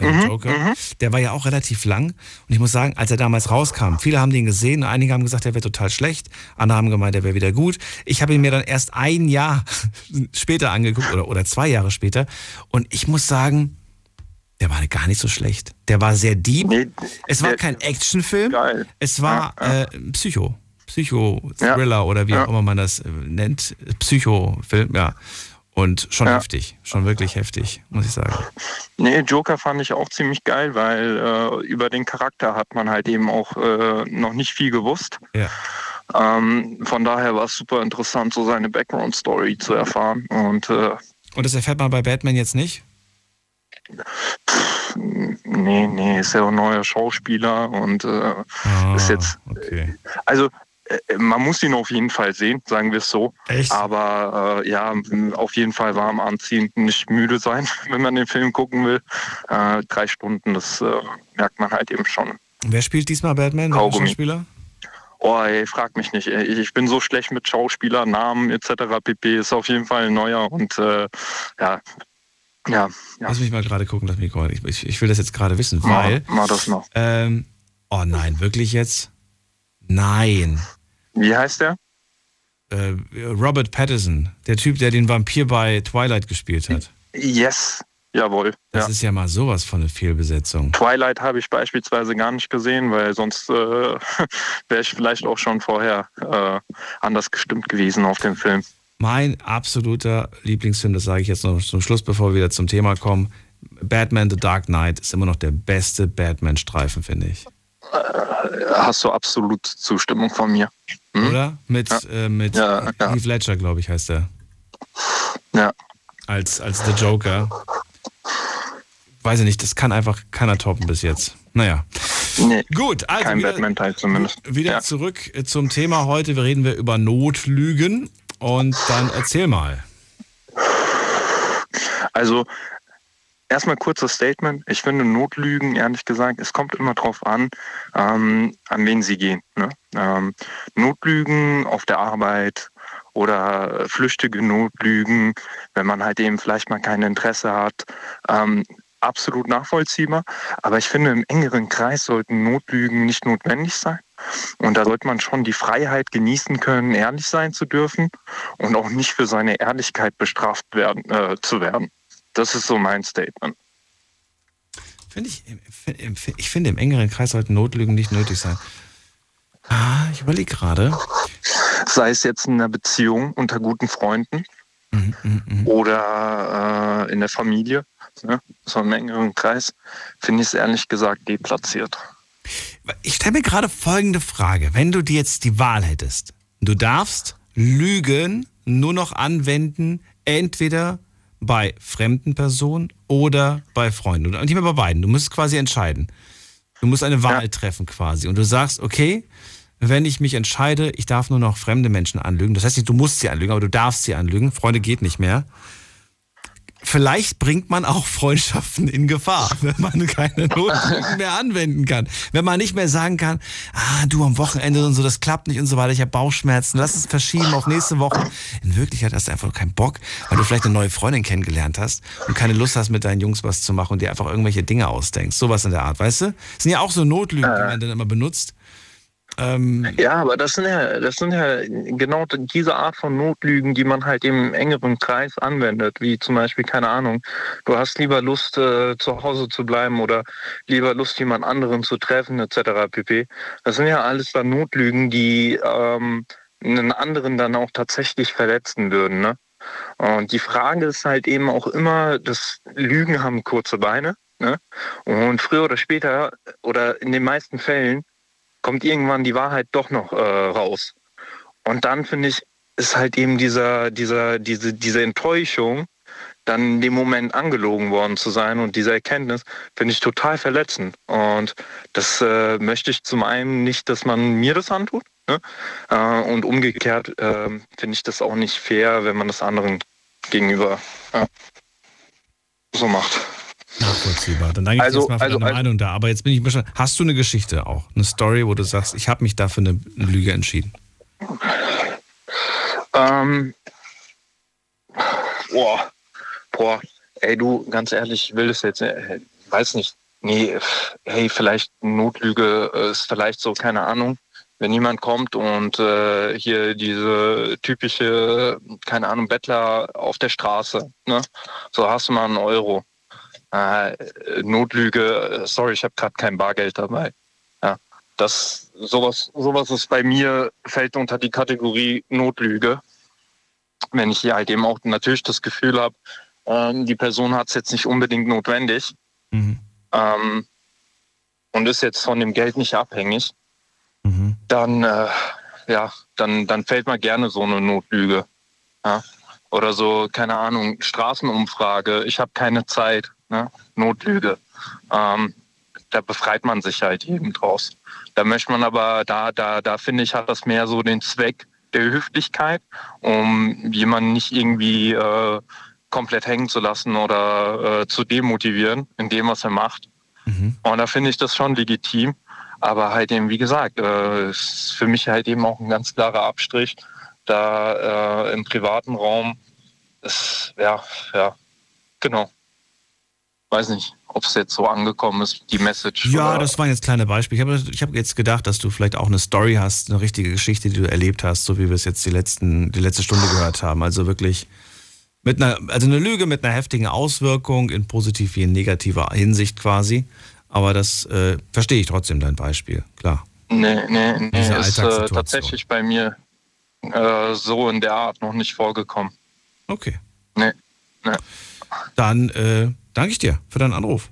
Mhm, Joker. Der war ja auch relativ lang. Und ich muss sagen, als er damals rauskam, viele haben den gesehen. Einige haben gesagt, er wäre total schlecht. Andere haben gemeint, er wäre wieder gut. Ich habe ihn mir dann erst ein Jahr später angeguckt oder, oder zwei Jahre später. Und ich muss sagen, der war gar nicht so schlecht. Der war sehr deep. es war kein Actionfilm. Geil. Es war Ja, ja. Äh, Psycho. Psycho-Thriller oder wie Ja. auch immer man das äh, nennt. Psycho-Film, ja. Und schon Ja. heftig. Schon wirklich heftig, muss ich sagen. Nee, Joker fand ich auch ziemlich geil, weil äh, über den Charakter hat man halt eben auch äh, noch nicht viel gewusst. Ja. Ähm, von daher war es super interessant, so seine Background-Story zu erfahren. Und äh, Und das erfährt man bei Batman jetzt nicht? nee, nee, ist ja auch ein neuer Schauspieler und äh, ist jetzt. Ah, Okay. Also man muss ihn auf jeden Fall sehen, sagen wir es so. Echt? Aber äh, ja, auf jeden Fall warm anziehen, nicht müde sein, wenn man den Film gucken will. Äh, drei Stunden, das äh, merkt man halt eben schon. Wer spielt diesmal Batman? Kaugummi. Schauspieler? Oh, ey, frag mich nicht. ey. Ich bin so schlecht mit Schauspieler, Namen etc. pp. Ist auf jeden Fall ein neuer und äh, ja, ja, ja. Lass mich mal gerade gucken, lass mich gucken. Ich, ich, ich will das jetzt gerade wissen, Mal- weil. mal das noch. Ähm, oh nein, wirklich jetzt? Nein. Wie heißt der? Äh, Robert Pattinson, der Typ, der den Vampir bei Twilight gespielt hat. Yes, jawohl. Das ja. ist ja mal sowas von eine Fehlbesetzung. Twilight habe ich beispielsweise gar nicht gesehen, weil sonst äh, wäre ich vielleicht auch schon vorher äh, anders gestimmt gewesen auf den Film. Mein absoluter Lieblingsfilm, das sage ich jetzt noch zum Schluss, bevor wir wieder zum Thema kommen. Batman The Dark Knight ist immer noch der beste Batman-Streifen, finde ich. Hast du absolut Zustimmung von mir. Hm? Oder? Mit, äh, mit Ja, ja. Heath Ledger, glaube ich, heißt er. Ja. Als, als The Joker. Weiß ich nicht, das kann einfach keiner toppen bis jetzt. Naja. Nee, Gut, also kein wieder, Batman-Teil zumindest. wieder Ja. zurück äh, zum Thema heute. Wir reden wir über Notlügen. Und dann erzähl mal. Also erstmal kurzes Statement. Ich finde Notlügen, ehrlich gesagt, es kommt immer drauf an, ähm, an wen sie gehen. Ne? Ähm, Notlügen auf der Arbeit oder flüchtige Notlügen, wenn man halt eben vielleicht mal kein Interesse hat. Ähm, absolut nachvollziehbar. Aber ich finde, im engeren Kreis sollten Notlügen nicht notwendig sein. Und da sollte man schon die Freiheit genießen können, ehrlich sein zu dürfen und auch nicht für seine Ehrlichkeit bestraft werden, äh, zu werden. Das ist so mein Statement. Finde ich, ich finde, im engeren Kreis sollten Notlügen nicht nötig sein. Ah, ich überlege gerade. Sei es jetzt in einer Beziehung unter guten Freunden mhm, mh, mh. oder äh, in der Familie, ne? so im engeren Kreis, finde ich es ehrlich gesagt deplatziert. Ich stelle mir gerade folgende Frage. Wenn du dir jetzt die Wahl hättest, du darfst Lügen nur noch anwenden, entweder bei fremden Personen oder bei Freunden. Und nicht mehr bei beiden. Du musst quasi entscheiden. Du musst eine Wahl ja. treffen quasi. Und du sagst, okay, wenn ich mich entscheide, ich darf nur noch fremde Menschen anlügen. Das heißt nicht, du musst sie anlügen, aber du darfst sie anlügen. Freunde geht nicht mehr vielleicht bringt man auch Freundschaften in Gefahr, wenn man keine Noten mehr anwenden kann. Wenn man nicht mehr sagen kann, ah, du am Wochenende und so, das klappt nicht und so weiter, ich habe Bauchschmerzen, lass es verschieben auf nächste Woche. In Wirklichkeit hast du einfach keinen Bock, weil du vielleicht eine neue Freundin kennengelernt hast und keine Lust hast, mit deinen Jungs was zu machen und dir einfach irgendwelche Dinge ausdenkst. Sowas in der Art, weißt du? Das sind ja auch so Notlügen, die man dann immer benutzt, ähm ja, aber das sind ja, das sind ja genau diese Art von Notlügen, die man halt im engeren Kreis anwendet, wie zum Beispiel, keine Ahnung, du hast lieber Lust, äh, zu Hause zu bleiben oder lieber Lust, jemand anderen zu treffen, etc. pp. Das sind ja alles dann Notlügen, die ähm, einen anderen dann auch tatsächlich verletzen würden. Ne? Und die Frage ist halt eben auch immer, dass Lügen haben kurze Beine. Ne? Und früher oder später oder in den meisten Fällen kommt irgendwann die Wahrheit doch noch äh, raus. Und dann finde ich, ist halt eben dieser, dieser, diese, diese Enttäuschung, dann in dem Moment angelogen worden zu sein und diese Erkenntnis finde ich total verletzend. Und das äh, möchte ich zum einen nicht, dass man mir das antut. Ne? Äh, und umgekehrt äh, finde ich das auch nicht fair, wenn man das anderen gegenüber so macht. Nachvollziehbar. Dann danke ich also, dir jetzt mal für also, deine also, Meinung da. Aber jetzt bin ich bestimmt. Hast du eine Geschichte auch? Eine Story, wo du sagst, ich habe mich dafür eine, eine Lüge entschieden? Ähm. Boah. Boah. Ey, du, ganz ehrlich, ich will das jetzt. Äh, weiß nicht. Nee, hey, vielleicht Notlüge ist vielleicht so, keine Ahnung wenn jemand kommt und äh, hier diese typische, keine Ahnung, Bettler auf der Straße, ne? so hast du mal einen Euro. Äh, Notlüge, sorry, ich habe gerade kein Bargeld dabei. Ja, das sowas, sowas ist bei mir fällt unter die Kategorie Notlüge. Wenn ich hier halt eben auch natürlich das Gefühl habe, ähm, die Person hat es jetzt nicht unbedingt notwendig mhm. ähm, und ist jetzt von dem Geld nicht abhängig, mhm. dann äh, ja, dann, dann fällt mir gerne so eine Notlüge. Ja? Oder so, keine Ahnung, Straßenumfrage, ich habe keine Zeit ne? Notlüge. Ähm, da befreit man sich halt eben draus. Da möchte man aber, da, da, da finde ich, hat das mehr so den Zweck der Höflichkeit, um jemanden nicht irgendwie äh, komplett hängen zu lassen oder äh, zu demotivieren in dem, was er macht. Mhm. Und da finde ich das schon legitim. Aber halt eben, wie gesagt, äh, ist für mich halt eben auch ein ganz klarer Abstrich, da äh, im privaten Raum ist, ja, ja, genau weiß nicht, ob es jetzt so angekommen ist, die Message. Ja, das waren jetzt kleine Beispiele. Ich habe ich hab jetzt gedacht, dass du vielleicht auch eine Story hast, eine richtige Geschichte, die du erlebt hast, so wie wir es jetzt die, letzten, die letzte Stunde gehört haben. Also wirklich mit einer, also eine Lüge mit einer heftigen Auswirkung in positiv wie in negativer Hinsicht quasi. Aber das äh, verstehe ich trotzdem, dein Beispiel, klar. Nee, nee, nee, Diese ist äh, tatsächlich bei mir äh, so in der Art noch nicht vorgekommen. Okay. Nee, nee. Dann äh, Danke ich dir für deinen Anruf.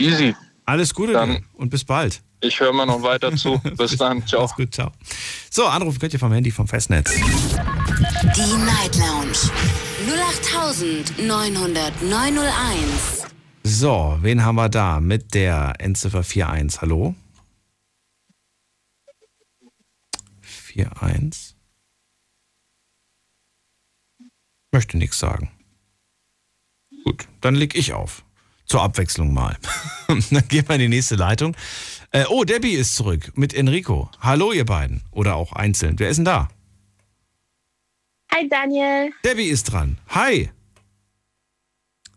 Easy. Alles Gute dann, und bis bald. Ich höre mal noch weiter zu. Bis dann. Ciao. Alles gut, ciao. So, Anruf könnt ihr vom Handy vom Festnetz. Die Night Lounge 0890901. So, wen haben wir da mit der Endziffer 41? Hallo? 41. Möchte nichts sagen. Gut, dann leg ich auf. Zur Abwechslung mal. dann gehen wir in die nächste Leitung. Äh, oh, Debbie ist zurück mit Enrico. Hallo, ihr beiden. Oder auch einzeln. Wer ist denn da? Hi, Daniel. Debbie ist dran. Hi.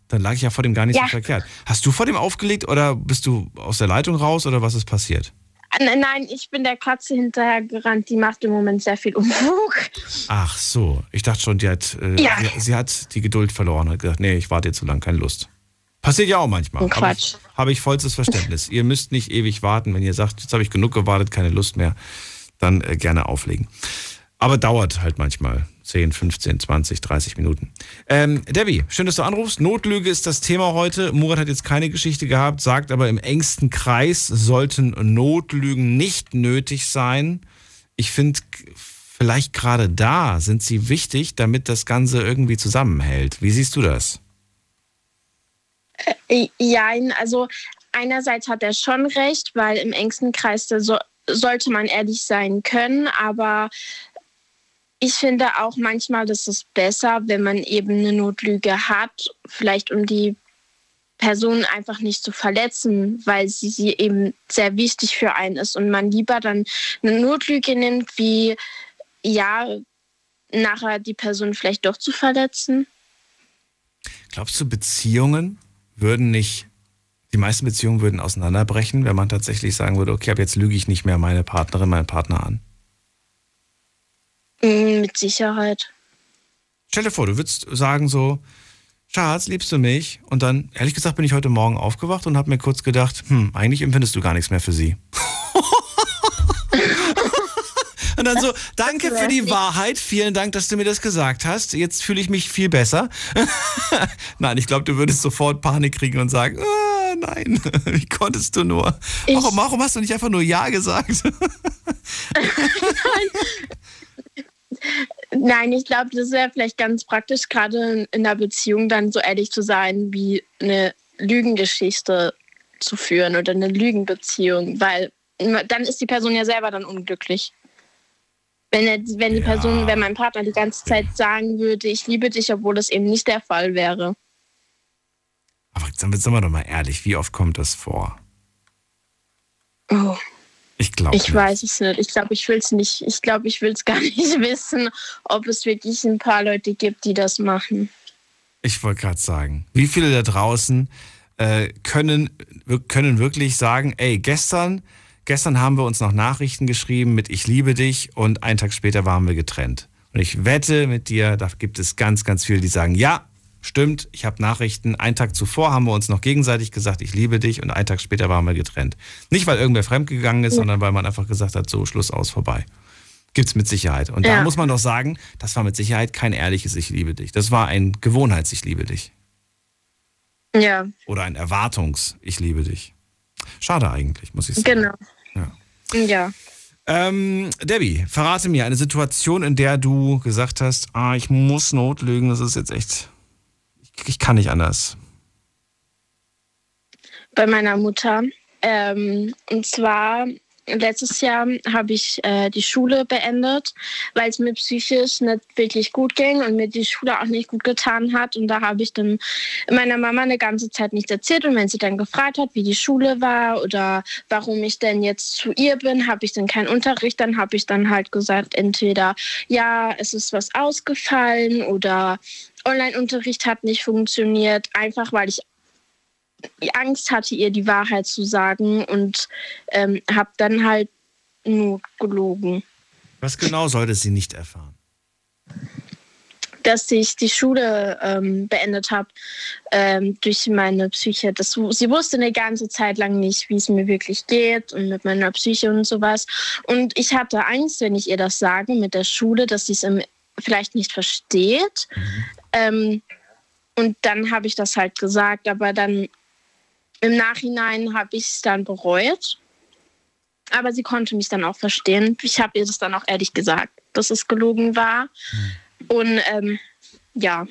Dann lag ich ja vor dem gar nicht Ja. so verkehrt. Hast du vor dem aufgelegt oder bist du aus der Leitung raus oder was ist passiert? Nein, ich bin der Katze hinterher gerannt. Die macht im Moment sehr viel Unfug. Ach so, ich dachte schon, die hat, äh, Ja. sie, sie hat die Geduld verloren, hat gesagt, nee, ich warte jetzt so lange, keine Lust. Passiert ja auch manchmal. Oh, Habe Quatsch. ich, habe ich vollstes Verständnis. ihr müsst nicht ewig warten, wenn ihr sagt, jetzt habe ich genug gewartet, keine Lust mehr, dann äh, gerne auflegen. Aber dauert halt manchmal 10, 15, 20, 30 Minuten. Ähm, Debbie, schön, dass du anrufst. Notlüge ist das Thema heute. Murat hat jetzt keine Geschichte gehabt, sagt aber im engsten Kreis sollten Notlügen nicht nötig sein. Ich finde, vielleicht gerade da sind sie wichtig, damit das Ganze irgendwie zusammenhält. Wie siehst du das? Äh, Jein, also einerseits hat er schon recht, weil im engsten Kreis so, sollte man ehrlich sein können, aber ich finde auch manchmal, dass es besser, wenn man eben eine Notlüge hat, vielleicht um die Person einfach nicht zu verletzen, weil sie, sie eben sehr wichtig für einen ist und man lieber dann eine Notlüge nimmt, wie ja, nachher die Person vielleicht doch zu verletzen. Glaubst du, Beziehungen würden nicht, die meisten Beziehungen würden auseinanderbrechen, wenn man tatsächlich sagen würde, okay, ab jetzt lüge ich nicht mehr meine Partnerin, meinen Partner an? Mm, Mit Sicherheit. Stell dir vor, du würdest sagen so, Schatz, liebst du mich? Und dann, ehrlich gesagt, bin ich heute Morgen aufgewacht und habe mir kurz gedacht, hm, eigentlich empfindest du gar nichts mehr für sie. Und dann so, danke für die Wahrheit, vielen Dank, dass du mir das gesagt hast. Jetzt fühle ich mich viel besser. nein, ich glaube, du würdest sofort Panik kriegen und sagen, ah, nein, wie konntest du nur? Warum, warum hast du nicht einfach nur Ja gesagt? Nein, ich glaube, das wäre vielleicht ganz praktisch, gerade in der Beziehung dann so ehrlich zu sein, wie eine Lügengeschichte zu führen oder eine Lügenbeziehung, weil dann ist die Person ja selber dann unglücklich. Wenn, er, wenn die Person, wenn mein Partner die ganze Zeit sagen würde, ich liebe dich, obwohl das eben nicht der Fall wäre. Aber jetzt sind wir doch mal ehrlich, wie oft kommt das vor? Oh. Ich glaube Ich weiß es nicht. Ich glaube, ich will es nicht. Ich glaube, ich will es gar nicht wissen, ob es wirklich ein paar Leute gibt, die das machen. Ich wollte gerade sagen, wie viele da draußen äh, können, können wirklich sagen, ey, gestern, gestern haben wir uns noch Nachrichten geschrieben mit Ich liebe dich und einen Tag später waren wir getrennt. Und ich wette mit dir, da gibt es ganz, ganz viele, die sagen, ja, stimmt, ich habe Nachrichten. Einen Tag zuvor haben wir uns noch gegenseitig gesagt, ich liebe dich und einen Tag später waren wir getrennt. Nicht, weil irgendwer fremdgegangen ist, Ja. sondern weil man einfach gesagt hat, so, Schluss aus, vorbei. Gibt's mit Sicherheit. Und da Ja. muss man doch sagen, das war mit Sicherheit kein ehrliches Ich liebe dich. Das war ein Gewohnheits Ich liebe dich. Ja, Oder ein Erwartungs Ich liebe dich. Schade eigentlich, muss ich sagen. genau. Ja. Ja. Ähm, Debbie, verrate mir eine Situation, in der du gesagt hast, ah, ich muss notlügen, das ist jetzt echt, ich, kann nicht anders. bei meiner Mutter. Ähm, und zwar letztes Jahr habe ich äh, die Schule beendet, weil es mir psychisch nicht wirklich gut ging und mir die Schule auch nicht gut getan hat. Und da habe ich dann meiner Mama eine ganze Zeit nichts erzählt. Und wenn sie dann gefragt hat, wie die Schule war oder warum ich denn jetzt zu ihr bin, habe ich dann keinen Unterricht. Dann habe ich dann halt gesagt, entweder ja, es ist was ausgefallen oder Online-Unterricht hat nicht funktioniert, einfach weil ich Angst hatte, ihr die Wahrheit zu sagen und ähm, habe dann halt nur gelogen, Was genau sollte sie nicht erfahren? dass ich die Schule ähm, beendet habe ähm, durch meine Psyche. Das, sie wusste eine ganze Zeit lang nicht, wie es mir wirklich geht und mit meiner Psyche und sowas. Und ich hatte Angst, wenn ich ihr das sage mit der Schule, dass sie es vielleicht nicht versteht. Ähm, und dann habe ich das halt gesagt, aber dann im Nachhinein habe ich es dann bereut. Aber sie konnte mich dann auch verstehen. Ich habe ihr das dann auch ehrlich gesagt, dass es gelogen war. Und ähm, ja,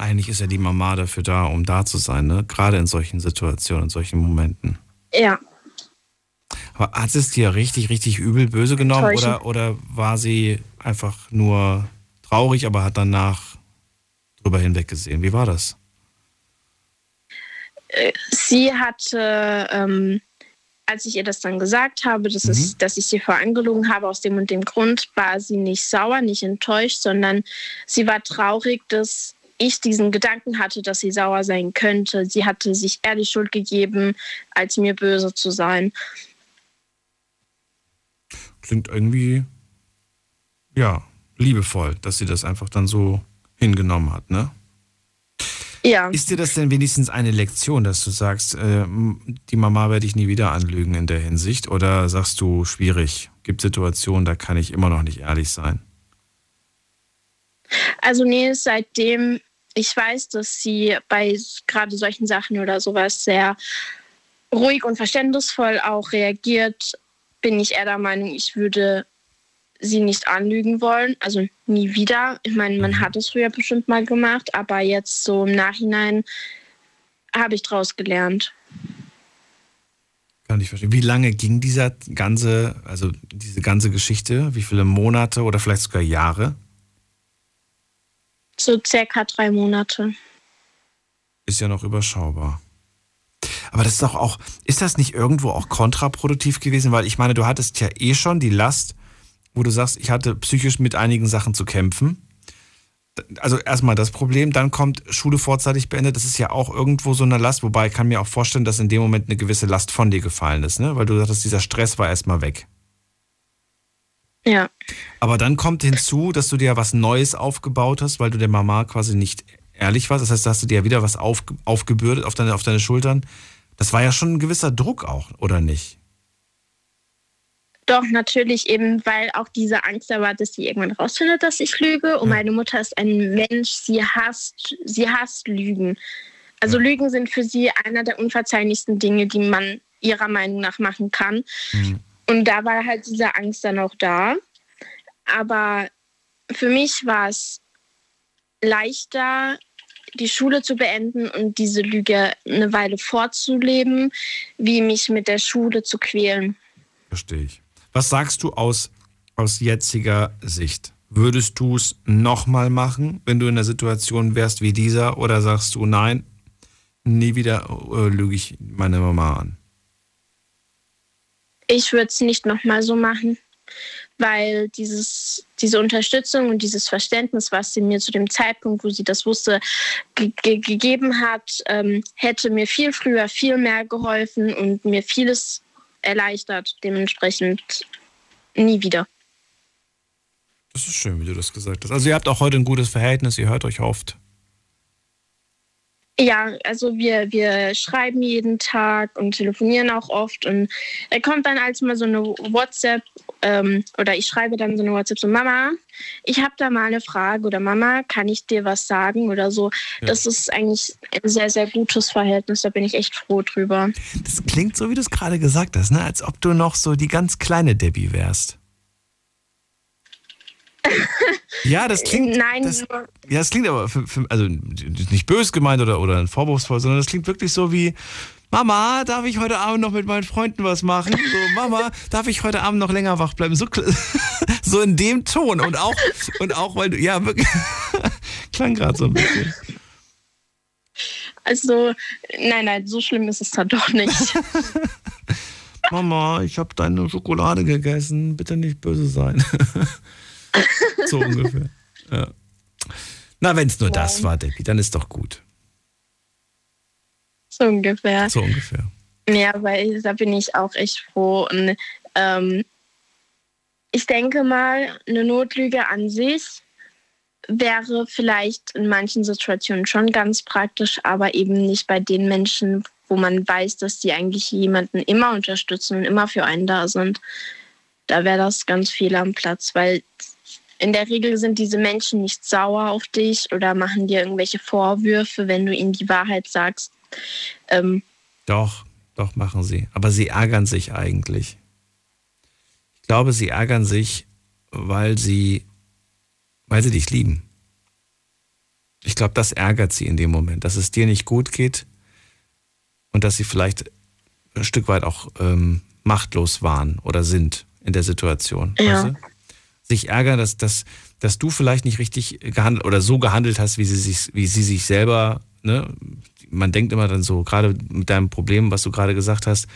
Eigentlich ist ja die Mama dafür da, um da zu sein, ne? Gerade in solchen Situationen, in solchen Momenten. ja. Aber hat sie es dir richtig, richtig übel böse genommen oder, oder war sie einfach nur traurig, aber hat danach drüber hinweggesehen? Wie war das? Äh, sie hatte, ähm, als ich ihr das dann gesagt habe, dass, es, dass ich sie vorangelogen habe, aus dem und dem Grund, war sie nicht sauer, nicht enttäuscht, sondern sie war traurig, dass ich diesen Gedanken hatte, dass sie sauer sein könnte. Sie hatte sich ehrlich Schuld gegeben, als mir böse zu sein. Klingt irgendwie, ja, liebevoll, dass sie das einfach dann so hingenommen hat, ne? Ja. Ist dir das denn wenigstens eine Lektion, dass du sagst, äh, die Mama werde ich nie wieder anlügen in der Hinsicht? Oder sagst du, schwierig, gibt Situationen, da kann ich immer noch nicht ehrlich sein? Also nee, seitdem ich weiß, dass sie bei gerade solchen Sachen oder sowas sehr ruhig und verständnisvoll auch reagiert, bin ich eher der Meinung, ich würde sie nicht anlügen wollen. Also nie wieder. Ich meine, man Mhm. hat es früher bestimmt mal gemacht, aber jetzt so im Nachhinein habe ich draus gelernt. Kann ich verstehen. Wie lange ging dieser ganze, also diese ganze Geschichte? Wie viele Monate oder vielleicht sogar Jahre? So circa drei Monate. Ist ja noch überschaubar. Aber das ist doch auch, ist das nicht irgendwo auch kontraproduktiv gewesen? Weil ich meine, du hattest ja eh schon die Last, wo du sagst, ich hatte psychisch mit einigen Sachen zu kämpfen. Also erstmal das Problem, dann kommt Schule vorzeitig beendet. Das ist ja auch irgendwo so eine Last, wobei ich kann mir auch vorstellen, dass in dem Moment eine gewisse Last von dir gefallen ist, ne? Weil du sagtest, dieser Stress war erstmal weg. Ja. Aber dann kommt hinzu, dass du dir was Neues aufgebaut hast, weil du der Mama quasi nicht ehrlich warst. Das heißt, da hast du dir ja wieder was auf, aufgebürdet auf deine, auf deine Schultern. Das war ja schon ein gewisser Druck auch, oder nicht? Doch, natürlich eben, weil auch diese Angst da war, dass sie irgendwann rausfindet, dass ich lüge. Und meine Mutter ist ein Mensch, sie hasst, sie hasst Lügen. Also Lügen sind für sie einer der unverzeihlichsten Dinge, die man ihrer Meinung nach machen kann. Und da war halt diese Angst dann auch da. Aber für mich war es leichter, die Schule zu beenden und diese Lüge eine Weile fortzuleben, wie mich mit der Schule zu quälen. Verstehe ich. Was sagst du aus, aus jetziger Sicht? Würdest du es nochmal machen, wenn du in einer Situation wärst wie dieser? Oder sagst du, nein, nie wieder äh, lüge ich meine Mama an? Ich würde es nicht nochmal so machen, weil dieses, diese Unterstützung und dieses Verständnis, was sie mir zu dem Zeitpunkt, wo sie das wusste, ge ge gegeben hat, ähm, hätte mir viel früher viel mehr geholfen und mir vieles erleichtert. Dementsprechend nie wieder. Das ist schön, wie du das gesagt hast. Also ihr habt auch heute ein gutes Verhältnis, ihr hört euch oft. Ja, also wir, wir schreiben jeden Tag und telefonieren auch oft und er kommt dann als mal so eine WhatsApp ähm, oder ich schreibe dann so eine WhatsApp so Mama, ich habe da mal eine Frage oder Mama, kann ich dir was sagen oder so. Ja. Das ist eigentlich ein sehr, sehr gutes Verhältnis, da bin ich echt froh drüber. Das klingt so, wie du es gerade gesagt hast, ne? als ob du noch so die ganz kleine Debbie wärst. Ja, das klingt. Nein, das, ja, das klingt aber für, für, also nicht bös gemeint oder, oder vorwurfsvoll, sondern das klingt wirklich so wie: Mama, darf ich heute Abend noch mit meinen Freunden was machen? So, Mama, darf ich heute Abend noch länger wach bleiben? So, so in dem Ton und auch, und auch weil du, ja, wirklich, klang gerade so ein bisschen. Also, nein, nein, so schlimm ist es dann doch nicht. Mama, ich habe deine Schokolade gegessen, bitte nicht böse sein. so ungefähr. Ja. Na, wenn es nur das war, Debbie, dann ist doch gut. so ungefähr. So ungefähr. Ja, weil da bin ich auch echt froh. Und ähm, ich denke mal, eine Notlüge an sich wäre vielleicht in manchen Situationen schon ganz praktisch, aber eben nicht bei den Menschen, wo man weiß, dass die eigentlich jemanden immer unterstützen und immer für einen da sind. Da wäre das ganz viel am Platz, weil in der Regel sind diese Menschen nicht sauer auf dich oder machen dir irgendwelche Vorwürfe, wenn du ihnen die Wahrheit sagst. Ähm, Doch, doch machen sie. Aber sie ärgern sich eigentlich. Ich glaube, sie ärgern sich, weil sie, weil sie dich lieben. Ich glaube, das ärgert sie in dem Moment, dass es dir nicht gut geht und dass sie vielleicht ein Stück weit auch ähm, machtlos waren oder sind in der Situation. Ja. Weißt du? Sich ärgern, dass, dass, dass du vielleicht nicht richtig gehandelt oder so gehandelt hast, wie sie sich, wie sie sich selber, ne? Man denkt immer dann so, gerade mit deinem Problem, was du gerade gesagt hast,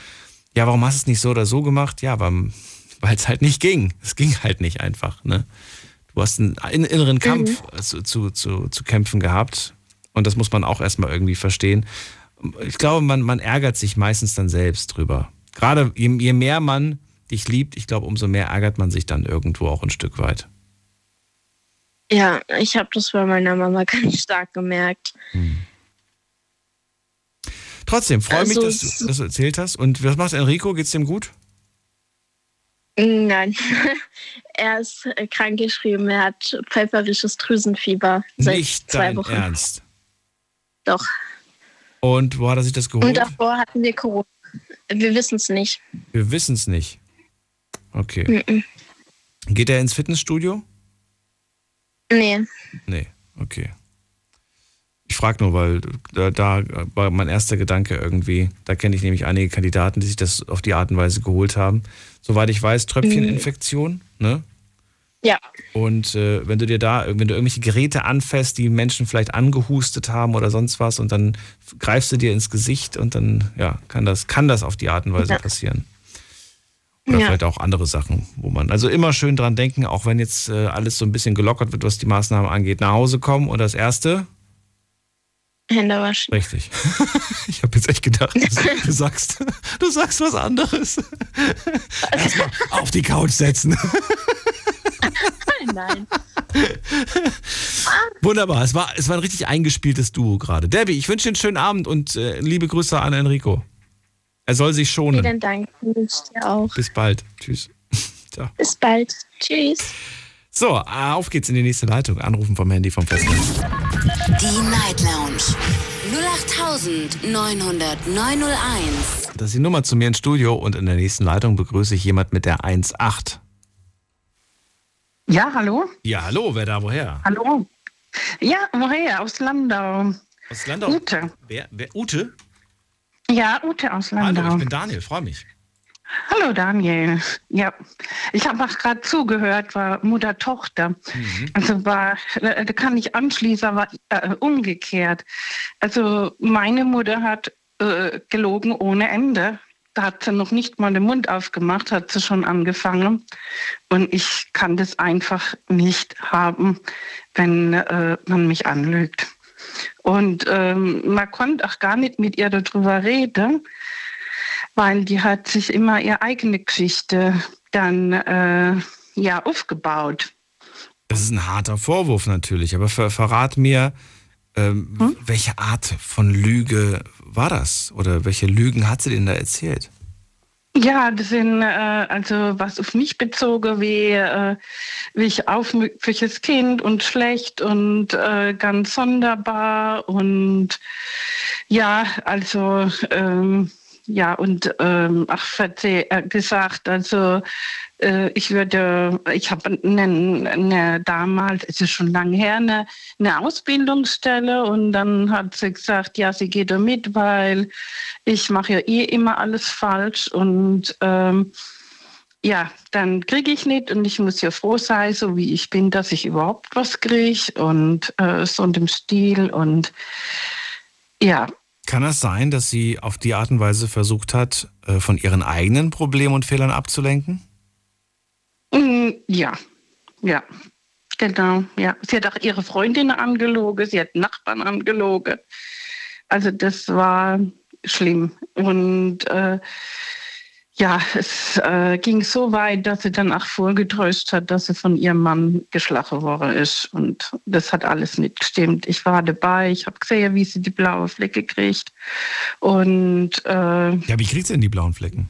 ja, warum hast du es nicht so oder so gemacht? Ja, weil es halt nicht ging. Es ging halt nicht einfach, ne? du hast einen inneren Kampf mhm. zu, zu, zu, zu kämpfen gehabt. Und das muss man auch erstmal irgendwie verstehen. Ich glaube, man, man ärgert sich meistens dann selbst drüber. Gerade je, je mehr man dich liebt, ich glaube, umso mehr ärgert man sich dann irgendwo auch ein Stück weit. Ja, ich habe das bei meiner Mama ganz stark gemerkt. Hm. Trotzdem, freue also, mich, dass du das erzählt hast. Und was macht Enrico? Geht's dem gut? Nein, er ist krankgeschrieben. Er hat pfeiferisches Drüsenfieber seit Nicht zwei dein Wochen. Ernst? Doch. Und wo hat er sich das geholt? Und davor hatten wir Corona. Wir wissen es nicht. Wir wissen es nicht. Okay. -mm. Geht er ins Fitnessstudio? Nee. Nee, okay. Ich frage nur, weil da, da, war mein erster Gedanke irgendwie. Da kenne ich nämlich einige Kandidaten, die sich das auf die Art und Weise geholt haben. Soweit ich weiß, Tröpfcheninfektion, ne? Ja. Und äh, wenn du dir da, wenn du irgendwelche Geräte anfasst, die Menschen vielleicht angehustet haben oder sonst was, und dann greifst du dir ins Gesicht und dann, ja, kann das, kann das auf die Art und Weise ja. passieren. Oder ja. vielleicht auch andere Sachen, wo man, also immer schön dran denken, auch wenn jetzt äh, alles so ein bisschen gelockert wird, was die Maßnahmen angeht, nach Hause kommen und das Erste, Hände waschen. Richtig. Ich habe jetzt echt gedacht, du, sagst, du sagst was anderes. Erstmal auf die Couch setzen. Nein. Wunderbar, es war, es war ein richtig eingespieltes Duo gerade. Debbie, ich wünsche dir einen schönen Abend und äh, liebe Grüße an Enrico. Er soll sich schonen. Vielen Dank, dir auch. Bis bald. Tschüss. Ciao. Bis bald. Tschüss. So, auf geht's in die nächste Leitung. Anrufen vom Handy vom Festnetz. Die Night Lounge 0890901. Das ist die Nummer zu mir ins Studio und in der nächsten Leitung begrüße ich jemand mit der 18. Ja, hallo? Ja, hallo, wer da woher? Hallo. Ja, woher? Aus Landau. Aus Landau? Ute. Wer, wer, Ute? Ja, Ute aus Landau. Hallo, ich bin Daniel, freue mich. Hallo Daniel. Ja, ich habe auch gerade zugehört, war Mutter-Tochter. Mhm. Also war, da kann ich anschließen, aber äh, umgekehrt. Also meine Mutter hat äh, gelogen ohne Ende. Da hat sie noch nicht mal den Mund aufgemacht, hat sie schon angefangen. Und ich kann das einfach nicht haben, wenn äh, man mich anlügt. Und ähm, man konnte auch gar nicht mit ihr darüber reden weil die hat sich immer ihre eigene Geschichte dann äh, ja aufgebaut. Das ist ein harter Vorwurf natürlich, aber ver verrat mir, ähm, hm? welche Art von Lüge war das? Oder welche Lügen hat sie denn da erzählt? Ja, das sind äh, also was auf mich bezogen, wie, äh, wie ich aufmüpfiges Kind und schlecht und äh, ganz sonderbar und ja, also ähm, ja, und ähm, ach, äh, gesagt, also äh, ich würde, ich habe eine, eine, damals, es ist schon lange her, eine, eine Ausbildungsstelle und dann hat sie gesagt, ja, sie geht da mit, weil ich mache ja eh immer alles falsch und ähm, ja, dann kriege ich nicht und ich muss ja froh sein, so wie ich bin, dass ich überhaupt was kriege und äh, so in dem Stil und ja, kann es sein, dass sie auf die Art und Weise versucht hat, äh, von ihren eigenen Problemen und Fehlern abzulenken? Ja, ja, genau, ja. Sie hat auch ihre Freundin angelogen, sie hat Nachbarn angelogen. Also das war schlimm. Und äh, ja, es äh, ging so weit, dass sie dann auch vorgetäuscht hat, dass sie von ihrem Mann geschlagen worden ist. Und das hat alles nicht gestimmt. Ich war dabei, ich habe gesehen, wie sie die blaue Flecke kriegt. Und äh, ja, wie kriegt sie denn die blauen Flecken?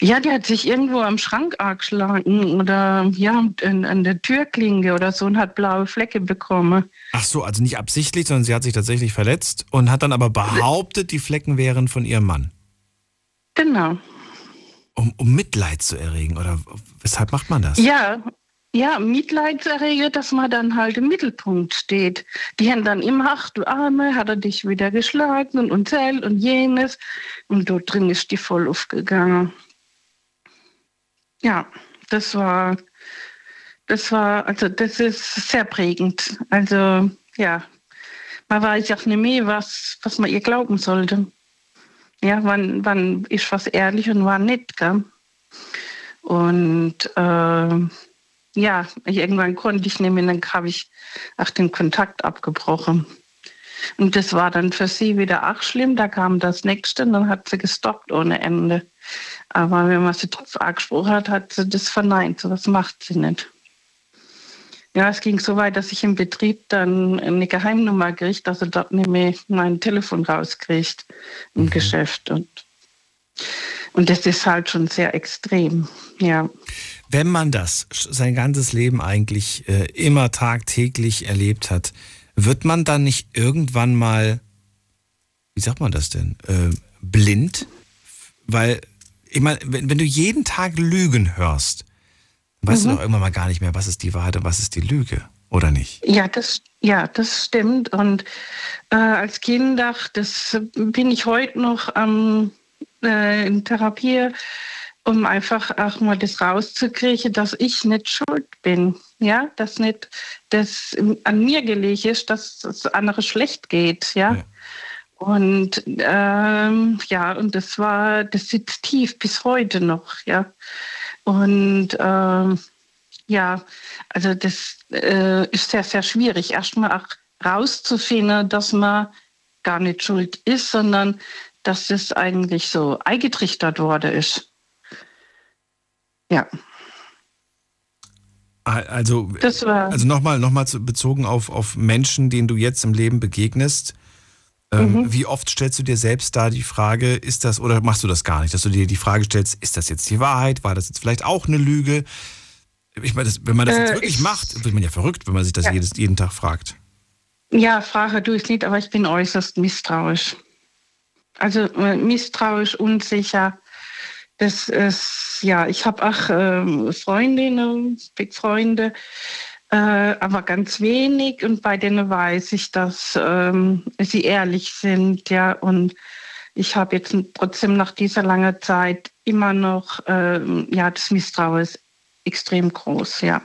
Ja, die hat sich irgendwo am Schrank geschlagen oder ja, an, an der Türklinge oder so und hat blaue Flecke bekommen. Ach so, also nicht absichtlich, sondern sie hat sich tatsächlich verletzt und hat dann aber behauptet, die Flecken wären von ihrem Mann. Genau um, um Mitleid zu erregen? Oder weshalb macht man das? Ja, ja, Mitleid zu erregen, dass man dann halt im Mittelpunkt steht. Die haben dann immer, ach du Arme, hat er dich wieder geschlagen und, und zählt und jenes. Und dort drin ist die voll aufgegangen. Ja, das war, das war, also das ist sehr prägend. Also ja, man weiß auch nicht mehr, was, was man ihr glauben sollte ja, wann, wann ist was ehrlich und wann nicht. Gell? Und äh, ja, irgendwann konnte ich nicht mehr, dann habe ich auch den Kontakt abgebrochen. Und das war dann für sie wieder auch schlimm. Da kam das nächste und dann hat sie gestoppt ohne Ende. Aber wenn man sie drauf angesprochen hat, hat sie das verneint. So was macht sie nicht. Ja, es ging so weit, dass ich im Betrieb dann eine Geheimnummer kriegt, dass er dort nicht mehr mein Telefon rauskriegt im mhm. Geschäft. Und, und das ist halt schon sehr extrem, ja. Wenn man das sein ganzes Leben eigentlich äh, immer tagtäglich erlebt hat, wird man dann nicht irgendwann mal, wie sagt man das denn, äh, blind? Weil, ich meine, wenn, wenn, du jeden Tag Lügen hörst, weißt mhm. du doch irgendwann mal gar nicht mehr, was ist die Wahrheit und was ist die Lüge, oder nicht? Ja, das, ja, das stimmt. Und äh, als Kind, das bin ich heute noch ähm, äh, in Therapie um einfach auch mal das rauszukriegen, dass ich nicht schuld bin. Ja, dass nicht das an mir gelegen ist, dass es andere schlecht geht. Ja. ja. Und ähm, ja, und das war, das sitzt tief bis heute noch, ja. Und ähm, ja, also das äh, ist sehr, sehr schwierig, erstmal auch rauszufinden, dass man gar nicht schuld ist, sondern dass es eigentlich so eingetrichtert worden ist. Ja. Also, also nochmal noch mal bezogen auf, auf Menschen, denen du jetzt im Leben begegnest. Ähm, mhm. Wie oft stellst du dir selbst da die Frage, ist das, oder machst du das gar nicht, dass du dir die Frage stellst, ist das jetzt die Wahrheit? War das jetzt vielleicht auch eine Lüge? Ich meine, das, wenn man das äh, jetzt wirklich ich, macht, wird man ja verrückt, wenn man sich das ja. jedes, jeden Tag fragt. Ja, Frage tue ich nicht, aber ich bin äußerst misstrauisch. Also äh, misstrauisch, unsicher das ist, ja, ich habe auch äh, Freundinnen, Freunde, äh, aber ganz wenig. Und bei denen weiß ich, dass ähm, sie ehrlich sind, ja. Und ich habe jetzt trotzdem nach dieser langen Zeit immer noch, ähm, ja, das Misstrauen ist extrem groß, ja.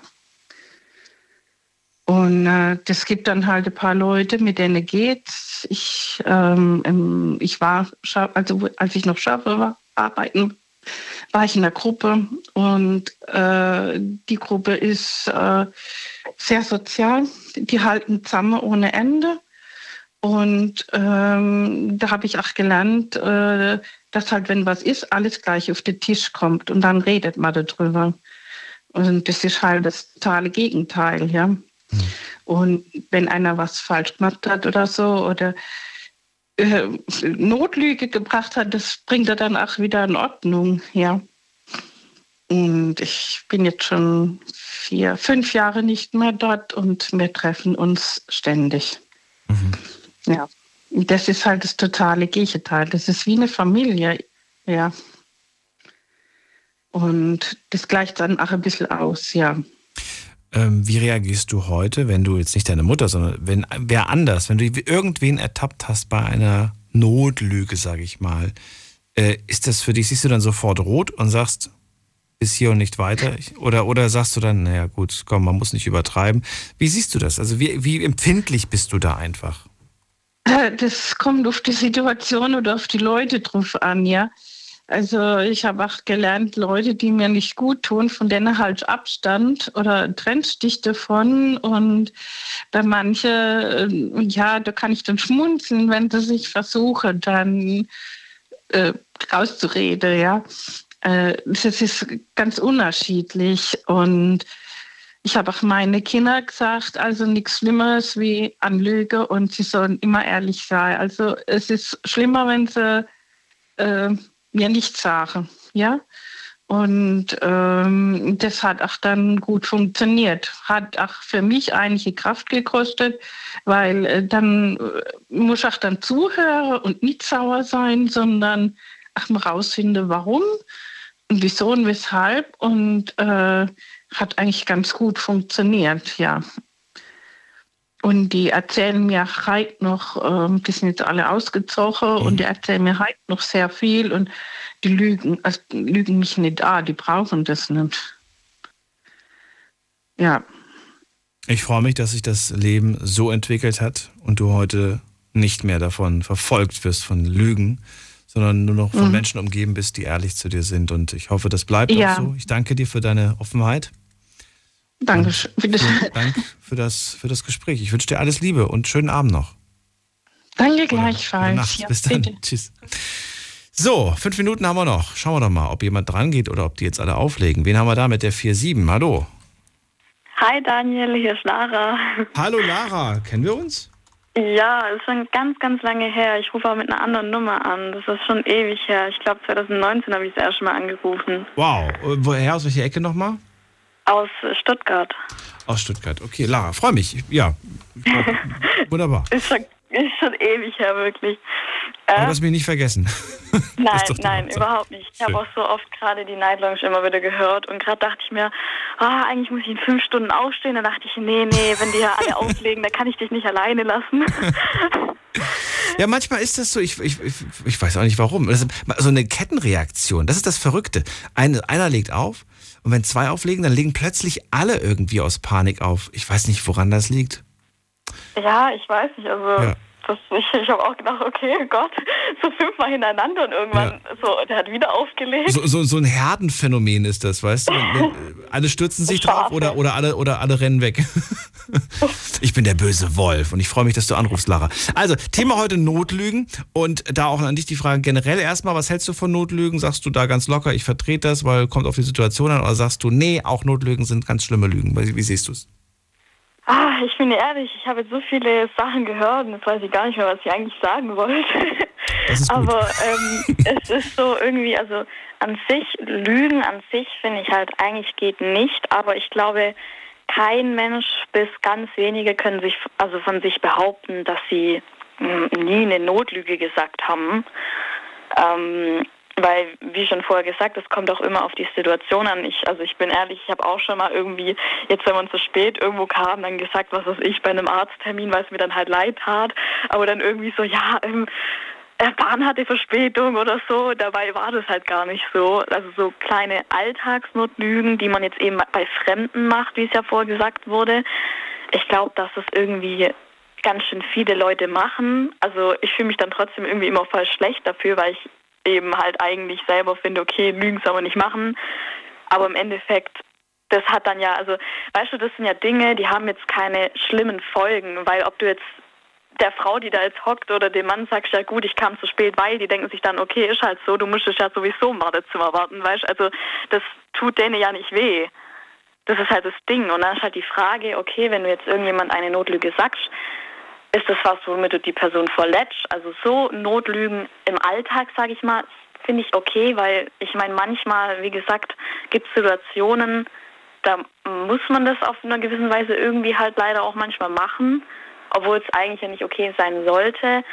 Und äh, das gibt dann halt ein paar Leute, mit denen geht's. Ich, ähm, ich war, also als ich noch schaffe war, arbeiten war ich in der Gruppe und äh, die Gruppe ist äh, sehr sozial. Die halten zusammen ohne Ende. Und ähm, da habe ich auch gelernt, äh, dass halt, wenn was ist, alles gleich auf den Tisch kommt und dann redet man darüber. Und das ist halt das totale Gegenteil, ja. Mhm. Und wenn einer was falsch gemacht hat oder so, oder äh, Notlüge gebracht hat, das bringt er dann auch wieder in Ordnung, ja. Und ich bin jetzt schon vier, fünf Jahre nicht mehr dort und wir treffen uns ständig. Mhm. Ja. Das ist halt das totale Gegenteil. Das ist wie eine Familie, ja. Und das gleicht dann auch ein bisschen aus, ja. Ähm, wie reagierst du heute, wenn du jetzt nicht deine Mutter, sondern wenn wer anders, wenn du irgendwen ertappt hast bei einer Notlüge, sage ich mal, äh, ist das für dich, siehst du dann sofort rot und sagst, bis hier und nicht weiter? Oder, oder sagst du dann, naja gut, komm, man muss nicht übertreiben. Wie siehst du das? Also wie, wie empfindlich bist du da einfach? Äh, das kommt auf die Situation oder auf die Leute drauf an, ja. Also ich habe auch gelernt, Leute, die mir nicht gut tun, von denen halt Abstand oder trennst dich davon. Und bei manchen, äh, ja, da kann ich dann schmunzeln, wenn sie sich versuchen, dann äh, rauszureden, ja. Äh, das ist ganz unterschiedlich. Und ich habe auch meine Kinder gesagt, also nichts Schlimmeres wie Anlüge und sie sollen immer ehrlich sein. Also es ist schlimmer, wenn sie äh, mir nichts sagen. Ja? Und ähm, das hat auch dann gut funktioniert. Hat auch für mich einige Kraft gekostet, weil äh, dann äh, muss ich auch dann zuhören und nicht sauer sein, sondern auch mal rausfinden, warum und wieso und weshalb. Und äh, hat eigentlich ganz gut funktioniert, ja. Und die erzählen mir heute noch, ähm, die sind jetzt alle ausgezogen mhm. und die erzählen mir heute noch sehr viel und die lügen, also lügen mich nicht an, die brauchen das nicht. Ja. Ich freue mich, dass sich das Leben so entwickelt hat und du heute nicht mehr davon verfolgt wirst von Lügen, sondern nur noch von mhm. Menschen umgeben bist, die ehrlich zu dir sind. Und ich hoffe, das bleibt ja. auch so. Ich danke dir für deine Offenheit. Dankeschön. Vielen Dank für das, für das Gespräch. Ich wünsche dir alles Liebe und schönen Abend noch. Danke gleichfalls. Ja, Bis dann. bitte. Tschüss. So, fünf Minuten haben wir noch. Schauen wir doch mal, ob jemand dran geht oder ob die jetzt alle auflegen. Wen haben wir da mit der 4-7? Hallo. Hi Daniel, hier ist Lara. Hallo Lara, kennen wir uns? Ja, ist schon ganz, ganz lange her. Ich rufe auch mit einer anderen Nummer an. Das ist schon ewig her. Ich glaube 2019 habe ich das erste Mal angerufen. Wow. Woher, aus welcher Ecke nochmal? Aus äh, Stuttgart. Aus Stuttgart. Okay, Lara, freue mich. Ja, wunderbar. Ist schon, ist schon ewig her, wirklich. Aber Äh, du hast mich nicht vergessen. nein, nein, Hauptsache. überhaupt nicht. Ich habe auch so oft gerade die Night Lounge immer wieder gehört und gerade dachte ich mir, ah, eigentlich muss ich in fünf Stunden aufstehen. Dann dachte ich, nee, nee, wenn die ja alle auflegen, dann kann ich dich nicht alleine lassen. Ja, manchmal ist das so, ich, ich, ich, weiß auch nicht warum. Ist so eine Kettenreaktion, das ist das Verrückte. Eine, einer legt auf und wenn zwei auflegen, dann legen plötzlich alle irgendwie aus Panik auf. Ich weiß nicht, woran das liegt. ja, ich weiß nicht, also... Ja. Das, ich ich habe auch gedacht, okay, Gott, so fünfmal hintereinander und irgendwann so, der hat wieder aufgelegt. So, so, so ein Herdenphänomen ist das, weißt du? Alle stürzen sich drauf oder, oder, alle, oder alle rennen weg. Ich bin der böse Wolf und ich freue mich, dass du anrufst, Lara. Also, Thema heute Notlügen und da auch an dich die Frage generell erstmal, was hältst du von Notlügen? Sagst du da ganz locker, ich vertrete das, weil kommt auf die Situation an oder sagst du, nee, auch Notlügen sind ganz schlimme Lügen? Wie, wie siehst du es? Ah, ich bin ehrlich, ich habe jetzt so viele Sachen gehört und jetzt weiß ich gar nicht mehr, was ich eigentlich sagen wollte. Aber ähm, es ist so irgendwie, also an sich, Lügen an sich finde ich halt eigentlich geht nicht, aber ich glaube, kein Mensch bis ganz wenige können sich also von sich behaupten, dass sie mm, nie eine Notlüge gesagt haben. Ähm, weil, wie schon vorher gesagt, es kommt auch immer auf die Situation an. Ich, also ich bin ehrlich, ich habe auch schon mal irgendwie, jetzt wenn man zu spät irgendwo kam, dann gesagt, was weiß ich, bei einem Arzttermin, weil es mir dann halt leid tat, aber dann irgendwie so, ja, ähm, äh, Bahn hatte Verspätung oder so. Dabei war das halt gar nicht so. Also so kleine Alltagsnotlügen, die man jetzt eben bei Fremden macht, wie es ja vorher gesagt wurde. Ich glaube, dass das irgendwie ganz schön viele Leute machen. Also ich fühle mich dann trotzdem irgendwie immer voll schlecht dafür, weil ich eben halt eigentlich selber finde, okay, Lügen soll man nicht machen. Aber im Endeffekt, das hat dann ja, also weißt du, das sind ja Dinge, die haben jetzt keine schlimmen Folgen, weil ob du jetzt der Frau, die da jetzt hockt oder dem Mann sagst, ja gut, ich kam zu spät, weil die denken sich dann, okay, ist halt so, du musstest ja sowieso im Wartezimmer warten, weißt also das tut denen ja nicht weh. Das ist halt das Ding. Und dann ist halt die Frage, okay, wenn du jetzt irgendjemand eine Notlüge sagst, ist das was, womit du die Person verletzt? Also so Notlügen im Alltag, sage ich mal, finde ich okay, weil ich meine, manchmal, wie gesagt, gibt es Situationen, da muss man das auf einer gewissen Weise irgendwie halt leider auch manchmal machen, obwohl es eigentlich ja nicht okay sein sollte.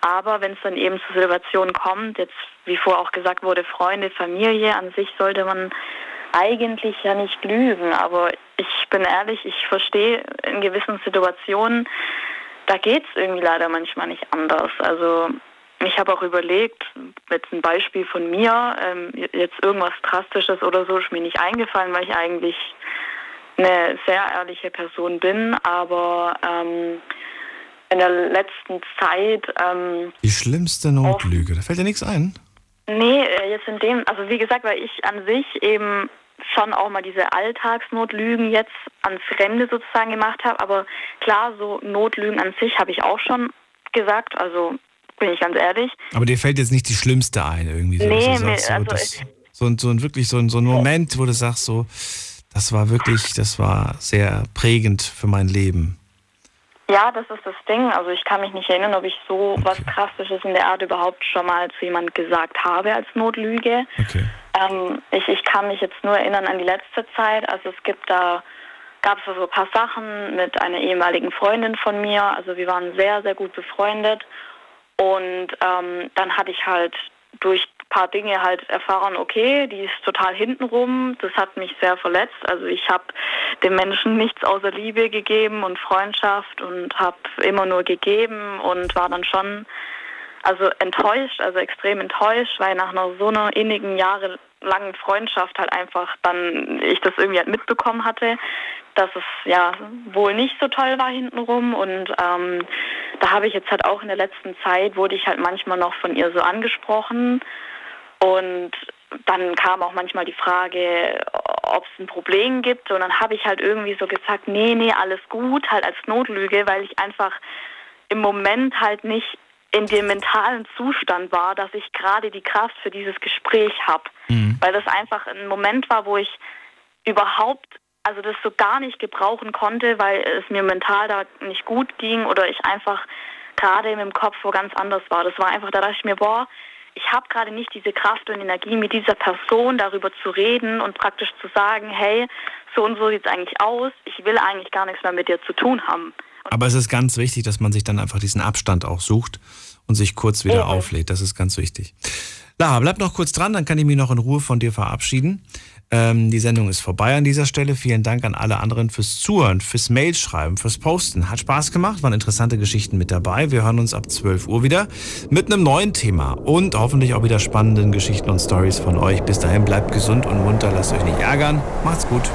Aber wenn es dann eben zu Situationen kommt, jetzt wie vorher auch gesagt wurde, Freunde, Familie, an sich sollte man eigentlich ja nicht lügen. Aber ich bin ehrlich, ich verstehe in gewissen Situationen, da geht es irgendwie leider manchmal nicht anders. Also ich habe auch überlegt, jetzt ein Beispiel von mir, ähm, jetzt irgendwas Drastisches oder so ist mir nicht eingefallen, weil ich eigentlich eine sehr ehrliche Person bin, aber ähm, in der letzten Zeit, ähm, Die schlimmste Notlüge. Da fällt dir nichts ein? nee, äh, jetzt in dem, also wie gesagt, weil ich an sich eben schon auch mal diese Alltagsnotlügen jetzt an Fremde sozusagen gemacht habe, aber klar, so Notlügen an sich habe ich auch schon gesagt, also bin ich ganz ehrlich. Aber dir fällt jetzt nicht die schlimmste ein, irgendwie. So, Nee, mir- sagst, so, also das, so, ein- so ein wirklich so ein, so ein Moment, wo du sagst, so, das war wirklich, das war sehr prägend für mein Leben. Ja, das ist das Ding. Also ich kann mich nicht erinnern, ob ich so was Drastisches in der Art überhaupt schon mal zu jemand gesagt habe als Notlüge. Ähm, ich, ich kann mich jetzt nur erinnern an die letzte Zeit. Also es gibt da, gab es so ein paar Sachen mit einer ehemaligen Freundin von mir. Also wir waren sehr, sehr gut befreundet. Und ähm, dann hatte ich halt durch paar Dinge halt erfahren, okay, die ist total hintenrum. Das hat mich sehr verletzt. Also ich habe dem Menschen nichts außer Liebe gegeben und Freundschaft und habe immer nur gegeben und war dann schon also enttäuscht, also extrem enttäuscht, weil nach einer so einer innigen, jahrelangen Freundschaft halt einfach dann ich das irgendwie halt mitbekommen hatte, dass es ja wohl nicht so toll war hintenrum und ähm, da habe ich jetzt halt auch in der letzten Zeit, wurde ich halt manchmal noch von ihr so angesprochen und dann kam auch manchmal die Frage, ob es ein Problem gibt. Und dann habe ich halt irgendwie so gesagt, nee, nee, alles gut, halt als Notlüge, weil ich einfach im Moment halt nicht in dem mentalen Zustand war, dass ich gerade die Kraft für dieses Gespräch habe. Mhm. Weil das einfach ein Moment war, wo ich überhaupt, also das so gar nicht gebrauchen konnte, weil es mir mental da nicht gut ging oder ich einfach gerade mit dem Kopf wo ganz anders war. Das war einfach, da dachte ich mir, boah, ich habe gerade nicht diese Kraft und Energie, mit dieser Person darüber zu reden und praktisch zu sagen, hey, so und so sieht es eigentlich aus, ich will eigentlich gar nichts mehr mit dir zu tun haben. Aber es ist ganz wichtig, dass man sich dann einfach diesen Abstand auch sucht und sich kurz wieder Eben. auflädt. Das ist ganz wichtig. Lara, bleib noch kurz dran, dann kann ich mich noch in Ruhe von dir verabschieden. Ähm, die Sendung ist vorbei an dieser Stelle. Vielen Dank an alle anderen fürs Zuhören, fürs Mailschreiben, fürs Posten. Hat Spaß gemacht, waren interessante Geschichten mit dabei. Wir hören uns ab 12 Uhr wieder mit einem neuen Thema und hoffentlich auch wieder spannenden Geschichten und Stories von euch. Bis dahin bleibt gesund und munter, lasst euch nicht ärgern. Macht's gut.